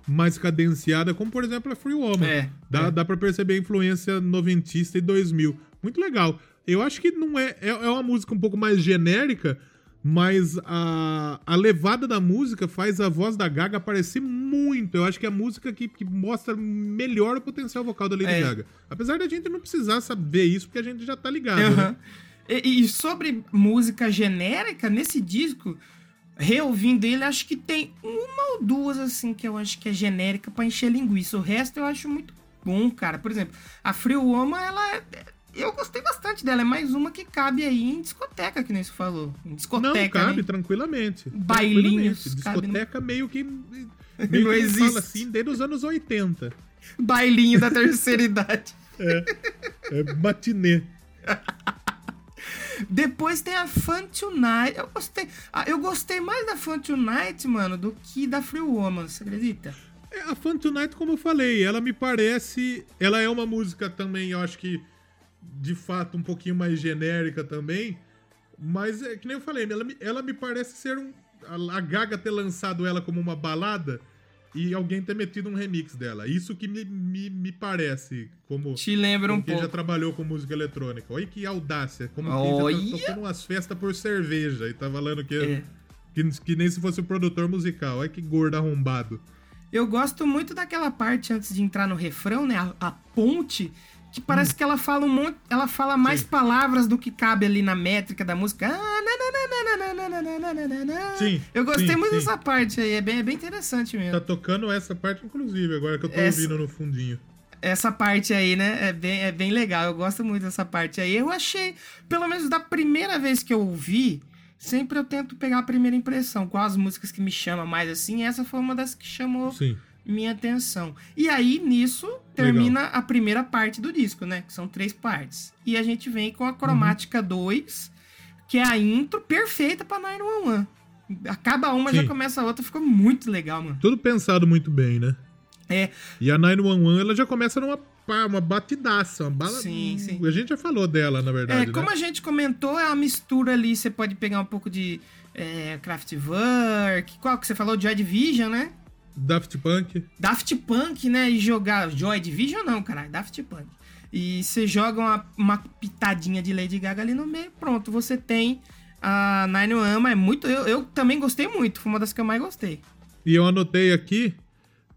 mais cadenciadas, como por exemplo a Free Woman. É, Dá, é. dá pra perceber a influência noventista e 2000. Muito legal. Eu acho que não é, é. É uma música um pouco mais genérica, mas a, a levada da música faz a voz da Gaga aparecer muito. Eu acho que é a música que, que mostra melhor o potencial vocal da Lady É. Gaga. Apesar da gente não precisar saber isso, porque a gente já tá ligado. Aham. né? E, e sobre música genérica, nesse disco, reouvindo ele, acho que tem uma ou duas, assim, que eu acho que é genérica pra encher linguiça. O resto eu acho muito bom, cara. Por exemplo, a Free Woman, ela é. Eu gostei bastante dela. É mais uma que cabe aí em discoteca, que nem você falou. Em Não, discoteca. cabe né? tranquilamente. Bailinhos, Tranquilamente. no- Discoteca meio que. Não Meio que não existe. fala assim desde os anos 80. Bailinho da terceira idade. É matinê. Depois tem a Fun Tonight. Eu gostei, ah, eu gostei mais da Fun Tonight, mano, do que da Free Woman, você acredita? É, a Fun Tonight, como eu falei, ela me parece. Ela é uma música também, eu acho que de fato um pouquinho mais genérica também. Mas é que nem eu falei, ela me, ela me parece ser um. A, Gaga ter lançado ela como uma balada e alguém ter metido um remix dela. Isso que me, me, me parece como. Te lembra um como quem já pouco. trabalhou com música eletrônica. Olha que audácia. Como quem Olha! já tá tocando umas festas por cerveja e tá falando que, É. que, que nem se fosse um produtor musical. Olha que gordo arrombado. Eu gosto muito daquela parte antes de entrar no refrão, né? A, a ponte, que parece que ela fala um monte. Ela fala mais Hum. Sim. palavras do que cabe ali na métrica da música. Ah. Sim, Eu gostei sim, muito sim. dessa parte aí, é bem, é bem interessante mesmo. Tá tocando essa parte, inclusive, agora que eu tô Essa- ouvindo no fundinho. Essa parte aí, né? É bem, é bem legal. Eu gosto muito dessa parte aí. Eu achei, pelo menos da primeira vez que eu ouvi, sempre eu tento pegar a primeira impressão. Quais as músicas que me chamam mais assim. Essa foi uma das que chamou Sim. Minha atenção. E aí, nisso, termina a primeira parte do disco, né? Que são três partes. E a gente vem com a Cromática 2, que é a intro perfeita pra 911. Acaba uma, já Sim. começa a outra. Ficou muito legal, mano. Tudo pensado muito bem, né? É, E a 911, ela já começa numa uma batidaça, uma bala... Sim, sim. A gente já falou dela, na verdade, É, como né? a gente comentou, é uma mistura ali. Você pode pegar um pouco de é, Kraftwerk. Qual que você falou? Joy Division, né? Daft Punk. Daft Punk, né? E jogar. Joy Division não, caralho. Daft Punk. E você joga uma, uma pitadinha de Lady Gaga ali no meio. Pronto, você tem a Nine Ama. É muito. Eu, eu também gostei muito. Foi uma das que eu mais gostei. E eu anotei aqui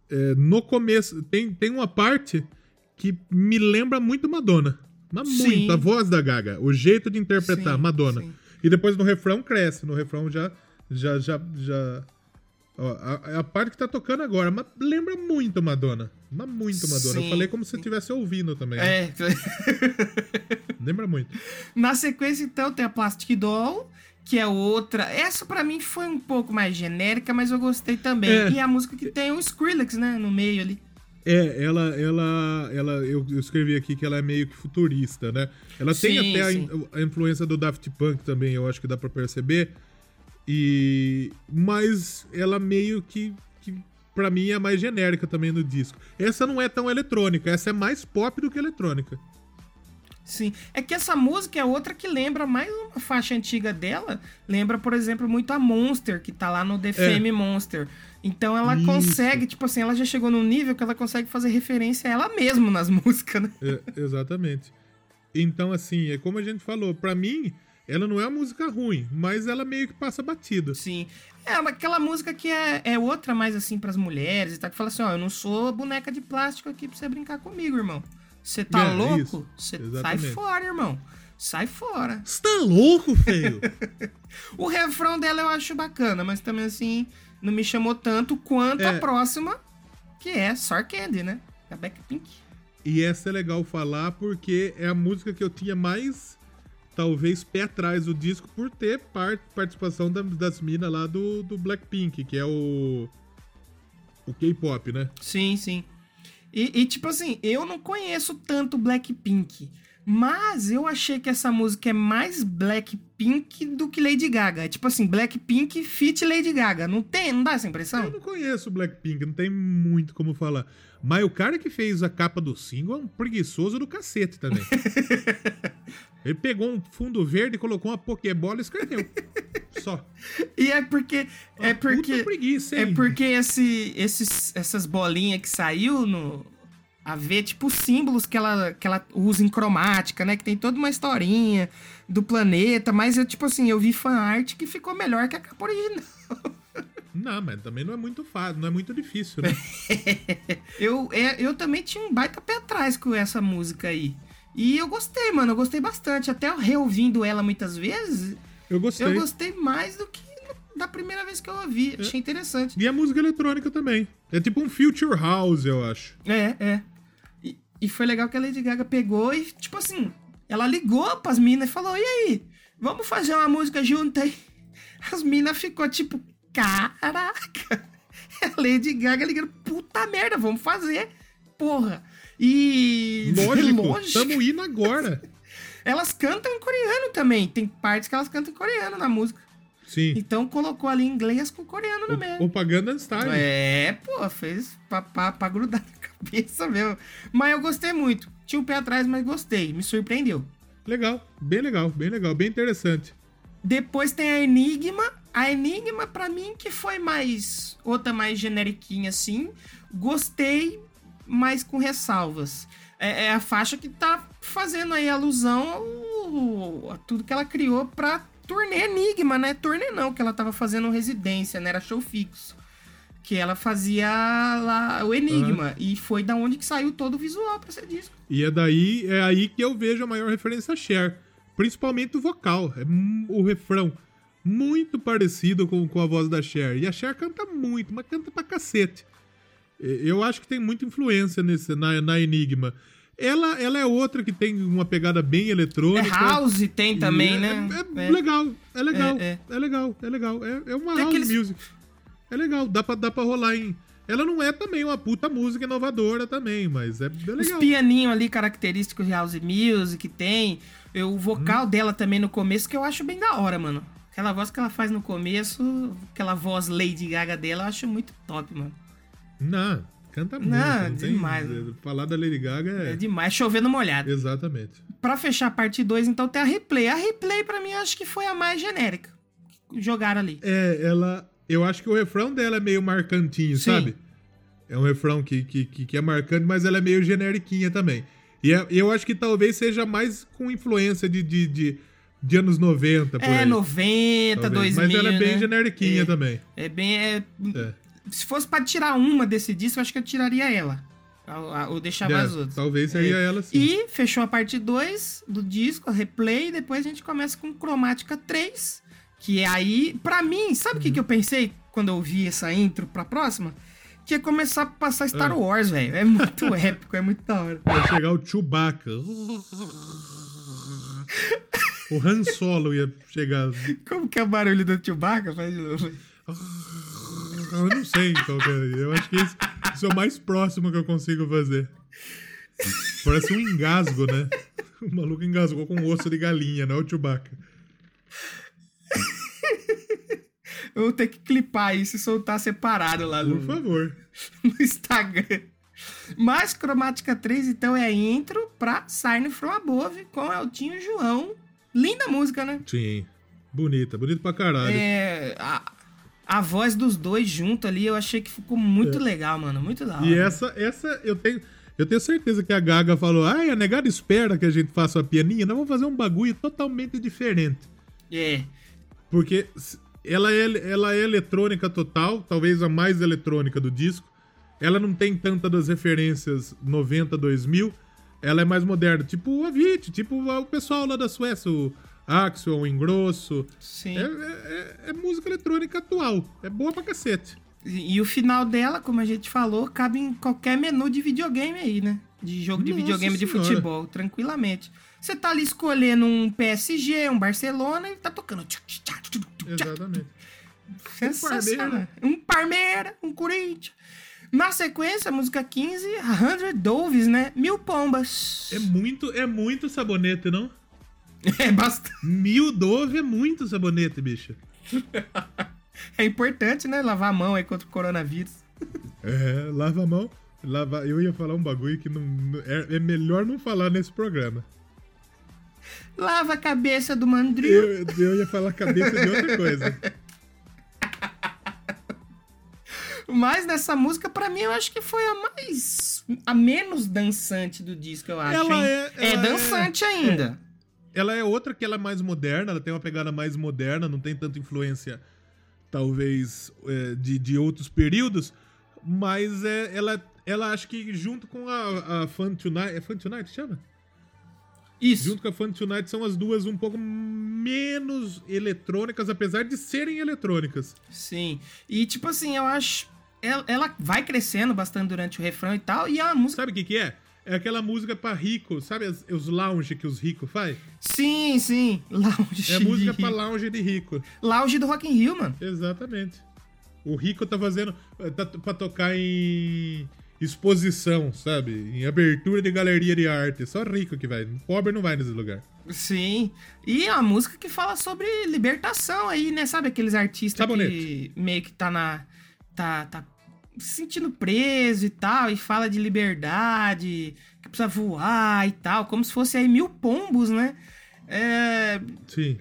é, no começo, tem, tem uma parte que me lembra muito Madonna. Mas Sim. muito, a voz da Gaga, o jeito de interpretar Sim, Madonna. sim. E depois no refrão cresce, no refrão já. já, já, já ó, a, a parte que tá tocando agora, mas lembra muito Madonna. Mas muito Madonna. Eu Sim. falei como se eu estivesse ouvindo também. né? É. Lembra muito. Na sequência, então, tem a Plastic Doll, que é outra. Essa pra mim foi um pouco mais genérica, mas eu gostei também. É. E a música que tem o Skrillex, né, no meio ali. É, ela, ela, ela, eu, eu escrevi aqui que ela é meio que futurista, né? Ela tem Sim, até a, a influência do Daft Punk também, eu acho que dá pra perceber. E mas ela meio que, que para mim é mais genérica também no disco. Essa não é tão eletrônica, essa é mais pop do que eletrônica. Sim. É que essa música é outra que lembra mais uma faixa antiga dela. Lembra, por exemplo, muito a Monster, que tá lá no The Fame Monster. Então ela Isso. consegue, tipo assim, ela já chegou num nível que ela consegue fazer referência a ela mesma nas músicas, né? É, exatamente. Então assim, é como a gente falou, pra mim ela não é uma música ruim, mas ela meio que passa batida. Sim. É aquela música que é, é outra mais assim pras mulheres e tal, que fala assim, ó, eu não sou boneca de plástico aqui pra você brincar comigo, irmão. Você tá É, louco? Você sai fora, irmão. Sai fora. Você tá louco, feio? O refrão dela eu acho bacana, mas também assim, não me chamou tanto quanto a É. próxima, que é Sor Candy, né? Da Blackpink. E essa é legal falar porque é a música que eu tinha mais, talvez, pé atrás do disco por ter par- participação da- das minas lá do, do Blackpink, que é o. O K-pop, né? Sim, sim. E, e, tipo assim, eu não conheço tanto Blackpink, mas eu achei que essa música é mais Blackpink do que Lady Gaga. É tipo assim, Blackpink feat Lady Gaga. Não tem, não dá essa Eu impressão? não conheço Blackpink, não tem muito como falar. Mas o cara que fez a capa do single é um preguiçoso do cacete também. Ele pegou um fundo verde, colocou uma Pokébola e escreveu. Só. E é porque é Uma puta porque preguiça, é porque esse, esses, essas bolinhas que saiu no a ver tipo símbolos que ela que ela usa em cromática, né, que tem toda uma historinha do planeta, mas eu tipo assim, eu vi fan art que ficou melhor que a capa original. Não, mas também não é muito fácil, não é muito difícil, né? Eu, é, eu também tinha um baita pé atrás com essa música aí. E eu gostei, mano, eu gostei bastante. Até reouvindo ela muitas vezes, Eu gostei. eu gostei mais do que da primeira vez que eu ouvi. Achei interessante. E a música eletrônica também. É tipo um Future House, eu acho. É, é. E, e foi legal que a Lady Gaga pegou e, tipo assim, ela ligou pras minas e falou: e aí, vamos fazer uma música junto aí? As minas ficou tipo, caraca! A Lady Gaga ligando, puta merda, vamos fazer, porra! E. Lógico, Lógico. tamo indo agora. Elas cantam em coreano também. Tem partes que elas cantam em coreano na música. Sim. Então colocou ali inglês com coreano no meio. Propaganda Style. É, pô, fez pra, pra, pra grudar na cabeça mesmo. Mas eu gostei muito. Tinha o pé atrás, mas gostei. Me surpreendeu. Legal, bem legal, bem legal, bem interessante. Depois tem a Enigma. A Enigma, pra mim, que foi mais. Outra mais generiquinha assim. Gostei, mas com ressalvas. É, é a faixa que tá fazendo aí alusão ao, a tudo que ela criou pra turnê Enigma, né? Turnê não, que ela tava fazendo residência, né? Era show fixo. Que ela fazia lá o Enigma. E foi da onde que saiu todo o visual pra esse disco. E é daí, é aí que eu vejo a maior referência a Cher. Principalmente o vocal, é o refrão. Muito parecido com, com a voz da Cher. E a Cher canta muito, mas canta pra cacete. E- Eu acho que tem muita influência nesse, na, na Enigma. Ela, ela é outra que tem uma pegada bem É eletrônica. House tem também, é- né? É, É. legal, é legal, É, é, legal, é legal. É, é uma Tem house aqueles- music. É legal, dá pra, dá pra rolar em. Ela não é também uma puta música inovadora também, mas é, é Os legal. pianinhos ali característicos de house music tem. Eu, o Hum. vocal dela também no começo, que eu acho bem da hora, mano. Aquela voz que ela faz no começo, aquela voz Lady Gaga dela, eu acho muito top, mano. Não, canta muito. Não, Não, tem- demais. Falar da Lady Gaga É é. demais, chovendo molhado. Exatamente. Pra fechar a parte 2, então tem a replay. A replay, pra mim, acho que foi a mais genérica. Jogaram ali. É, ela. Eu acho que o refrão dela é meio marcantinho, Sim. sabe? É um refrão que, que, que, que é marcante, mas ela é meio generiquinha também. E é- eu acho que talvez seja mais com influência de, de, de, de anos 90, por É, aí. 90, talvez. 2000, Mas ela é bem né? generiquinha É. também. É bem... É, É. Se fosse pra tirar uma desse disco, eu acho que eu tiraria ela. Eu deixava É, as outras. talvez seria É. ela sim. E fechou a parte 2 do disco, a replay, e depois a gente começa com Cromática 3, que é aí, pra mim, sabe o Uhum. que, que eu pensei quando eu vi essa intro pra próxima? Que ia começar a passar Star Ah. Wars, velho. É muito épico, é muito da hora. Vai chegar o Chewbacca. O Han Solo ia chegar. Como que é o barulho do Chewbacca? Faz de novo. Eu não sei qual que é. Eu acho que esse, esse é o mais próximo que eu consigo fazer. Parece um engasgo, né? O maluco engasgou com osso de galinha, não é o Chewbacca. Eu vou ter que clipar isso e soltar separado lá no, Por favor. no Instagram. Mas Cromática 3, então, é a intro pra Sign From Above com Eltinho João. Linda música, né? Sim. Bonita, bonita pra caralho. É, a, a voz dos dois junto ali, eu achei que ficou muito legal, mano. Muito. É. E essa, essa eu tenho. Eu tenho certeza que a Gaga falou: ai, a negada espera que a gente faça uma pianinha, nós vamos fazer um bagulho totalmente diferente. É. Porque ela é, ela é eletrônica total, talvez a mais eletrônica do disco. Ela não tem tanta das referências 90, 2000. Ela é mais moderna, tipo o Avicii, tipo o pessoal lá da Suécia, o Axel, o Engrosso. Sim. É, é- é- é música eletrônica atual. É boa pra cacete. E, e o final dela, como a gente falou, cabe em qualquer menu de videogame aí, né? De jogo de Nossa videogame de Senhora. futebol, tranquilamente. Você tá ali escolhendo um PSG, um Barcelona e tá tocando. Exatamente. Sensacional. Um Parmeira, um Corinthians. Na sequência, música 15, 100 Doves, né? Mil pombas. É muito, é muito sabonete, não? É bastante. Mil Dove é muito sabonete, bicho. É importante, né? Lavar a mão aí contra o coronavírus. É, lava a mão. Lava... Eu ia falar um bagulho que não, é, é melhor não falar nesse programa. Lava a cabeça do mandril. Eu, eu ia falar a cabeça de outra coisa. Mas nessa música, pra mim, eu acho que foi a mais. a menos dançante do disco, eu acho. Ela hein? é- é ela dançante ainda. Ela é outra que ela é mais moderna, ela tem uma pegada mais moderna, não tem tanta influência, talvez, é, de, de outros períodos, mas é, ela, ela acho que junto com a, a Fun Tonight. É Fun Tonight chama? Isso. Junto com a Fun Tonight são as duas um pouco menos eletrônicas, apesar de serem eletrônicas. Sim. E, tipo assim, eu acho. Ela, ela vai crescendo bastante durante o refrão e tal. E uma música. Sabe o que, que é? É aquela música pra rico, sabe as- os lounge que os ricos fazem? Sim, sim. Lounge. É música pra lounge de rico. Lounge do Rock in Rio, mano. Exatamente. O rico tá fazendo tá, pra tocar em exposição, sabe? Em abertura de galeria de arte. Só rico que vai. Pobre não vai nesse lugar. Sim. E é uma música que fala sobre libertação aí, né? Sabe aqueles artistas que Sabonete. meio que tá na. tá, tá se sentindo preso e tal, e fala de liberdade, que precisa voar e tal, como se fosse aí mil pombos, né? É, Sim.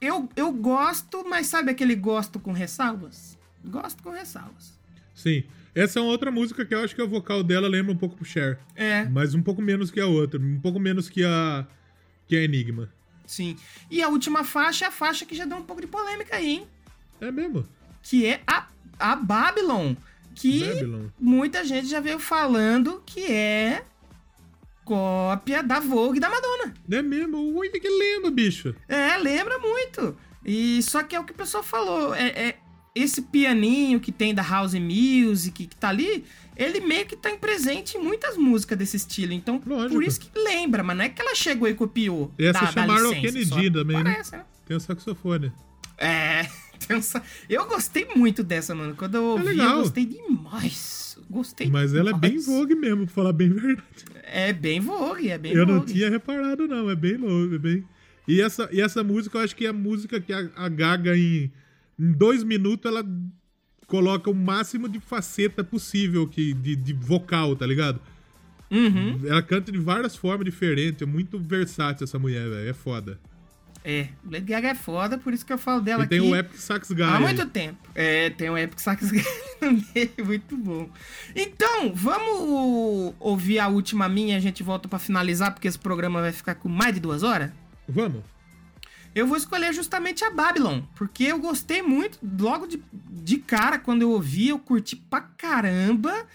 eu, eu gosto, mas sabe aquele gosto com ressalvas? Gosto com ressalvas. Sim. Essa é uma outra música que eu acho que o vocal dela lembra um pouco pro Cher. É, Mas um pouco menos que a outra. Um pouco menos que a. que a Enigma. sim. E a última faixa é a faixa que já deu um pouco de polêmica aí, hein? É mesmo? Que é a, a Babylon. Que Babylon. muita gente já veio falando que é cópia da Vogue da Madonna. É mesmo? Ui, que lembra, bicho. É, lembra muito. E só que é o que o pessoal falou. É, é esse pianinho que tem da House Music que tá ali, ele meio que tá em presente em muitas músicas desse estilo. Então, Lógico. por isso que lembra, mas não é que ela chegou e copiou. Essa da, da chamaram o licença, Kennedy também, né? Parece, né? Tem o saxofone. É, eu gostei muito dessa, mano. Quando eu ouvi, eu legal. gostei demais. Gostei Mas ela é bem demais. Vogue mesmo, pra falar bem verdade. É bem Vogue, é bem eu não Vogue. tinha reparado, não. É bem louco, é bem. E essa, e essa música, eu acho que é a música que a, a Gaga, em, em dois minutos, ela coloca o máximo de faceta possível que, de, de vocal, tá ligado? Uhum. Ela canta de várias formas diferentes. É muito versátil essa mulher, velho. É foda. É, Lady Gaga é foda, por isso que eu falo dela e tem aqui o Epic Sax Guy. há muito tempo. É, tem o Epic Sax Guy no meio, muito bom. Então, vamos ouvir a última minha e a gente volta pra finalizar, porque esse programa vai ficar com mais de duas horas? Vamos. eu vou escolher justamente a Babylon, porque eu gostei muito, logo de, de cara, quando eu ouvi, eu curti pra caramba.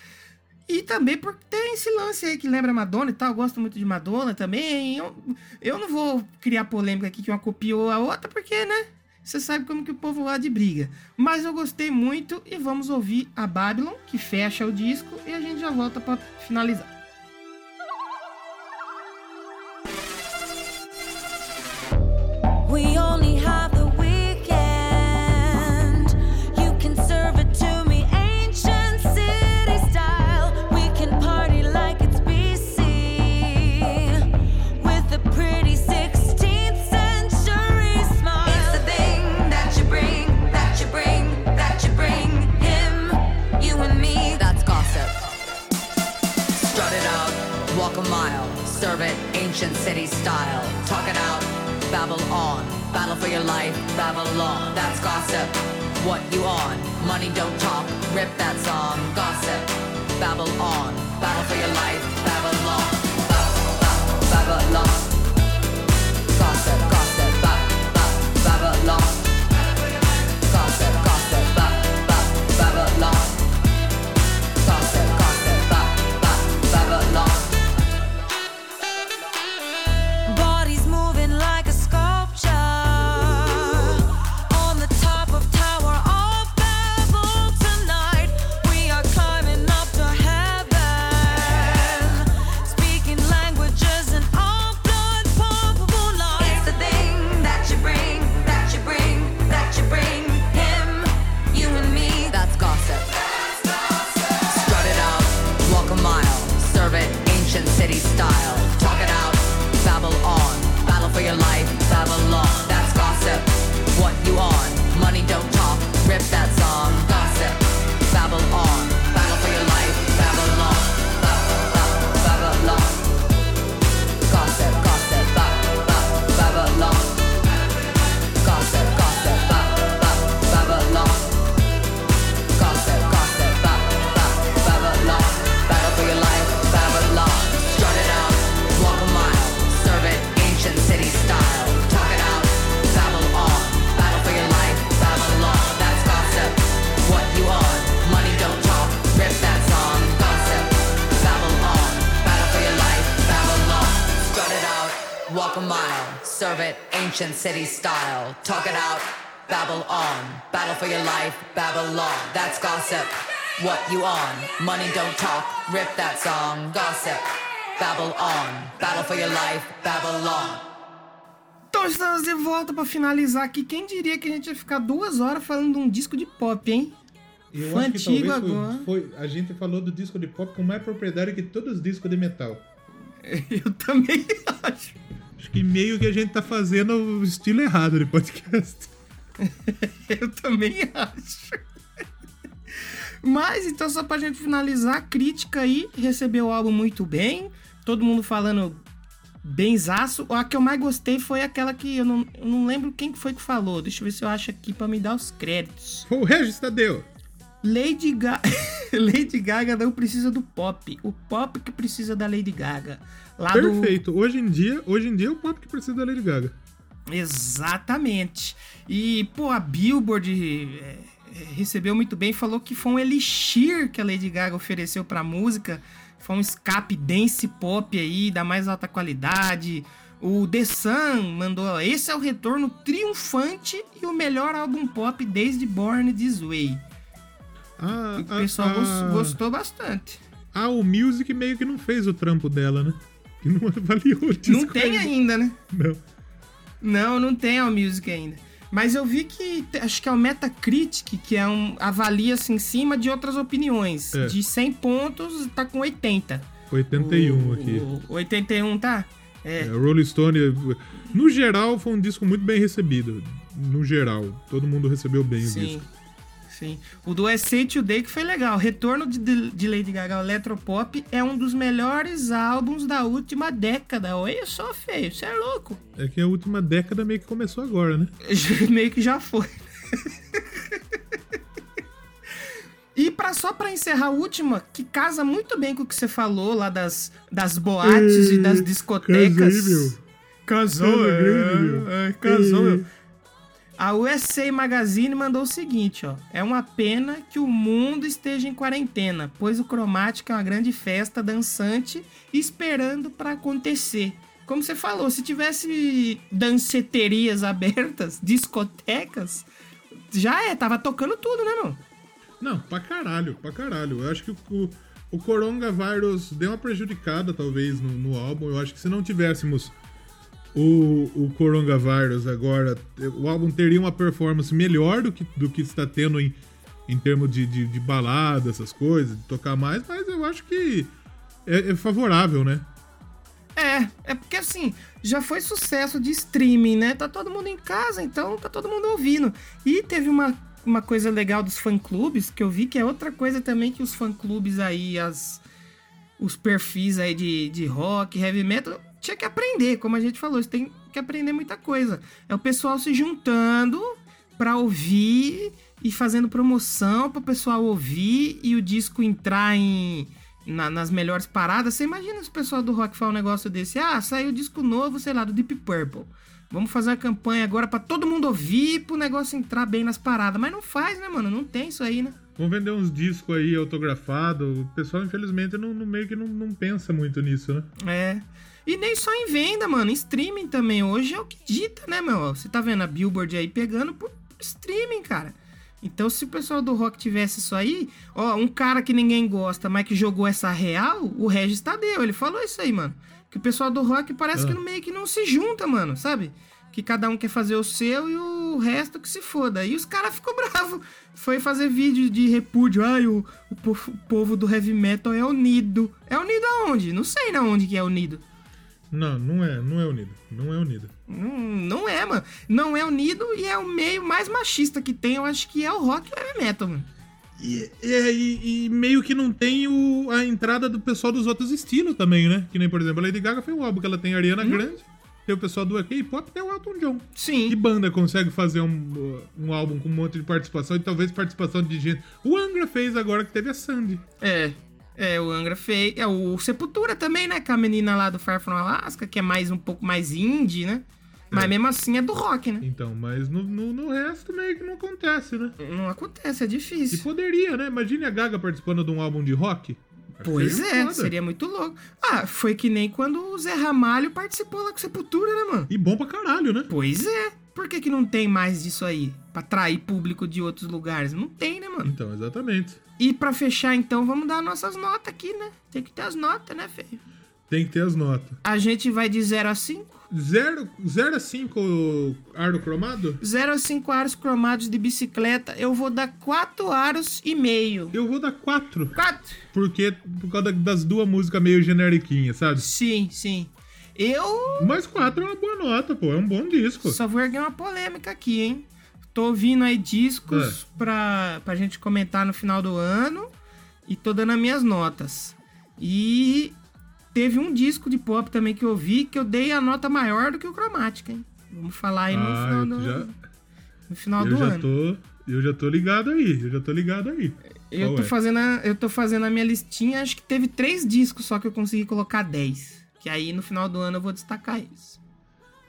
E também porque tem esse lance aí que lembra Madonna e tal, eu gosto muito de Madonna também. Eu, eu não vou criar polêmica aqui que uma copiou a outra, porque, né? Você sabe como que o povo lá de briga. Mas eu gostei muito e vamos ouvir a Babylon, que fecha o disco, e a gente já volta pra finalizar. Ancient city style. Talk it out, babble on. Battle for your life, Babylon. That's gossip. What you on? Money don't talk. Rip that song. Gossip. Babble on. Battle for your life, Babylon. Ba- ba- Babylon. Gossip, gossip, ba, ba, Babylon. Ancient city style. Talk it out, babble on. Battle for your life, Babylon. That's gossip. What you on? Money don't talk. Rip that song. Gossip. Babble on. Battle for your life, Babylon. Então estamos de volta pra finalizar aqui. Quem diria que a gente ia ficar duas horas falando de um disco de pop, hein? Eu Fã acho que antigo talvez agora. foi, foi- A gente falou do disco de pop com mais propriedade que todos os discos de metal. Eu também acho. Acho que meio que a gente tá fazendo o estilo errado de podcast. Eu também acho. Mas então, só pra gente finalizar, a crítica aí recebeu o álbum muito bem. Todo mundo falando benzaço. A que eu mais gostei foi aquela que eu não, eu não lembro quem que foi que falou. Deixa eu ver se eu acho aqui pra me dar os créditos. O Regis Tadeu. Lady Gaga. Lady Gaga não precisa do pop. O pop que precisa da Lady Gaga. Lá do Perfeito. Hoje em dia, hoje em dia é o pop que precisa da Lady Gaga. Exatamente. E, pô, a Billboard é, é, recebeu muito bem, falou que foi um elixir que a Lady Gaga ofereceu pra música. Foi um escape dance pop aí, da mais alta qualidade. O The Sun mandou, esse é o retorno triunfante e o melhor álbum pop desde Born This Way. A, E o pessoal a- gos- gostou bastante. A o Music meio que não fez o trampo dela, né? Que não avaliou o disco Não tem ainda, né? Não. Não, não tem a Music ainda. Mas eu vi que acho que é o Metacritic, que é um avalia-se em cima de outras opiniões. É. De 100 pontos, tá com 80. 81 o, aqui. O 81 tá? É. É, o Rolling Stone, no geral, foi um disco muito bem recebido. No geral, todo mundo recebeu bem o sim. disco. Sim. O do USA Today que foi legal. Retorno de, de Lady Gaga ao Electropop é um dos melhores álbuns da última década. Olha só, feio. Você é louco. É que a última década meio que começou agora, né? Meio que já foi. E pra, só pra encerrar a última, que casa muito bem com o que você falou lá das, das boates e das Ei, discotecas. casa aí, meu. Casou, é, é, casou, meu. A USA Magazine mandou o seguinte, ó. É uma pena que o mundo esteja em quarentena, pois o Cromática é uma grande festa dançante esperando pra acontecer. Como você falou, se tivesse danceterias abertas, discotecas, já é, tava tocando tudo, né, mano? Não, pra caralho, pra caralho. Eu acho que o, o deu uma prejudicada, talvez, no, no álbum. Eu acho que se não tivéssemos o, o Coronavírus agora, o álbum teria uma performance melhor do que, do que está tendo em, em termos de, de, de balada, essas coisas, de tocar mais, mas eu acho que é, é favorável, né? É, é porque assim, já foi sucesso de streaming, né? Tá todo mundo em casa, então tá todo mundo ouvindo. E teve uma, uma coisa legal dos fã-clubes, que eu vi que é outra coisa também que os fã-clubes aí, as, os perfis aí de, de rock, heavy metal, tinha que aprender, como a gente falou, você tem que aprender muita coisa. É o pessoal se juntando pra ouvir e fazendo promoção pro pessoal ouvir e o disco entrar em na- nas melhores paradas. Você imagina se o pessoal do rock fala um negócio desse? Ah, saiu disco novo, sei lá, do Deep Purple. Vamos fazer uma campanha agora pra todo mundo ouvir, pro negócio entrar bem nas paradas. Mas não faz, né, mano? Não tem isso aí, né? Vamos vender uns discos aí autografados. O pessoal, infelizmente, não, não- meio que não, não pensa muito nisso, né? É. E nem só em venda, mano. Streaming também. Hoje é o que dita, né, meu? Você tá vendo a Billboard aí pegando por streaming, cara. Então, se o pessoal do rock tivesse isso aí, ó, um cara que ninguém gosta, mas que jogou essa real, o Regis Tadeu, ele falou isso aí, mano. Que o pessoal do rock parece que meio que não se junta, mano, sabe? Que cada um quer fazer o seu e o resto que se foda. E os caras ficou bravo. Foi fazer vídeo de repúdio. Ai, o, o povo do heavy metal é unido. É unido aonde? Não sei na onde que é unido. Não, não é, não é unido. Não é unido. Não, não é, mano. Não é unido e é o meio mais machista que tem. Eu acho que é o rock e o heavy metal, mano. E, é, e- e meio que não tem o- a entrada do pessoal dos outros estilos também, né? Que nem, por exemplo, a Lady Gaga foi um álbum que ela tem a Ariana Grande, tem o pessoal do K-pop tem o Elton John. Que Sim. banda consegue fazer um, um álbum com um monte de participação e talvez participação de gente. O Angra fez agora que teve a Sandy. É. É, o Angra fez. É o Sepultura também, né? Com a menina lá do Far From Alaska, que é mais um pouco mais indie, né? Mas É. mesmo assim é do rock, né? Então, mas no, no, no resto meio que não acontece, né? Não acontece, é E difícil. poderia, né? Imagine a Gaga participando de um álbum de rock. Pois seria é, foda. seria muito louco. Ah, foi que nem quando o Zé Ramalho participou lá com Sepultura, né, mano? E bom pra caralho, né? Pois é. Por que, que não tem mais disso aí? Pra atrair público de outros lugares? Não tem, né, mano? Então, exatamente. E pra fechar, então, vamos dar nossas notas aqui, né? Tem que ter as notas, né, feio? Tem que ter as notas. A gente vai de 0 a 5. 0 a 5 aro cromado? 0 a 5 aros cromados de bicicleta, eu vou dar 4 aros e meio. Eu vou dar 4. 4? Porque por causa das duas músicas meio generiquinhas, sabe? Sim, sim. Eu Mas 4 é uma boa nota, pô. É um bom disco. só vou erguer uma polêmica aqui, hein? Tô ouvindo aí discos É. pra, pra gente comentar no final do ano e tô dando as minhas notas. E teve um disco de pop também que eu ouvi que eu dei a nota maior do que o Cromática, hein? Vamos falar aí no Ah, final do, já- no final Eu do já ano. tô. Eu já tô ligado aí. Eu já tô ligado aí. Eu Qual tô, é? fazendo a, eu tô fazendo a minha listinha, acho que teve três discos só que eu consegui colocar 10. Que aí no final do ano eu vou destacar isso.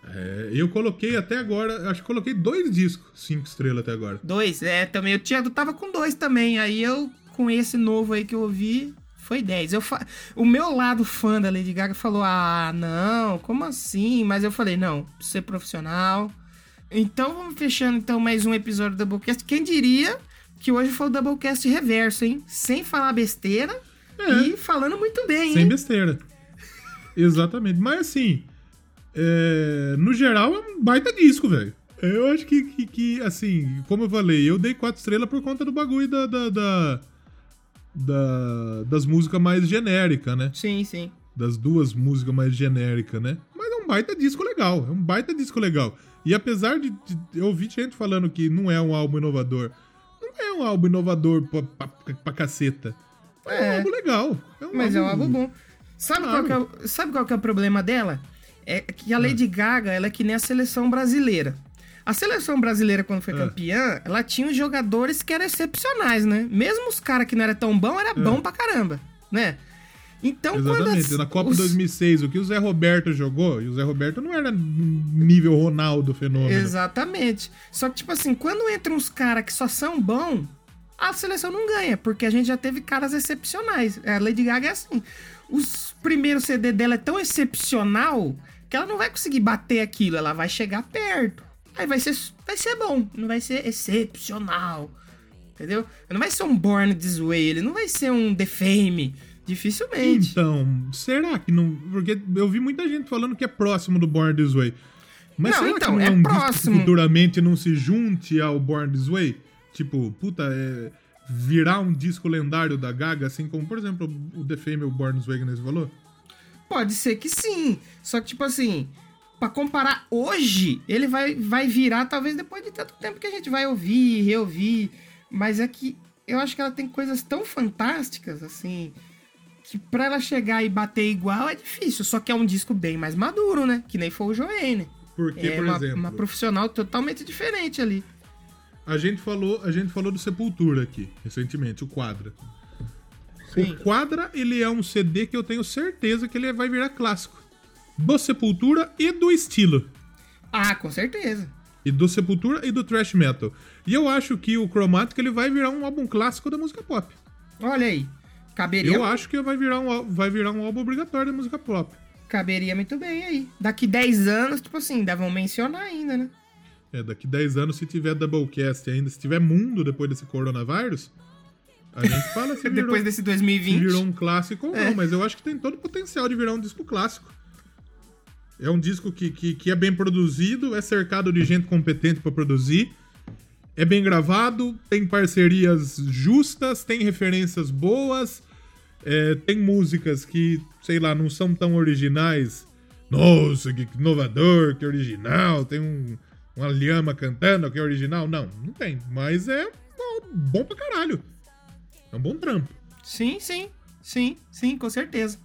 É, eu coloquei até agora. Acho que coloquei dois discos, cinco estrelas até agora. Dois, é, também. Eu, tinha, eu tava com dois também. Aí eu, com esse novo aí que eu ouvi, foi 10. Eu fa... O meu lado fã da Lady Gaga falou: Ah, não, como assim? Mas eu falei: Não, ser profissional. Então vamos fechando então mais um episódio do Doublecast. Quem diria que hoje foi o Doublecast reverso, hein? Sem falar besteira É. e falando muito bem, Sem hein? besteira. Exatamente. Mas assim, é, no geral é um baita disco, velho. Eu acho que, que, que, assim, como eu falei, eu dei quatro estrelas por conta do bagulho da, da, da- da- das músicas mais genéricas, né? Sim, sim. Das duas músicas mais genéricas, né? Mas é um baita disco legal. É um baita disco legal. E apesar de, de eu ouvir gente falando que não é um álbum inovador, não é um álbum inovador pra, pra, pra caceta. É, um É. álbum legal. É um Mas é um álbum bom. Sabe, Claro. qual que é, o- sabe qual que é o problema dela? É que a Lady Gaga, ela é que nem a seleção brasileira. A seleção brasileira, quando foi Ah. campeã, ela tinha os jogadores que eram excepcionais, né? Mesmo os caras que não eram tão bom, era bom pra caramba, né? Então, Exatamente. quando as- Na Copa os- 2006, o que o Zé Roberto jogou, e o Zé Roberto não era nível Ronaldo fenômeno. Exatamente. Só que, tipo assim, quando entram uns caras que só são bons, a seleção não ganha, porque a gente já teve caras excepcionais. A Lady Gaga é assim. Os primeiros CD dela é tão excepcional que ela não vai conseguir bater aquilo, ela vai chegar perto. Aí vai ser, vai ser bom, não vai ser excepcional. Entendeu? Não vai ser um Born This Way, ele não vai ser um The Fame. Dificilmente. Então, será que não. Porque eu vi muita gente falando que é próximo do Born This Way. Mas Não, será então, que não é, é um disco próximo. que futuramente não se junte ao Born This Way? Tipo, puta, é. Virar um disco lendário da Gaga, assim como, por exemplo, o The Fame o Born This Way que você falou? Pode ser que sim. Só que, tipo assim, pra comparar hoje, ele vai, vai virar, talvez depois de tanto tempo que a gente vai ouvir, reouvir. Mas é que eu acho que ela tem coisas tão fantásticas, assim, que pra ela chegar e bater igual é difícil. Só que é um disco bem mais maduro, né? Que nem foi o Joanne. Porque, É por uma, exemplo, uma profissional totalmente diferente ali. A gente falou, a gente falou do Sepultura aqui, recentemente, o Quadra. Sim. O Quadra, ele é um CD que eu tenho certeza que ele vai virar clássico. Do Sepultura e do estilo. Ah, com certeza. E do Sepultura e do Thrash Metal. E eu acho que o Chromatic ele vai virar um álbum clássico da música pop. Olha aí. Caberia, Eu acho que vai virar um, vai virar um álbum obrigatório da música pop. caberia muito bem aí. Daqui 10 anos, tipo assim, ainda vão mencionar ainda, né? É, daqui 10 anos, se tiver Doublecast ainda, se tiver mundo depois desse coronavírus, a gente fala se virou, Depois desse se 2020. virou um clássico ou É. não, mas eu acho que tem todo o potencial de virar um disco clássico. É um disco que, que, que é bem produzido, é cercado de gente competente pra produzir, é bem gravado, tem parcerias justas, tem referências boas, é, tem músicas que, sei lá, não são tão originais. Nossa, que inovador, que original, tem um, uma lhama cantando que é original. Não, não tem, mas é bom, pra caralho. É um bom trampo. Sim, sim, sim, sim, com certeza.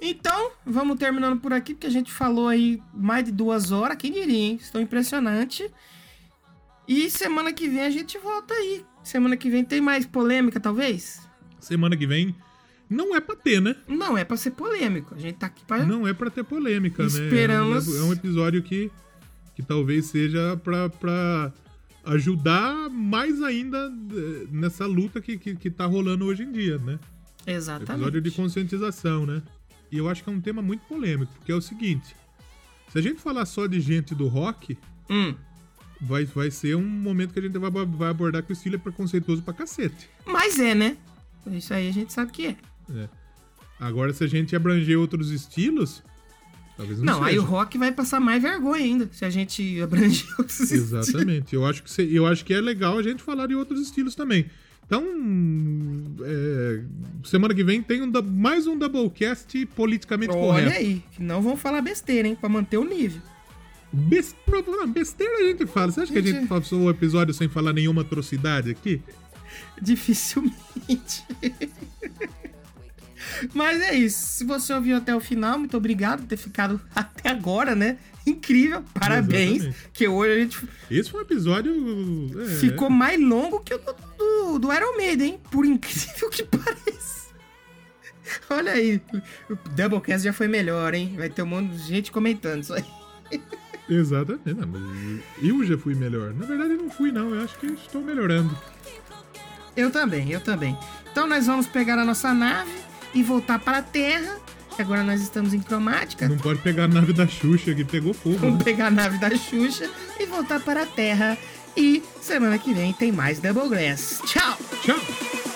Então, vamos terminando por aqui, porque a gente falou aí mais de duas horas, quem diria, hein? Estou impressionante. E semana que vem a gente volta aí. Semana que vem tem mais polêmica, talvez? Semana que vem não é pra ter, né? Não é pra ser polêmico. A gente tá aqui pra. Não é pra ter polêmica, né? Esperamos- É um episódio que, que talvez seja pra ajudar mais ainda eh, nessa luta que, que, que tá rolando hoje em dia, né? Exatamente. Episódio de conscientização, né? E eu acho que é um tema muito polêmico, porque é o seguinte: se a gente falar só de gente do rock, Hum. vai, vai ser um momento que a gente vai, vai abordar que o estilo é preconceituoso pra cacete. Mas é, né? Isso aí a gente sabe que é. É. Agora, se a gente abranger outros estilos, talvez não, Não, seja. aí o rock vai passar mais vergonha ainda, se a gente abranger outros. Exatamente. Eu acho, que se- eu acho que é legal a gente falar de outros estilos também. Então, é, semana que vem tem um, mais um Doublecast politicamente Olha correto. aí, que não vão falar besteira, hein? Pra manter o nível. Bes- não, besteira a gente fala. Você acha que a Gente- gente passou o episódio sem falar nenhuma atrocidade aqui? Dificilmente. Mas é isso. Se você ouviu até o final, muito obrigado por ter ficado até agora, né? Incrível, parabéns. Exatamente. Que hoje a gente Esse foi um episódio. é, ficou mais longo que o do, do, do Iron Maiden, hein? Por incrível que pareça. Olha aí, o Doublecast já foi melhor, hein? Vai ter um monte de gente comentando isso aí. Exatamente. Não, mas eu já fui melhor. Na verdade, eu não fui, não. Eu acho que estou melhorando. Eu também, eu também. Então nós vamos pegar a nossa nave e voltar para a Terra. Agora nós estamos em cromática. Não pode pegar a nave da Xuxa que pegou fogo. Vamos né? pegar a nave da Xuxa e voltar para a Terra. E semana que vem tem mais Double Glass. Tchau! Tchau!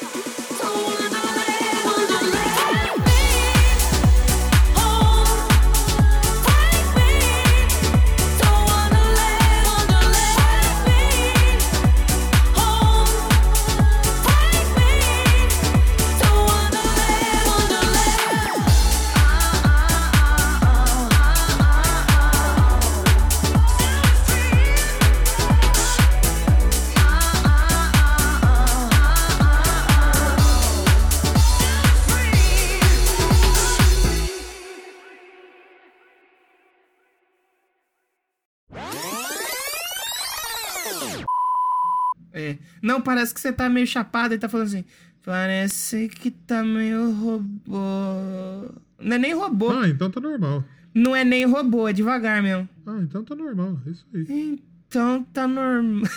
Não, parece que você tá meio chapado e tá falando assim. Parece que tá meio robô. Não é nem robô. Ah, então tá normal. Não é nem robô, é devagar mesmo. Ah, então tá normal. É isso aí. Então tá normal.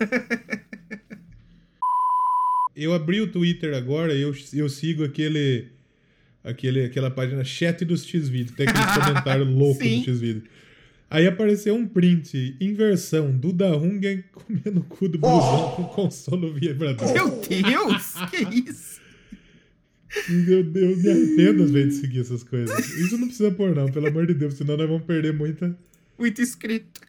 Eu abri o Twitter agora e eu, eu sigo aquele, aquele. aquela página chat dos X-Vídeos. Tem aquele comentário louco Sim. do X-Vídeo. Aí apareceu um print, inversão, Duda Hungen comendo o cu do busão com consolo vibrador. Meu Deus, que isso? Meu Deus, me arrependo às vezes de seguir essas coisas. Isso não precisa pôr, não, pelo amor de Deus, senão nós vamos perder muita. Muito escrito.